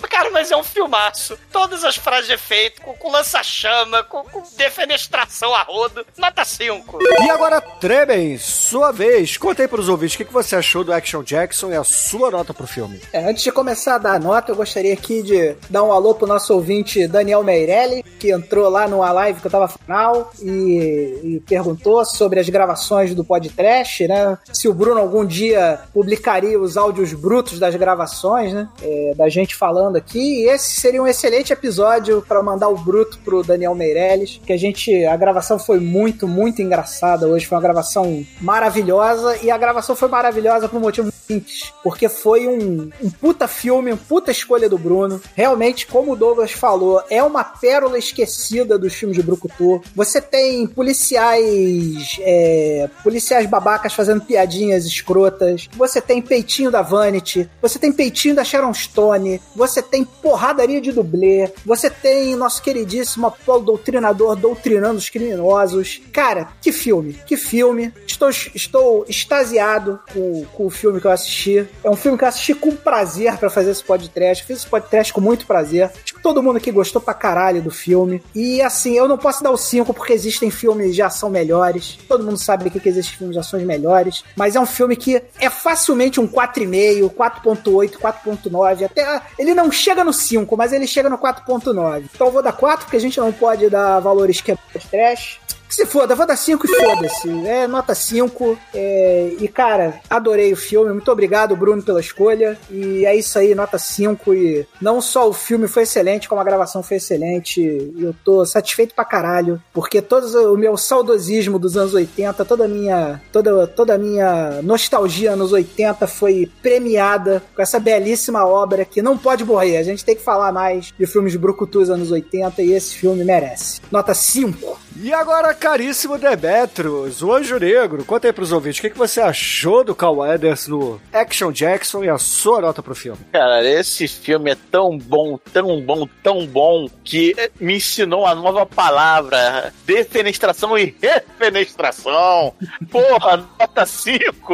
Cara, mas é um filmaço. Todas as frases de efeito, com, com lança-chama, com, com defenestração a rodo. Nota 5. E agora, Tremen, sua vez. Conta aí pros ouvintes o que que você achou do Action Jackson e a sua nota pro filme. É, antes de começar a dar nota, eu gostaria aqui de dar um alô pro nosso ouvinte Daniel Meirelli, que entrou lá numa live que eu tava final e, e perguntou sobre as gravações do podcast, né? Se o Bruno algum dia publicaria os áudios brutos das gravações, né? É, da gente falando aqui. E esse seria um excelente episódio para mandar o bruto pro Daniel Meirelles, que a gente. A gravação foi muito, muito engraçada hoje. Foi uma gravação maravilhosa e a gravação foi maravilhosa por um motivo simples, porque foi um, um puta filme, um puta escolha do Bruno. Realmente, como o Douglas falou, é uma pérola esquecida dos filmes de Brucutu. Você tem policiais, é, policiais babacas fazendo piadinhas escrotas. Você tem peitinho da Vanity. Você tem peitinho da Sharon Stone. Você tem porradaria de dublê. Você tem nosso queridíssimo Apolo Doutrinador doutrinando os criminosos. Cara, que filme, que filme. Estou, estou extasiado com, com o filme que eu assisti. É um filme que eu assisti com prazer pra fazer esse podcast. Fiz esse podcast com muito prazer. Acho que todo mundo aqui gostou pra caralho do filme. E assim, eu não posso dar o 5 porque existem filmes de ação melhores. Todo mundo sabe aqui que existem filmes de ações melhores. Mas é um filme que é facilmente um 4,5, 4,8, 4,9. Até. Ele não chega no 5, mas ele chega no 4,9. Então eu vou dar 4, porque a gente não pode dar valores que é trash. Que se foda, vou dar 5 e foda-se. É nota 5. É, e, cara, adorei o filme. Muito obrigado, Bruno, pela escolha. E é isso aí, nota 5. E não só o filme foi excelente, como a gravação foi excelente. E eu tô satisfeito pra caralho. Porque todo o meu saudosismo dos anos 80, toda a minha, toda, toda a minha nostalgia nos 80 foi premiada com essa belíssima obra que não pode morrer. A gente tem que falar mais de filmes Brucutus anos 80 e esse filme merece. Nota 5. E agora, caríssimo Demetrius, o Anjo Negro, conta aí pros ouvintes, o que, que você achou do Carl Weathers no Action Jackson e a sua nota pro filme? Cara, esse filme é tão bom, tão bom, tão bom, que me ensinou uma nova palavra: defenestração e refenestração. Porra, nota 5.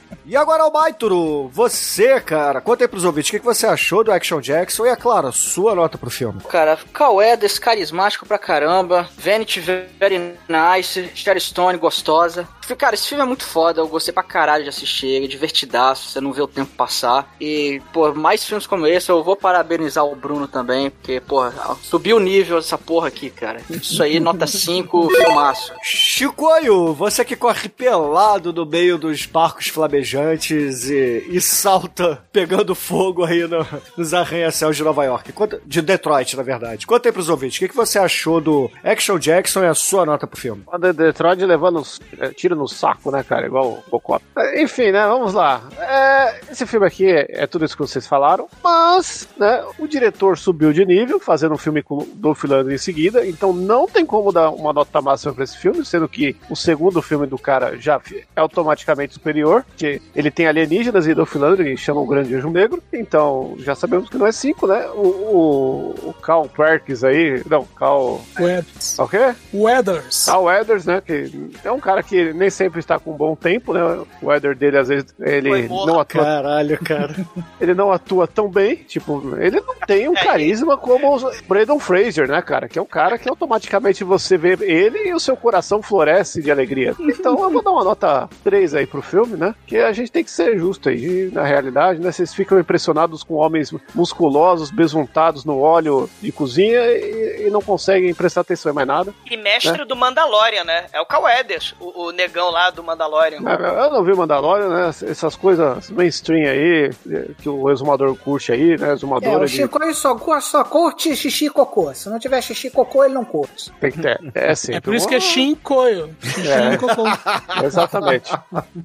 E agora, Almaituro, você, cara, conta aí pros ouvintes, o que, que você achou do Action Jackson e, é claro, sua nota pro filme? Cara, Eders, carismático pra caramba. Vanity Very Nice. Sherry Stone, gostosa. Cara, esse filme é muito foda. Eu gostei pra caralho de assistir ele. Divertidaço. Você não vê o tempo passar. E, pô, mais filmes como esse, eu vou parabenizar o Bruno também. Porque, porra, subiu o nível dessa porra aqui, cara. Isso aí, nota 5, filmaço. Chicoio, você que corre pelado no meio dos barcos flamejantes e, e salta pegando fogo aí no- nos arranha-céus de Nova York. Conta, de Detroit, na verdade. Conta aí pros ouvintes, o que, que você achou do Action Jackson e a sua nota pro filme? O Detroit levando uns- é, tiro no saco, né, cara? Igual o Bocop. É, Enfim, né? Vamos lá. É, esse filme aqui é, é tudo isso que vocês falaram, mas, né? O diretor subiu de nível, fazendo um filme com o Dolph Lundgren em seguida, então não tem como dar uma nota máxima pra esse filme, sendo que o segundo filme do cara já é automaticamente superior, que ele tem alienígenas e Dolph Lundgren chama o Grande Anjo Negro, então já sabemos que não é 5, né? O, o, o Cal Perkins aí, não, Cal... Weathers. O quê? Weathers. Cal Weathers, né? Que é um cara que nem sempre está com um bom tempo, né? O weather dele, às vezes, ele não atua. Caralho, cara. ele não atua tão bem. Tipo, ele não tem um carisma como o Brandon Fraser, né, cara? Que é um cara que automaticamente você vê ele e o seu coração floresce de alegria. Então eu vou dar uma nota 3 aí pro filme, né? Que a gente tem que ser justo aí. E, na realidade, né? Vocês ficam impressionados com homens musculosos, besuntados no óleo de cozinha e, e não conseguem prestar atenção em mais nada. E mestre É. do Mandalorian, né? É o Cal Eders, o, o negão lá do Mandalorian. É, Eu não vi Mandalorian, né? Essas coisas mainstream aí, que o exumador curte aí, né? É, Exumador o ele Chico só, go- só curte xixi e cocô. Se não tiver xixi e cocô, ele não curte. tem que ter. É, sempre É por isso que é Shinkoio. É. Exatamente.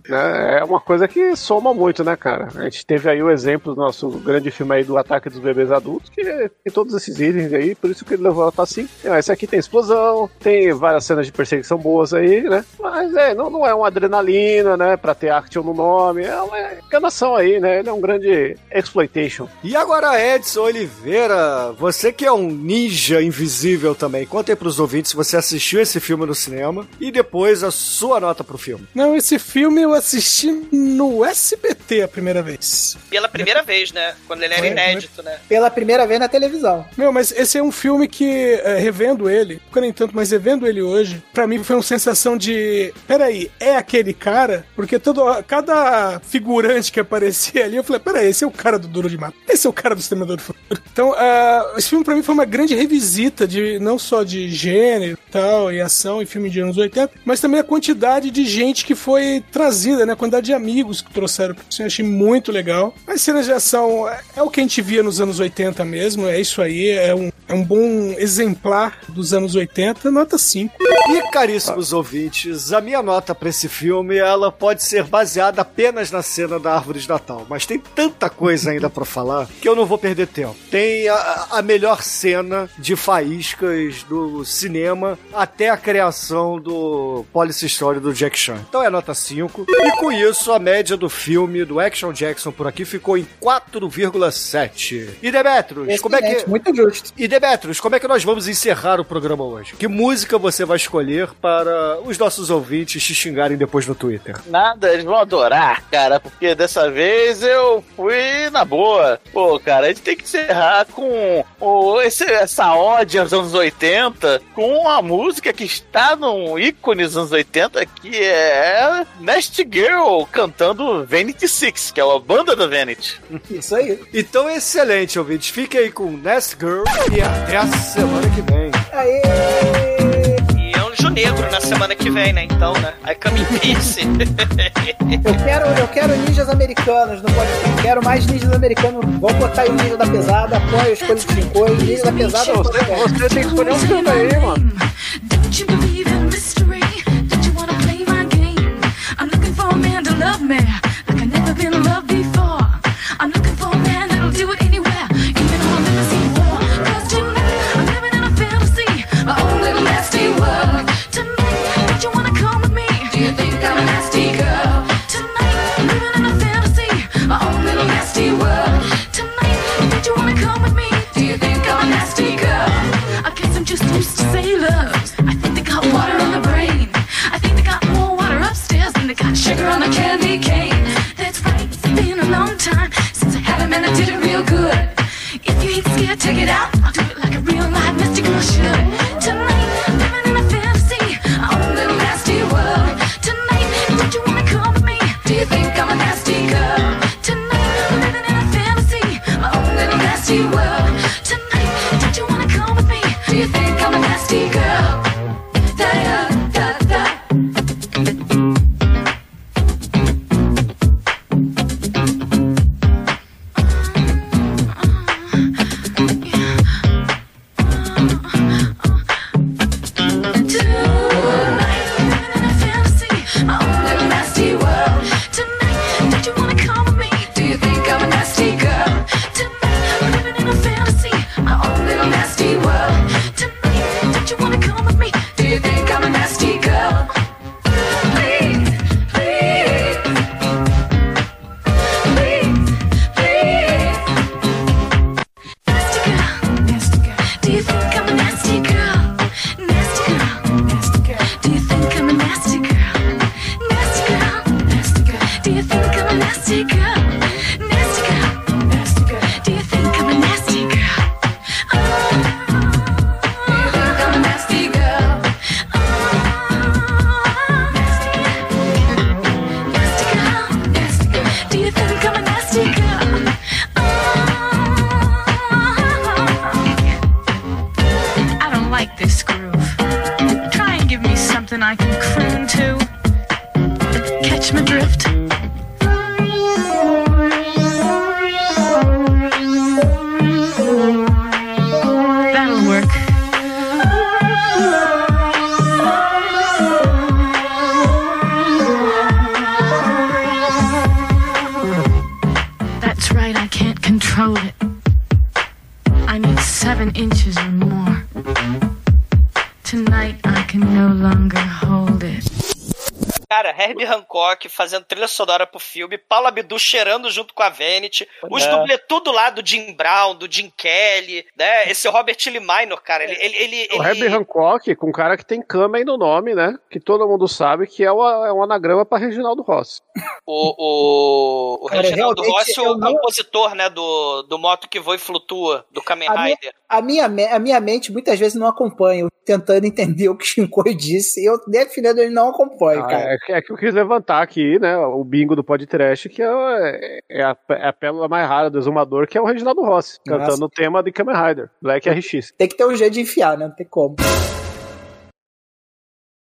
Né, É uma coisa que soma muito, né, cara? A gente teve aí o exemplo do nosso grande filme aí do Ataque dos Bebês Adultos, que tem todos esses itens aí, por isso que ele levou a nota 5. Esse aqui tem explosão, tem várias cenas de perseguição boas aí, né? Mas é, não, não é uma adrenalina, né? Pra ter action no nome. É uma enganação aí, né? Ele é um grande exploitation. E agora, Edson Oliveira, você que é um ninja invisível também, conta aí pros ouvintes se você assistiu esse filme no cinema e depois a sua nota pro filme. Não, esse filme eu assisti no SBT a primeira vez. Pela primeira vez, né? Quando ele era É, inédito, né? Pela primeira vez na televisão. Meu, mas esse é um filme que, é, revendo ele, nem tanto, mas revendo ele hoje, pra mim foi uma sensação de. Peraí, é aquele cara? Porque todo, cada figurante que aparecia ali, eu falei, peraí, esse é o cara do Duro de Mato. Esse é o cara do Exterminador do Futuro. Então, ah, esse filme pra mim foi uma grande revisita de não só de gênero tal, e ação e filme de anos 80, mas também a quantidade de gente que foi trazida, né? A quantidade de amigos que trouxeram. Isso eu achei muito legal. As cenas de ação é, é o que a gente via nos anos 80 mesmo, é isso aí, é um, é um bom exemplar dos anos 80, nota 5. E caríssimos ouvintes, a minha nota pra esse filme, ela pode ser baseada apenas na cena da árvore de Natal, mas tem tanta coisa ainda pra falar que eu não vou perder tempo. Tem a, a melhor cena de faíscas do cinema até a criação do Policy Story do Jack Chan. Então é nota 5. E com isso, a média do filme do Action Jackson por aqui ficou em 4,7. E Demetrius, como é que Muito justo. e Demetrius, como é que nós vamos encerrar o programa hoje? Que música você vai escolher para os nossos ouvintes te xingarem depois no Twitter? Nada, eles vão adorar, cara, porque dessa vez eu fui na boa. Pô, cara, a gente tem que encerrar com o, esse, essa ode aos anos 80, com a música que está num ícone dos anos 80, que é Nasty Girl cantando Vanity Six, que é a banda da Vanity. Isso aí. Então, excelente, ouvintes. Fiquem aí com Nest Girl e até a semana que vem. Aê! Negro na semana que vem, né? Então, né? I come in peace. Eu quero, eu quero ninjas americanos no podcast. Quero mais ninjas americanos. Vamos botar aí o ninja da pesada, apoio, escolha de Chicoio, ninja da pesada. Você, você tem que escolher um filme aí, mano. Don't you believe in mystery? Don't you wanna play my game? I'm looking for a man to love me like I've never been loved before. Trilha sonora pro filme, Paula Abdul cheirando junto com a Vanity, os É. dublê tudo lá do Jim Brown, do Jim Kelly, né? Esse Robert Lee Minor, cara, ele... ele, ele, O ele- Herbie Hancock, com um cara que tem cama aí no nome, né? Que todo mundo sabe que é, o- é um anagrama pra Reginaldo Rossi. O, o, o Cara, Reginaldo Rossi, eu o não- compositor, né, do, do Moto que Voa e Flutua, do Kamen A minha, Rider. a, minha, a minha mente muitas vezes não acompanha, eu tentando entender o que o Shinkoi disse, e eu definindo ele não acompanho, Ah, cara. é, que- é que eu quis levantar aqui, né? O bingo do podcast, que é, é a, é a pérola mais rara do exumador, que é o Reginaldo Rossi, Nossa. cantando o tema de Kamen Rider, Black RX. Tem que ter um jeito de enfiar, né? Não tem como.